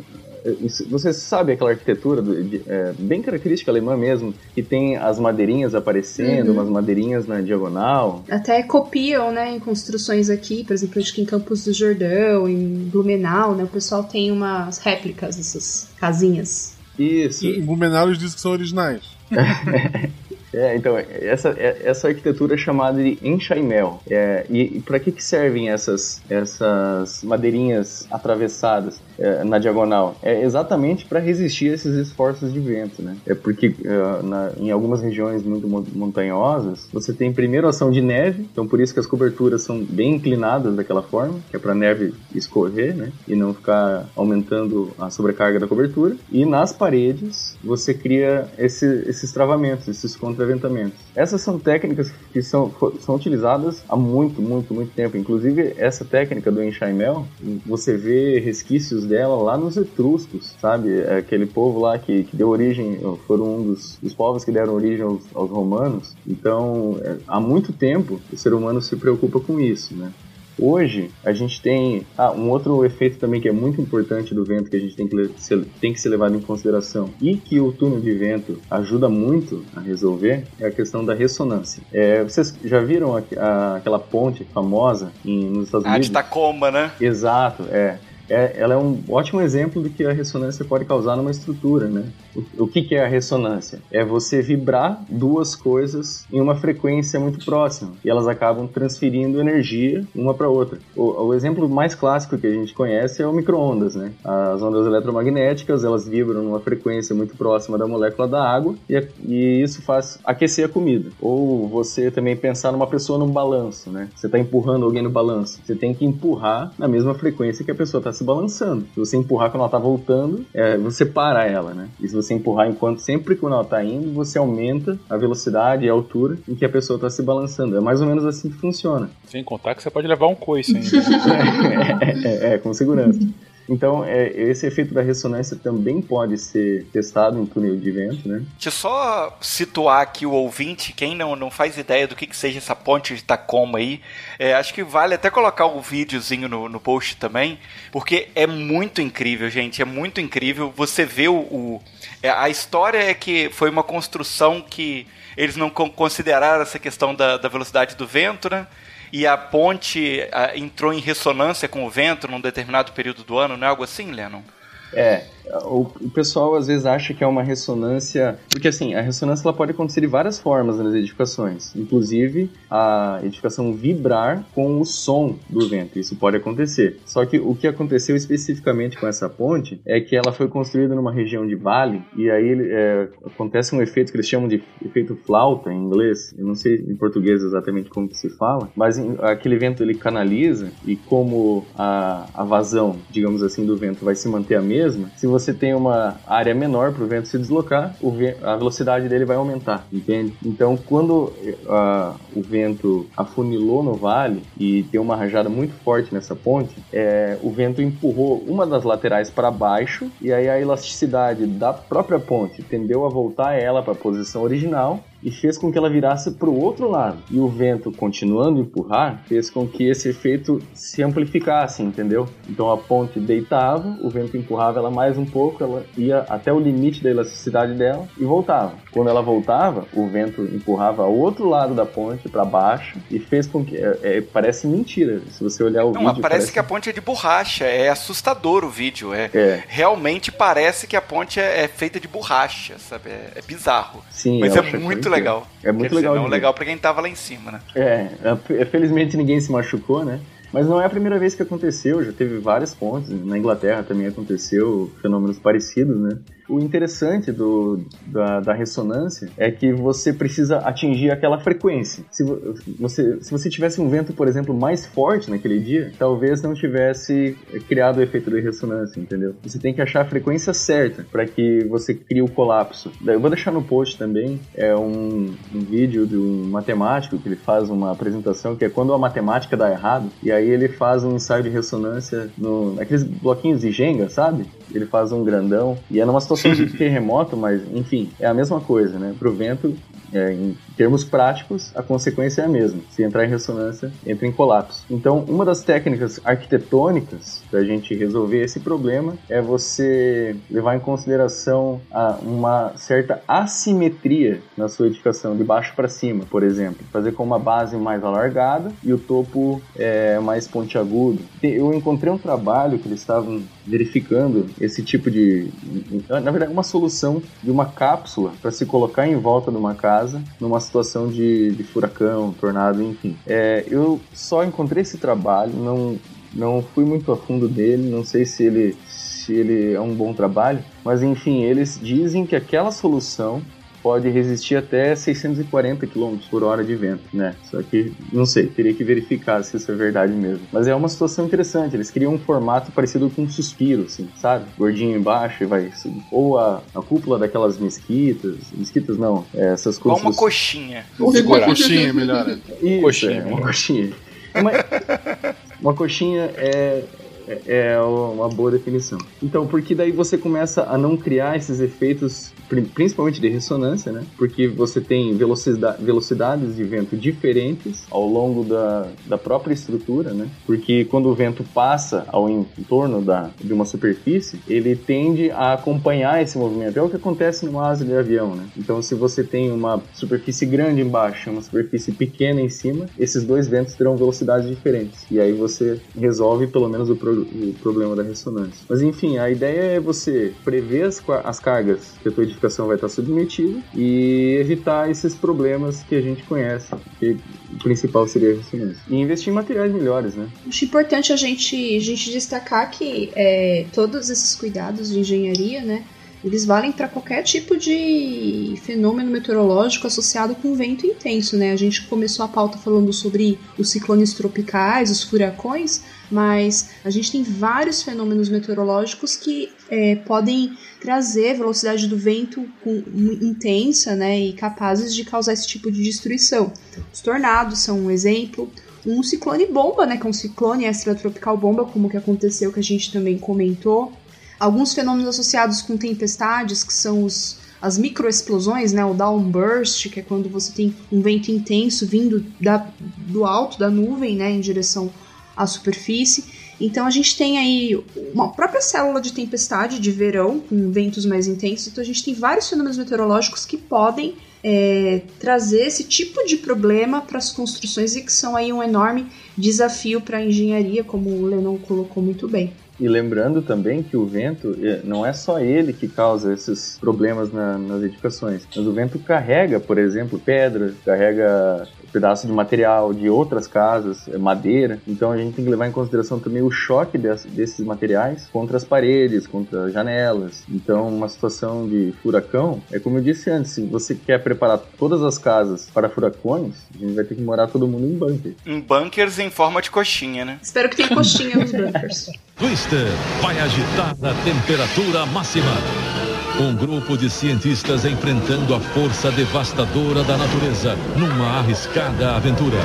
você sabe aquela arquitetura do- de- é, bem característica alemã mesmo, que tem as madeirinhas aparecendo, Uhum. umas madeirinhas na diagonal. Até copiam, né, em construções aqui, por exemplo, acho que em Campos do Jordão, em Blumenau, né, o pessoal tem umas réplicas dessas casinhas. Isso. E Blumenau eles dizem que são originais. [LAUGHS] É, então, essa, é- essa arquitetura é chamada de enxaimel. É, e e para que, que servem essas, essas madeirinhas atravessadas é, na diagonal? É exatamente para resistir a esses esforços de vento, né? É porque é, na- em algumas regiões muito mon- montanhosas, você tem primeiro ação de neve, então por isso que as coberturas são bem inclinadas daquela forma, que é para neve escorrer, né? E não ficar aumentando a sobrecarga da cobertura. E nas paredes, você cria esse- esses travamentos, esses contraventamentos. Essas são técnicas que são, são utilizadas há muito, muito, muito tempo. Inclusive, essa técnica do enxaimel, você vê resquícios dela lá nos etruscos, sabe? É Aquele povo lá que, que deu origem, foram um dos, dos povos que deram origem aos, aos romanos. Então, é, há muito tempo, o ser humano se preocupa com isso, né? Hoje, a gente tem ah, um outro efeito também que é muito importante do vento que a gente tem que, ser, tem que ser levado em consideração e que o túnel de vento ajuda muito a resolver é a questão da ressonância. É, vocês já viram a- a- aquela ponte famosa em, nos Estados A de Unidos? Tacoma, né? Exato, é. É, ela é um ótimo exemplo do que a ressonância pode causar numa estrutura, né? O, o que, que é a ressonância? É você vibrar duas coisas em uma frequência muito próxima e elas acabam transferindo energia uma para outra. O, o exemplo mais clássico que a gente conhece é o micro-ondas, né? As ondas eletromagnéticas elas vibram numa frequência muito próxima da molécula da água e, a- e isso faz aquecer a comida. Ou você também pensar numa pessoa num balanço, né? Você está empurrando alguém no balanço. Você tem que empurrar na mesma frequência que a pessoa está se balançando. Se você empurrar quando ela está voltando, é, você para ela, né? E se você empurrar enquanto sempre quando ela está indo, você aumenta a velocidade e a altura em que a pessoa está se balançando. É mais ou menos assim que funciona. Sem contar que você pode levar um coice ainda. [LAUGHS] é, é, com segurança. Então, é, esse efeito da ressonância também pode ser testado em túnel de vento, né? Deixa eu só situar aqui o ouvinte, quem não, não faz ideia do que, que seja essa ponte de Tacoma aí, é, acho que vale até colocar o videozinho no, no post também, porque é muito incrível, gente, é muito incrível. Você vê o... o- é, a história é que foi uma construção que eles não con- consideraram essa questão da, da velocidade do vento, né? E a ponte ah, entrou em ressonância com o vento num determinado período do ano, não é algo assim, Lennon? É, o, pessoal às vezes acha que é uma ressonância. Porque assim, a ressonância ela pode acontecer de várias formas nas edificações. Inclusive a edificação vibrar com o som do vento. Isso pode acontecer. Só que o que aconteceu especificamente com essa ponte é que ela foi construída numa região de vale. E aí é, acontece um efeito que eles chamam de efeito flauta em inglês. Eu não sei em português exatamente como que se fala. Mas aquele vento ele canaliza. E como a, a vazão, digamos assim, do vento vai se manter a mesma, se você tem uma área menor para o vento se deslocar, a velocidade dele vai aumentar, entende? Então, quando o vento afunilou no vale e deu uma rajada muito forte nessa ponte, é, o vento empurrou uma das laterais para baixo e aí a elasticidade da própria ponte tendeu a voltar ela para a posição original e fez com que ela virasse para o outro lado. E o vento continuando a empurrar fez com que esse efeito se amplificasse, entendeu? Então a ponte deitava, o vento empurrava ela mais um pouco, ela ia até o limite da elasticidade dela e voltava. Quando ela voltava, o vento empurrava o outro lado da ponte para baixo e fez com que é, é, parece mentira. Se você olhar o Não, vídeo, parece, que a ponte é de borracha, é assustador o vídeo. É, É. Realmente parece que a ponte é, é feita de borracha, sabe? É, é bizarro. Sim, Mas é muito é. Legal. É muito Quer dizer, legal Não de ver. legal pra quem tava lá em cima, né? É, é, felizmente ninguém se machucou, né? Mas não é a primeira vez que aconteceu, já teve várias pontes. Na Inglaterra também aconteceu fenômenos parecidos, né? O interessante do, da, da ressonância é que você precisa atingir aquela frequência. Se vo- você, se você tivesse um vento, por exemplo, mais forte naquele dia, talvez não tivesse criado o efeito de ressonância, entendeu? Você tem que achar a frequência certa para que você crie o colapso. Eu vou deixar no post também é um, um vídeo de um matemático que ele faz uma apresentação que é quando a matemática dá errado e aí ele faz um ensaio de ressonância no, naqueles bloquinhos de Jenga, sabe? Ele faz um grandão e é numa situação de [LAUGHS] terremoto, mas enfim, é a mesma coisa, né? Pro vento é, em termos práticos, a consequência é a mesma. Se entrar em ressonância, entra em colapso. Então, uma das técnicas arquitetônicas para a gente resolver esse problema é você levar em consideração uma certa assimetria na sua edificação, de baixo para cima, por exemplo. Fazer com uma base mais alargada e o topo é, mais pontiagudo. Eu encontrei um trabalho que eles estavam verificando esse tipo de. Na verdade, uma solução de uma cápsula para se colocar em volta de uma casa numa situação de, de furacão, tornado, enfim. É, eu só encontrei esse trabalho, não, não fui muito a fundo dele, não sei se ele, se ele é um bom trabalho, mas enfim, eles dizem que aquela solução pode resistir até 640 km por hora de vento, né? Só que, não sei, teria que verificar se isso é verdade mesmo. Mas é uma situação interessante, eles criam um formato parecido com um suspiro, assim, sabe? Gordinho embaixo e vai... Ou a, a cúpula daquelas mesquitas, mesquitas não, é, essas coisas... Ou uma coxinha. Ou uma coxinha, melhor. Isso, Coxinha. é, uma coxinha. Uma, uma coxinha é, é é uma boa definição. Então, porque daí você começa a não criar esses efeitos, pri- principalmente de ressonância, né? Porque você tem velocidade, velocidades de vento diferentes ao longo da, da própria estrutura, né? Porque quando o vento passa ao entorno da, de uma superfície, ele tende a acompanhar esse movimento. É o que acontece numa asa de avião, né? Então, se você tem uma superfície grande embaixo uma superfície pequena em cima, esses dois ventos terão velocidades diferentes. E aí você resolve pelo menos o, pro- o problema da ressonância. Mas enfim, a ideia é você prever as, as cargas que a tua edificação vai estar submetida e evitar esses problemas que a gente conhece. Que o principal seria a ressonância. E investir em materiais melhores, né? Acho importante a gente, a gente destacar que é, todos esses cuidados de engenharia, né, eles valem para qualquer tipo de fenômeno meteorológico associado com vento intenso, né? A gente começou a pauta falando sobre os ciclones tropicais, os furacões, mas a gente tem vários fenômenos meteorológicos que é, podem trazer velocidade do vento com- intensa, né, e capazes de causar esse tipo de destruição. Os tornados são um exemplo. Um ciclone bomba, né, que é um ciclone extratropical bomba, como que aconteceu, que a gente também comentou. Alguns fenômenos associados com tempestades, que são os, as microexplosões, né, o downburst, que é quando você tem um vento intenso vindo da, do alto da nuvem, né, em direção à superfície. Então a gente tem aí uma própria célula de tempestade de verão, com ventos mais intensos. Então a gente tem vários fenômenos meteorológicos que podem é, trazer esse tipo de problema para as construções e que são aí um enorme desafio para a engenharia, como o Lennon colocou muito bem. E lembrando também que o vento eh, não é só ele que causa esses problemas na- nas edificações, mas o vento carrega, por exemplo, pedra, carrega pedaço de material de outras casas, eh, madeira. Então a gente tem que levar em consideração também o choque des- desses materiais contra as paredes, contra as janelas. Então, uma situação de furacão é como eu disse antes: se você quer preparar todas as casas para furacões, a gente vai ter que morar todo mundo em bunker. Em bunkers em forma de coxinha, né? Espero que tenha coxinha nos bunkers. [LAUGHS] Twister vai agitar a temperatura máxima. Um grupo de cientistas enfrentando a força devastadora da natureza numa arriscada aventura.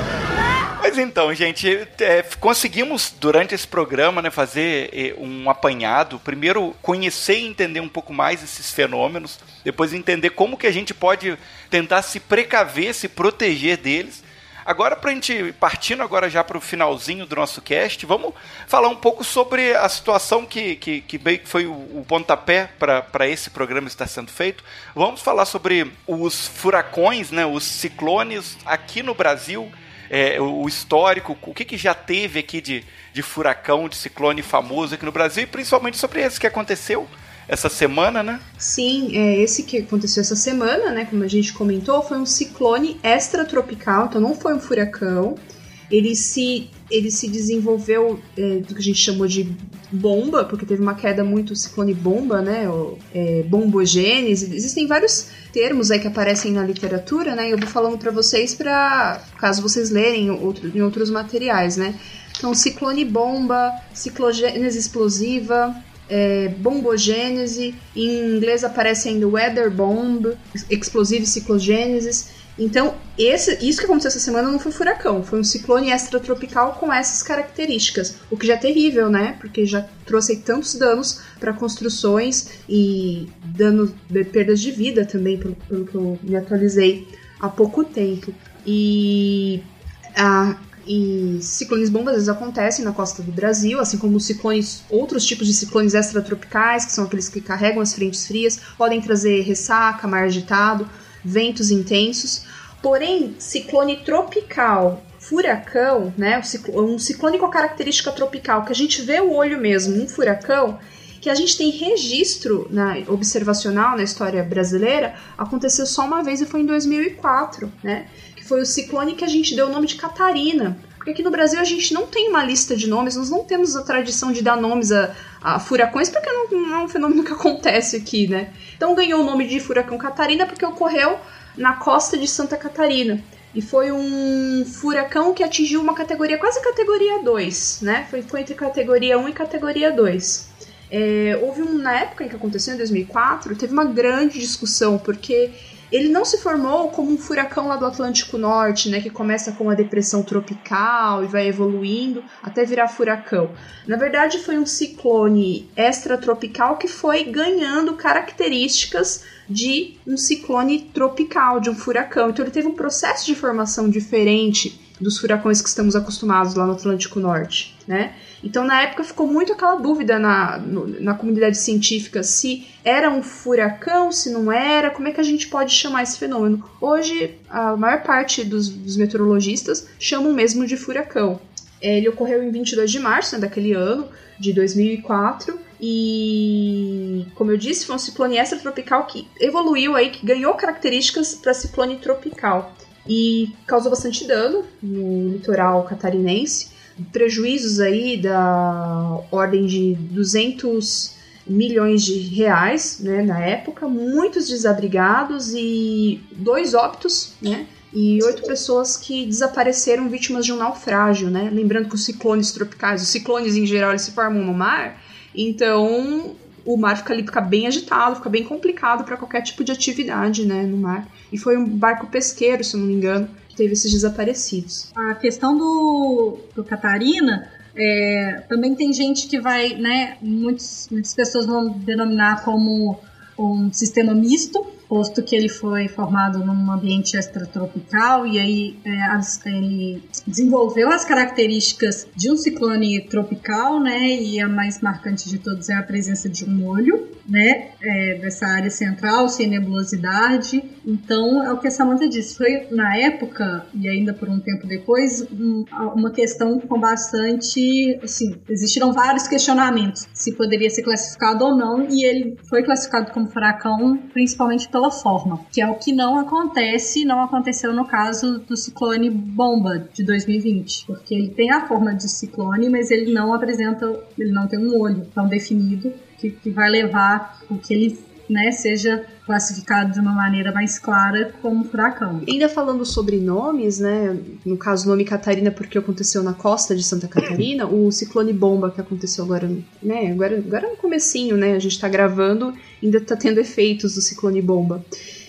Mas então, gente, é, conseguimos durante esse programa né, fazer é, um apanhado. Primeiro, conhecer e entender um pouco mais esses fenômenos. Depois, entender como que a gente pode tentar se precaver, se proteger deles. Agora, para a gente partindo agora já para o finalzinho do nosso cast, vamos falar um pouco sobre a situação que, que, que foi o, o pontapé para esse programa estar sendo feito. Vamos falar sobre os furacões, né, os ciclones aqui no Brasil é, o histórico, o que, que já teve aqui de, de furacão, de ciclone famoso aqui no Brasil, e principalmente sobre esse que aconteceu essa semana, né? Sim, é, esse que aconteceu essa semana, né? Como a gente comentou, foi um ciclone extratropical, então não foi um furacão. Ele se, ele se desenvolveu é, do que a gente chamou de bomba, porque teve uma queda muito ciclone bomba, né? Ou, é, bombogênese. Existem vários termos aí que aparecem na literatura, né? E eu vou falando para vocês para caso vocês lerem outro, em outros materiais, né? Então, ciclone bomba, ciclogênese explosiva, é, bombogênese, em inglês aparece ainda weather bomb, explosive ciclogênesis. Então, esse, isso que aconteceu essa semana não foi furacão, foi um ciclone extratropical com essas características, o que já é terrível, né? Porque já trouxe tantos danos para construções e dano, perdas de vida também, pelo, pelo que eu me atualizei há pouco tempo. E, a, e ciclones bombas vezes acontecem na costa do Brasil, assim como ciclones, outros tipos de ciclones extratropicais, que são aqueles que carregam as frentes frias, podem trazer ressaca, mar agitado, ventos intensos. Porém, ciclone tropical, furacão, né, um ciclone com a característica tropical, que a gente vê o olho mesmo, um furacão, que a gente tem registro na observacional na história brasileira, aconteceu só uma vez e foi em 2004, né? Que foi o ciclone que a gente deu o nome de Catarina. Porque aqui no Brasil a gente não tem uma lista de nomes, nós não temos a tradição de dar nomes a, a furacões, porque não, não, é um fenômeno que [LAUGHS] acontece aqui, né? Então ganhou o nome de furacão Catarina porque ocorreu na costa de Santa Catarina. E foi um furacão que atingiu uma categoria, quase categoria 2, né? Foi, foi entre categoria 1 e categoria 2. É, houve um, na época em que aconteceu, em 2004, teve uma grande discussão, porque ele não se formou como um furacão lá do Atlântico Norte, né, que começa com uma depressão tropical e vai evoluindo até virar furacão. Na verdade, foi um ciclone extratropical que foi ganhando características de um ciclone tropical, de um furacão. Então ele teve um processo de formação diferente dos furacões que estamos acostumados lá no Atlântico Norte, né? Então, na época, ficou muito aquela dúvida na, na comunidade científica se era um furacão, se não era, como é que a gente pode chamar esse fenômeno. Hoje, a maior parte dos, dos meteorologistas chamam mesmo de furacão. Ele ocorreu em 22 de março né, daquele ano, de 2004, e, como eu disse, foi um ciclone extratropical que evoluiu aí, que ganhou características para ciclone tropical e causou bastante dano no litoral catarinense prejuízos aí da ordem de 200 milhões de reais, né, na época, muitos desabrigados e dois óbitos, né, e oito pessoas que desapareceram vítimas de um naufrágio, né, lembrando que os ciclones tropicais, os ciclones em geral, eles se formam no mar, então o mar fica ali, fica bem agitado, fica bem complicado para qualquer tipo de atividade, né, no mar. E foi um barco pesqueiro, se não me engano, teve esses desaparecidos. A questão do, do Catarina, é, também tem gente que vai, né, muitos, muitas pessoas vão denominar como um sistema misto, posto que ele foi formado num ambiente extratropical e aí é, as, ele desenvolveu as características de um ciclone tropical, né? E a mais marcante de todos é a presença de um olho, né? É, dessa área central, sem nebulosidade. Então, é o que a Samantha disse. Foi, na época, e ainda por um tempo depois, um, uma questão com bastante. Assim, existiram vários questionamentos se poderia ser classificado ou não, e ele foi classificado como furacão principalmente pela forma, que é o que não acontece, não aconteceu no caso do ciclone Bomba de 2020, porque ele tem a forma de ciclone, mas ele não apresenta, ele não tem um olho tão definido que, que vai levar o que ele né, seja classificado de uma maneira mais clara como furacão. Ainda falando sobre nomes, né, no caso o nome Catarina porque aconteceu na costa de Santa Catarina, o ciclone bomba que aconteceu agora, né, agora, agora no comecinho, né, a gente tá gravando, ainda tá tendo efeitos do ciclone bomba.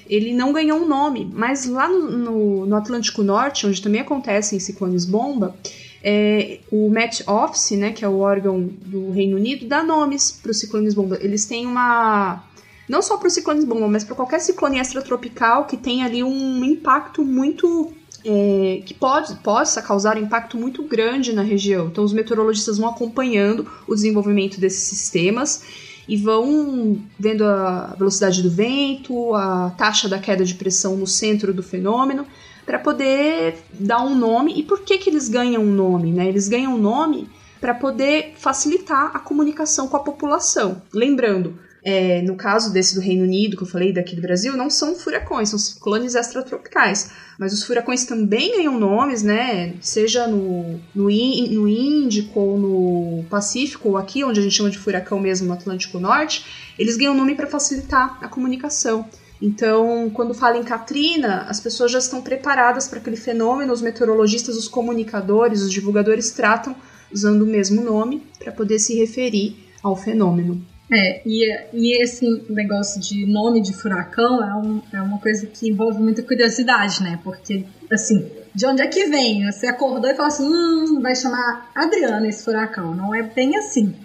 Ele não ganhou um nome, mas lá no, no, no Atlântico Norte, onde também acontecem ciclones bomba, é, o Met Office, né, que é o órgão do Reino Unido, dá nomes para os ciclones bomba. Eles têm uma não só para os ciclones bomba, mas para qualquer ciclone extratropical que tenha ali um impacto muito é, que pode, possa causar um impacto muito grande na região. Então, os meteorologistas vão acompanhando o desenvolvimento desses sistemas e vão vendo a velocidade do vento, a taxa da queda de pressão no centro do fenômeno para poder dar um nome. E por que, que eles ganham um nome? Né? Eles ganham um nome para poder facilitar a comunicação com a população. Lembrando, é, no caso desse do Reino Unido, que eu falei daqui do Brasil, não são furacões, são ciclones extratropicais. Mas os furacões também ganham nomes, né? Seja no, no, no Índico ou no Pacífico, ou aqui, onde a gente chama de furacão mesmo, no Atlântico Norte, eles ganham nome para facilitar a comunicação. Então, quando fala em Katrina, as pessoas já estão preparadas para aquele fenômeno, os meteorologistas, os comunicadores, os divulgadores tratam usando o mesmo nome para poder se referir ao fenômeno. É, e, e esse negócio de nome de furacão é, um, é uma coisa que envolve muita curiosidade, né? Porque, assim, de onde é que vem? Você acordou e falou assim: hum, vai chamar Adriana esse furacão. Não é bem assim.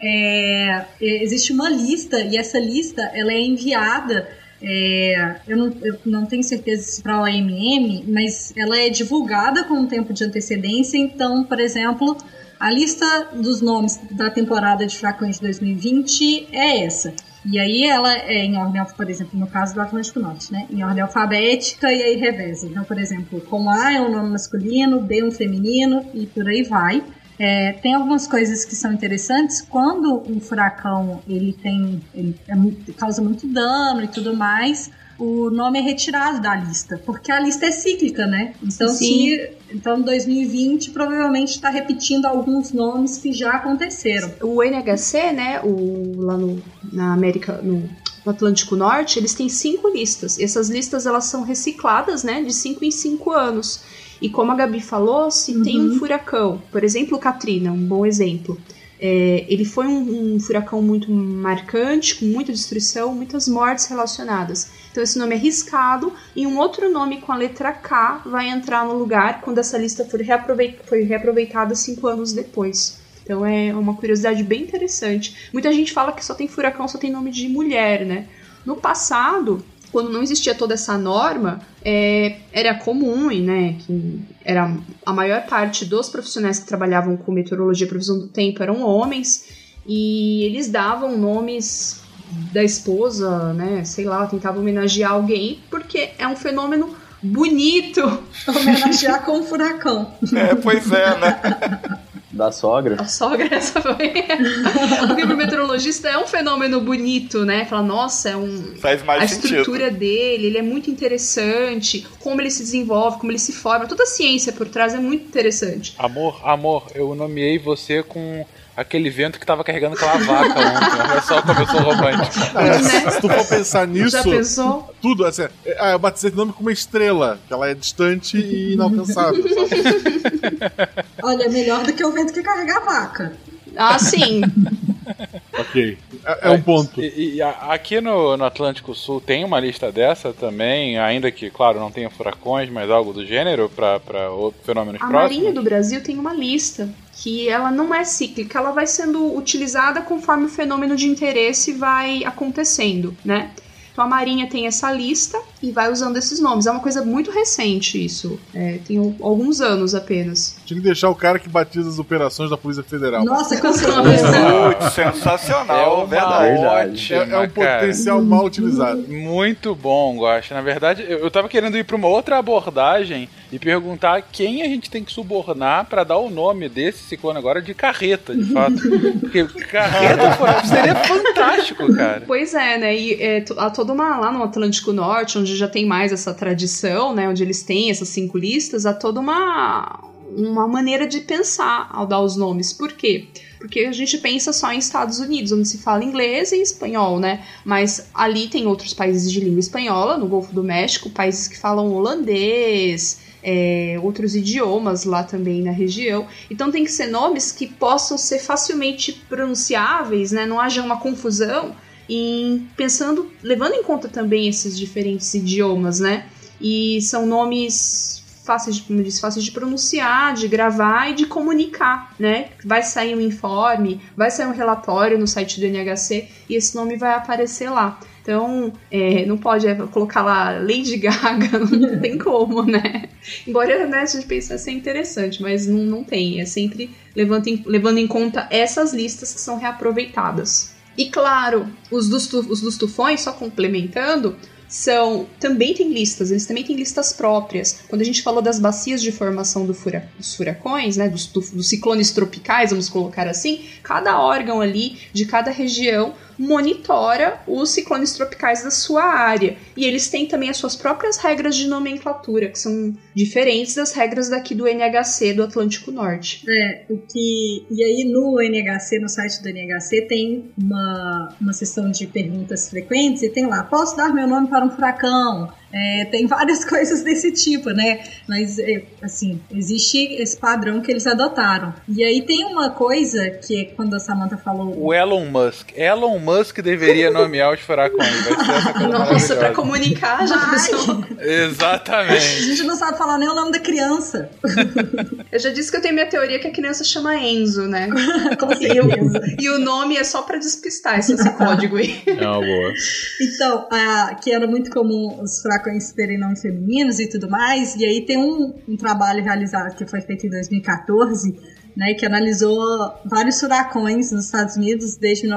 É, existe uma lista e essa lista ela é enviada é, eu, não, eu não tenho certeza se para a OMM, mas ela é divulgada com um tempo de antecedência. Então, por exemplo, a lista dos nomes da temporada de Furacões de 2020 é essa. E aí ela é em ordem, por exemplo, no caso do Atlântico Norte, né? Em ordem alfabética e aí reveza. Então, por exemplo, como A é um nome masculino, B um feminino e por aí vai. É, tem algumas coisas que são interessantes. Quando um furacão ele tem, ele é causa muito dano e tudo mais, o nome é retirado da lista, porque a lista é cíclica, né? Então, Sim. se, então 2020 provavelmente está repetindo alguns nomes que já aconteceram. O NHC, né, o, lá no, na América, no, no Atlântico Norte, eles têm cinco listas. Essas listas elas são recicladas, né, de cinco em cinco anos. E como a Gabi falou, se tem um furacão, por exemplo, o Katrina, um bom exemplo. É, ele foi um, um furacão muito marcante, com muita destruição, muitas mortes relacionadas. Então esse nome é riscado e um outro nome com a letra K vai entrar no lugar quando essa lista for, foi reaproveitada cinco anos depois. Então é uma curiosidade bem interessante. Muita gente fala que só tem furacão, só tem nome de mulher, né? No passado, quando não existia toda essa norma, é, era comum, né, que era a maior parte dos profissionais que trabalhavam com meteorologia e previsão do tempo eram homens e eles davam nomes da esposa, né, sei lá, tentavam homenagear alguém porque é um fenômeno bonito. [LAUGHS] Homenagear com um furacão. É, pois é, né? [LAUGHS] Da sogra. A sogra, [LAUGHS] essa foi. Porque pro meteorologista é um fenômeno bonito, né? Fala, nossa, é um. Faz mais a sentido. estrutura dele, ele é muito interessante, como ele se desenvolve, como ele se forma, toda a ciência por trás é muito interessante. Amor, amor, eu nomeei você com aquele vento que tava carregando aquela vaca ontem. Olha só como eu sou romântico. É, se- se tu for pensar nisso, Já pensou? tudo, assim, é, ah, eu batizei esse nome com uma estrela, que ela é distante e inalcançável. sabe? [LAUGHS] Olha, melhor do que o vento que carrega a vaca. Ah, sim. [LAUGHS] ok. É, é um ponto. E, e a- aqui no, no Atlântico Sul tem uma lista dessa também, ainda que, claro, não tenha furacões, mas algo do gênero para outros fenômenos A próximos. Marinha do Brasil tem uma lista que ela não é cíclica, ela vai sendo utilizada conforme o fenômeno de interesse vai acontecendo, né? Então a Marinha tem essa lista e vai usando esses nomes. É uma coisa muito recente isso. É, tem al- alguns anos apenas. Tinha que deixar o cara que batiza as operações da Polícia Federal. Nossa, com Putz, sensacional, É verdade. ótima, É, é um cara. potencial mal utilizado. Muito bom, Guaxa. Na verdade, eu, eu tava querendo ir pra uma outra abordagem e perguntar quem a gente tem que subornar pra dar o nome desse ciclone agora de carreta, de fato. [LAUGHS] Porque carreta pô, seria fantástico, cara. Pois é, né? E é, há toda uma. Lá no Atlântico Norte, onde já tem mais essa tradição, né? Onde eles têm essas cinco listas, há toda uma. Uma maneira de pensar ao dar os nomes. Por quê? Porque a gente pensa só em Estados Unidos, onde se fala inglês e espanhol, né? Mas ali tem outros países de língua espanhola, no Golfo do México, países que falam holandês, é, outros idiomas lá também na região. Então tem que ser nomes que possam ser facilmente pronunciáveis, né? Não haja uma confusão em pensando, levando em conta também esses diferentes idiomas, né? E são nomes fáceis de, como disse, fáceis de pronunciar, de gravar e de comunicar, né? Vai sair um informe, vai sair um relatório no site do NHC e esse nome vai aparecer lá. Então, é, não pode é, colocar lá Lady Gaga, [LAUGHS] não tem como, né? Embora né, a gente pensasse ser interessante, mas não, não tem. É sempre levando em, levando em conta essas listas que são reaproveitadas. E claro, os dos, os dos tufões, só complementando, são também tem listas, eles também têm listas próprias. Quando a gente falou das bacias de formação do fura- dos furacões, né, dos, tu- dos ciclones tropicais, vamos colocar assim, cada órgão ali de cada região monitora os ciclones tropicais da sua área. E eles têm também as suas próprias regras de nomenclatura, que são diferentes das regras daqui do NHC do Atlântico Norte. É, o que. E aí no NHC, no site do NHC, tem uma, uma seção de perguntas frequentes e tem lá, posso dar meu nome para um furacão? É, tem várias [LAUGHS] coisas desse tipo, né? Mas, é, assim, existe esse padrão que eles adotaram. E aí tem uma coisa que é quando a Samantha falou. O Elon Musk. Elon Musk deveria [LAUGHS] nomear os furacões. Nossa, pra comunicar já pensou. A Exatamente. gente não sabe falar nem o nome da criança. [LAUGHS] Eu já disse que eu tenho minha teoria que a criança chama Enzo, né? Com E o, certeza. e o nome é só pra despistar esse, esse código aí. É uma boa. Então, a, que era muito comum os furacões terem nomes femininos e tudo mais, e aí tem um, um trabalho realizado que foi feito em 2014, né, que analisou vários furacões nos Estados Unidos desde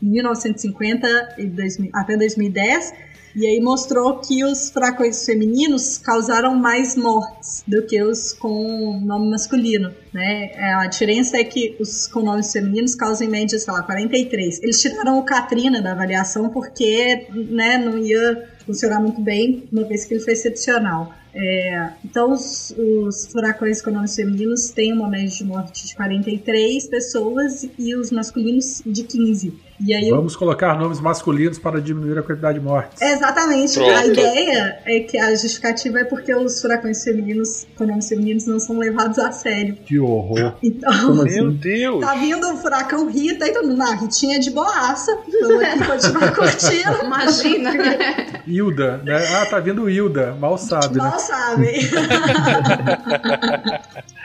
1950 e 2000 até 2010, e aí mostrou que os furacões femininos causaram mais mortes do que os com nome masculino. Né? É, A diferença é que os com nomes femininos causam em média, sei lá, 43. Eles tiraram o Katrina da avaliação porque né, não ia funcionar muito bem, uma vez que ele foi excepcional. É, então, os, os furacões com nomes femininos têm uma média de morte de 43 pessoas e os masculinos de 15. E aí, Vamos colocar nomes masculinos para diminuir a quantidade de mortes. Exatamente. Pronto. A ideia é que a justificativa é porque os furacões femininos, com nomes femininos, não são levados a sério. Que horror. Então, Meu Deus! tá vindo o furacão Rita e todo mundo, ah, Ritinha é de boaça. Vamos aqui continuar curtindo. Imagina. [LAUGHS] [LAUGHS] Hilda, né? Ah, tá vindo Hilda. Mal sabe, né? Mal sabem.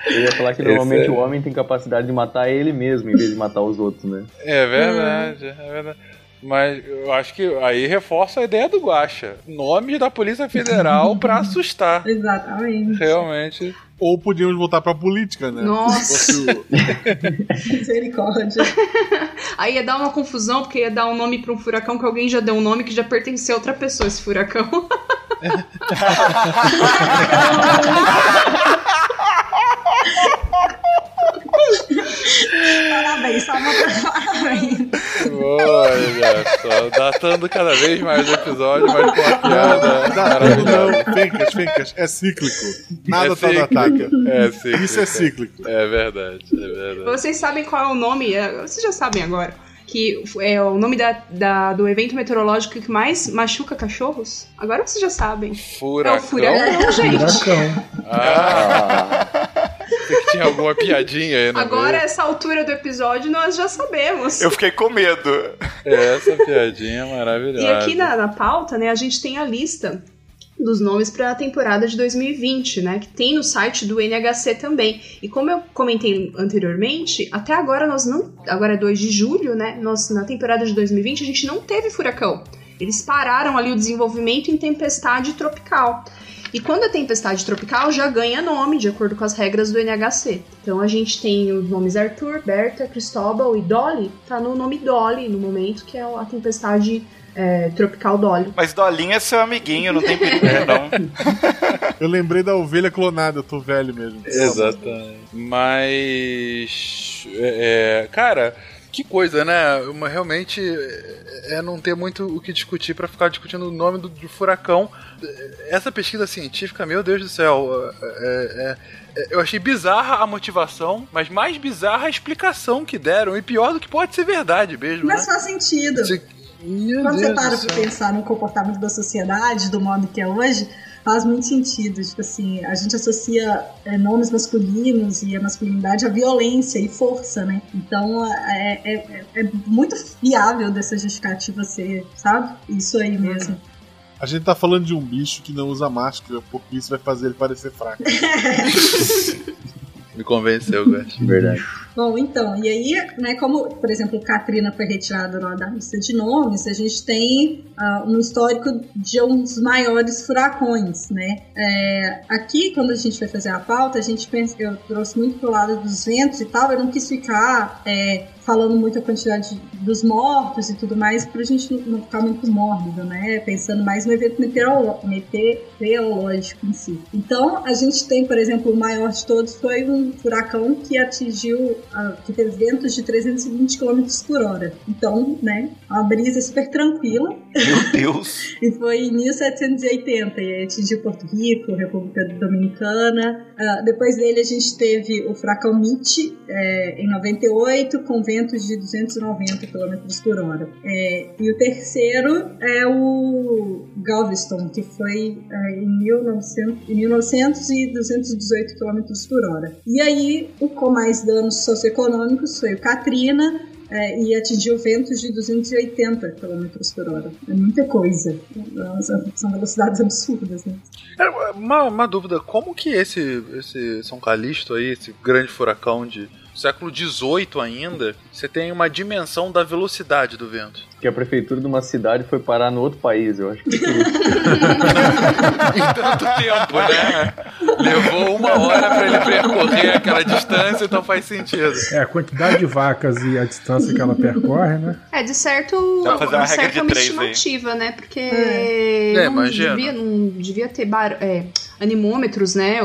Eu ia falar que Esse normalmente é- o homem tem capacidade de matar ele mesmo em vez de matar os outros, né? É verdade, é verdade. Mas eu acho que aí reforça a ideia do Guacha. Nome da Polícia Federal pra assustar. Exatamente. Realmente. Ou podíamos voltar pra política, né? Nossa. [LAUGHS] Misericórdia. Aí ia dar uma confusão, porque ia dar um nome pra um furacão que alguém já deu um nome que já pertencia a outra pessoa, esse furacão. [LAUGHS] Parabéns, Samanta, parabéns. Olha só, datando cada vez mais o episódio, mas com uma piada maravilhosa. Não, Fencas, Fencas, é cíclico. Nada É tá cíclico. ataca. É cíclico. Isso é cíclico. É verdade, é verdade. Vocês sabem qual é o nome? é, Vocês já sabem agora. Que é o nome da, da- do evento meteorológico que mais machuca cachorros? Agora vocês já sabem. É Furacão. o furacão, gente. Furacão. Ah, tinha alguma [LAUGHS] piadinha aí no Agora, meio. essa altura do episódio, nós já sabemos. Eu fiquei com medo. É, Essa piadinha é maravilhosa. E aqui na, na pauta, né, a gente tem a lista dos nomes para a temporada de 2020, né, que tem no site do NHC também. E como eu comentei anteriormente, até agora nós não, agora é 2 de julho, né, nós na temporada de 2020 a gente não teve furacão. Eles pararam ali o desenvolvimento em tempestade tropical. E quando é tempestade tropical, já ganha nome, de acordo com as regras do NHC. Então a gente tem os nomes Arthur, Berta, Cristóbal e Dolly. Tá no nome Dolly no momento, que é a tempestade é, tropical Dolly. Mas Dolinha é seu amiguinho, não tem perigo não. [LAUGHS] Eu lembrei da ovelha clonada, eu tô velho mesmo. Exatamente. Mas. É, é, cara, que coisa, né? Uma, realmente é não ter muito o que discutir pra ficar discutindo o nome do, do furacão. Essa pesquisa científica, meu Deus do céu, é- é- é- eu achei bizarra a motivação, mas mais bizarra a explicação que deram, e pior do que pode ser verdade mesmo. Mas né? faz sentido. Você- Meu Quando você Deus para do pra pensar no comportamento da sociedade, do modo que é hoje, faz muito sentido. Tipo assim, a gente associa é, nomes masculinos e a masculinidade à violência e força, né? Então é, é, é- é muito viável dessa justificativa ser, sabe? Isso aí mesmo. A gente tá falando de um bicho que não usa máscara, porque isso vai fazer ele parecer fraco. [LAUGHS] [LAUGHS] Me convenceu, Gus. Verdade. Bom, então, e aí, né, como, por exemplo, Katrina foi retirada lá da lista de nomes, a gente tem ah, um histórico de um dos maiores furacões, né? É, aqui, quando a gente foi fazer a pauta, a gente pensa, eu trouxe muito pro lado dos ventos e tal, eu não quis ficar é, falando muito a quantidade dos mortos e tudo mais, pra gente não, ficar muito mórbido, né? Pensando mais no evento meteorológico em si. Então, a gente tem, por exemplo, o maior de todos foi um furacão que atingiu, que teve ventos de 320 km por hora. Então, né, uma brisa super tranquila. Meu [LAUGHS] Deus. E foi em 1780, e aí atingiu Porto Rico, República Dominicana. Ah, depois dele a gente teve o furacão Mitch, é, em 98, com ventos de 290 km por hora. É, e o terceiro é o Galveston, que foi é, em, 1900, em 1900 e 218 km por hora. E aí, o com mais danos socioeconômicos foi o Katrina, é, e atingiu ventos de 280 km por hora. É muita coisa. São velocidades absurdas, né? É, uma, uma dúvida, como que esse, esse São Calixto aí, esse grande furacão de século XVIII ainda, você tem uma dimensão da velocidade do vento. Que a prefeitura de uma cidade foi parar no outro país, eu acho que. [LAUGHS] em tanto tempo, né? Levou uma hora para ele percorrer aquela distância, então faz sentido. É, a quantidade de vacas e a distância que ela percorre, né? É, de certo, Dá pra fazer uma de uma três aí. estimativa, né? Porque É, não, imagina. devia, não devia ter bar, é, animômetros, né?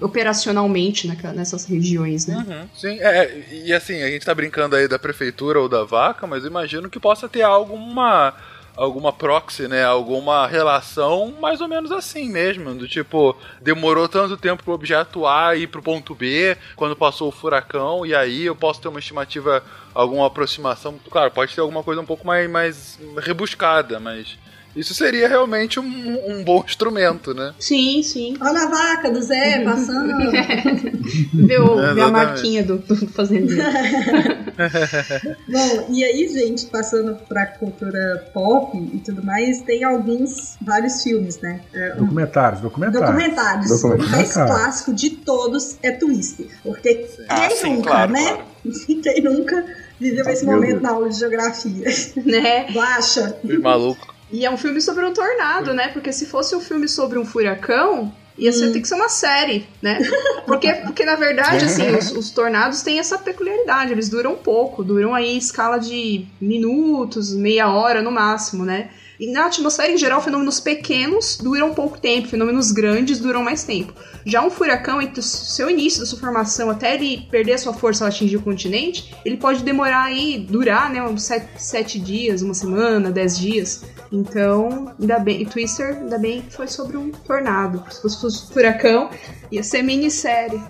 operacionalmente naquela- nessas regiões, né? Uhum, sim, é, e assim, a gente tá brincando aí da prefeitura ou da vaca, mas imagino que possa ter alguma alguma proxy, né, alguma relação mais ou menos assim mesmo, do tipo, demorou tanto tempo pro objeto A ir pro ponto B, quando passou o furacão, e aí eu posso ter uma estimativa, alguma aproximação, claro, pode ter alguma coisa um pouco mais, mais rebuscada, mas isso seria realmente um, um bom instrumento, né? Sim, sim. Olha a vaca do Zé [LAUGHS] passando. O- ver a marquinha do, do fazendeiro. [LAUGHS] Bom, e aí, gente, passando pra cultura pop e tudo mais, tem alguns, vários filmes, né? É, um- Documentários, documentários. Documentários. Documentários. O mais clássico de todos é Twister. Porque quem Ah, sim, nunca, claro, né? claro. [LAUGHS] Quem nunca viveu esse Meu momento Deus. na aula de geografia? né? Baixa. Os malucos. E é um filme sobre um tornado, né? Porque se fosse um filme sobre um furacão, ia ser, ter que ser uma série, né? Porque, porque na verdade, assim, [LAUGHS] os, os tornados têm essa peculiaridade, eles duram pouco, duram aí escala de minutos, meia hora no máximo, né? E na atmosfera, em geral, fenômenos pequenos duram pouco tempo, fenômenos grandes duram mais tempo. Já um furacão, entre o seu início da sua formação até ele perder a sua força ao atingir o continente, ele pode demorar aí, durar, né, uns sete, sete dias, uma semana, dez dias. Então, ainda bem, e Twister, ainda bem que foi sobre um tornado. Se fosse, um furacão, ia ser minissérie.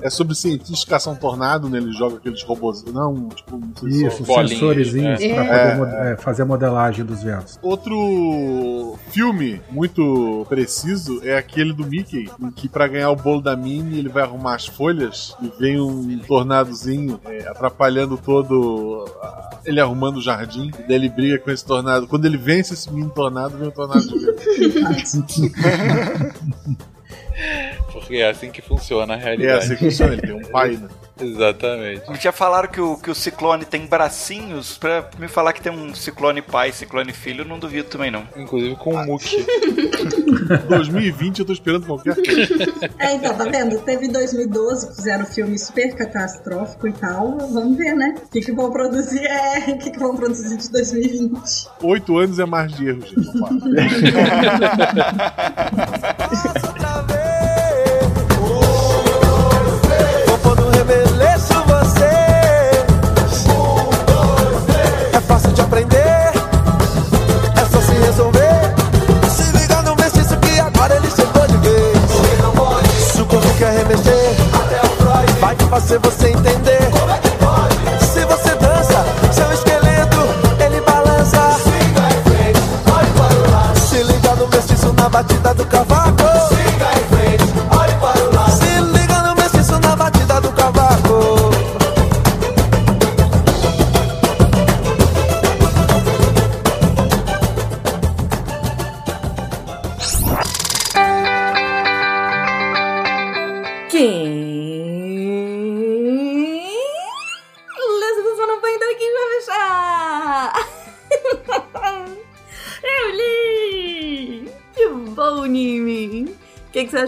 É sobre cientistas que um tornado, né? Ele joga aqueles robôs. Não, tipo, um sensor. Isso, Bolinhas, sensorizinhos é. pra É. poder mo- é, fazer a modelagem dos ventos. Outro filme muito preciso é aquele do Mickey, em que pra ganhar o bolo da Minnie ele vai arrumar as folhas e vem um tornadozinho é, atrapalhando todo. a- Ele arrumando o jardim, e daí ele briga com esse tornado. Quando ele vence esse mini tornado, vem o tornado de [LAUGHS] vento. [LAUGHS] Porque é assim que funciona a É realidade. assim que funciona, ele tem um pai, né? Exatamente. Já falaram que o, que o ciclone tem bracinhos, pra me falar que tem um ciclone pai, ciclone filho, não duvido também não. Inclusive com o Muki. [LAUGHS] 2020 eu tô esperando qualquer coisa. É, então, tá vendo? Teve 2012 que fizeram um filme super catastrófico e tal. Vamos ver, né? O que, que vão produzir é. O que, que vão produzir de 2020? Oito anos é mais de erro, gente. [LAUGHS] aprender, é só se resolver. Se liga no mestiço que agora ele chegou de vez. Se o corpo quer remexer, vai fazer você entender.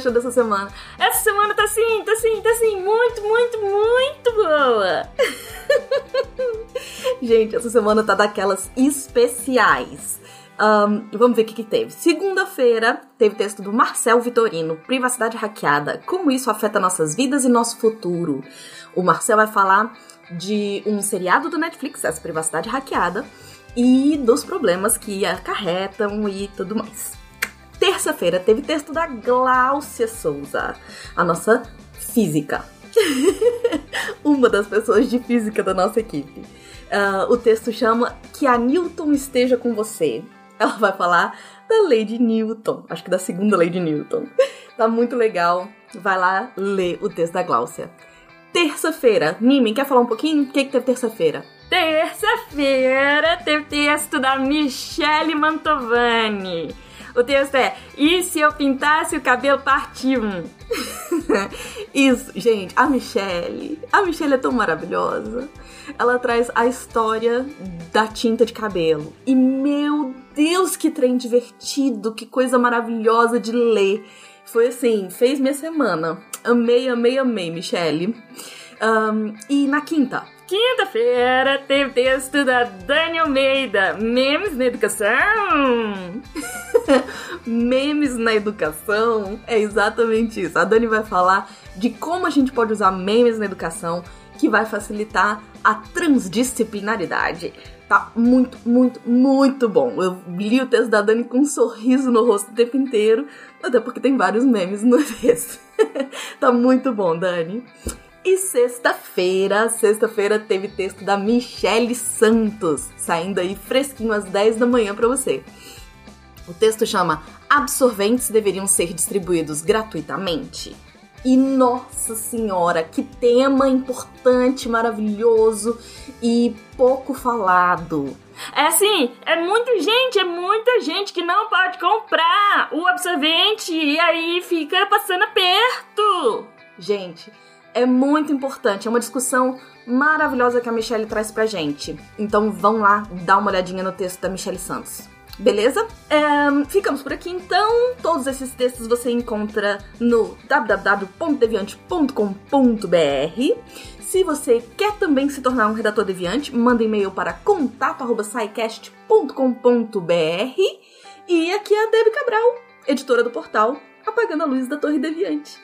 Achou dessa semana? Essa semana tá assim, tá assim, tá assim, muito, muito, muito boa! [LAUGHS] Gente, essa semana tá daquelas especiais. Ahn, vamos ver o que, que teve. Segunda-feira teve texto do Marcel Vitorino, Privacidade Hackeada. Como isso afeta nossas vidas e nosso futuro? O Marcel vai falar de um seriado do Netflix, essa Privacidade Hackeada, e dos problemas que acarretam e tudo mais. Terça-feira teve texto da Gláucia Souza, a nossa física. [LAUGHS] Uma das pessoas de física da nossa equipe. Ah, o texto chama Que a Newton esteja com você. Ela vai falar da lei de Newton, acho que da segunda lei de Newton. [LAUGHS] Tá muito legal. Vai lá ler o texto da Gláucia. terça-feira. Nimen, quer falar um pouquinho? O que, que teve terça-feira? Terça-feira teve texto da Michele Mantovani. O texto é: E se eu pintasse o cabelo parte 1? [LAUGHS] Isso, gente, a Michelle. A Michelle é tão maravilhosa. Ela traz a história da tinta de cabelo. E meu Deus, que trem divertido, que coisa maravilhosa de ler. Foi assim, fez minha semana. Amei, amei, amei, Michelle. Um, e na quinta, Quinta-feira teve texto da Dani Almeida, memes na educação. [LAUGHS] memes na educação é exatamente isso. A Dani vai falar de como a gente pode usar memes na educação que vai facilitar a transdisciplinaridade. Tá muito, muito, muito bom. Eu li o texto da Dani com um sorriso no rosto o tempo inteiro, até porque tem vários memes no [LAUGHS] texto. tá muito bom, Dani. E sexta-feira, sexta-feira teve texto da Michele Santos, saindo aí fresquinho às 10 da manhã para você. O texto chama Absorventes deveriam ser distribuídos gratuitamente. E nossa senhora, que tema importante, maravilhoso e pouco falado. É assim, é muita gente, é muita gente que não pode comprar o absorvente e aí fica passando aperto. Gente, é muito importante, é uma discussão maravilhosa que a Michelle traz pra gente. Então vão lá dar uma olhadinha no texto da Michelle Santos. Beleza? É, ficamos por aqui então. Todos esses textos você encontra no www.deviante.com.br. Se você quer também se tornar um redator deviante, manda e-mail para contato@saicast.com.br. E aqui é a Debbie Cabral, editora do portal Apagando a Luz da Torre Deviante.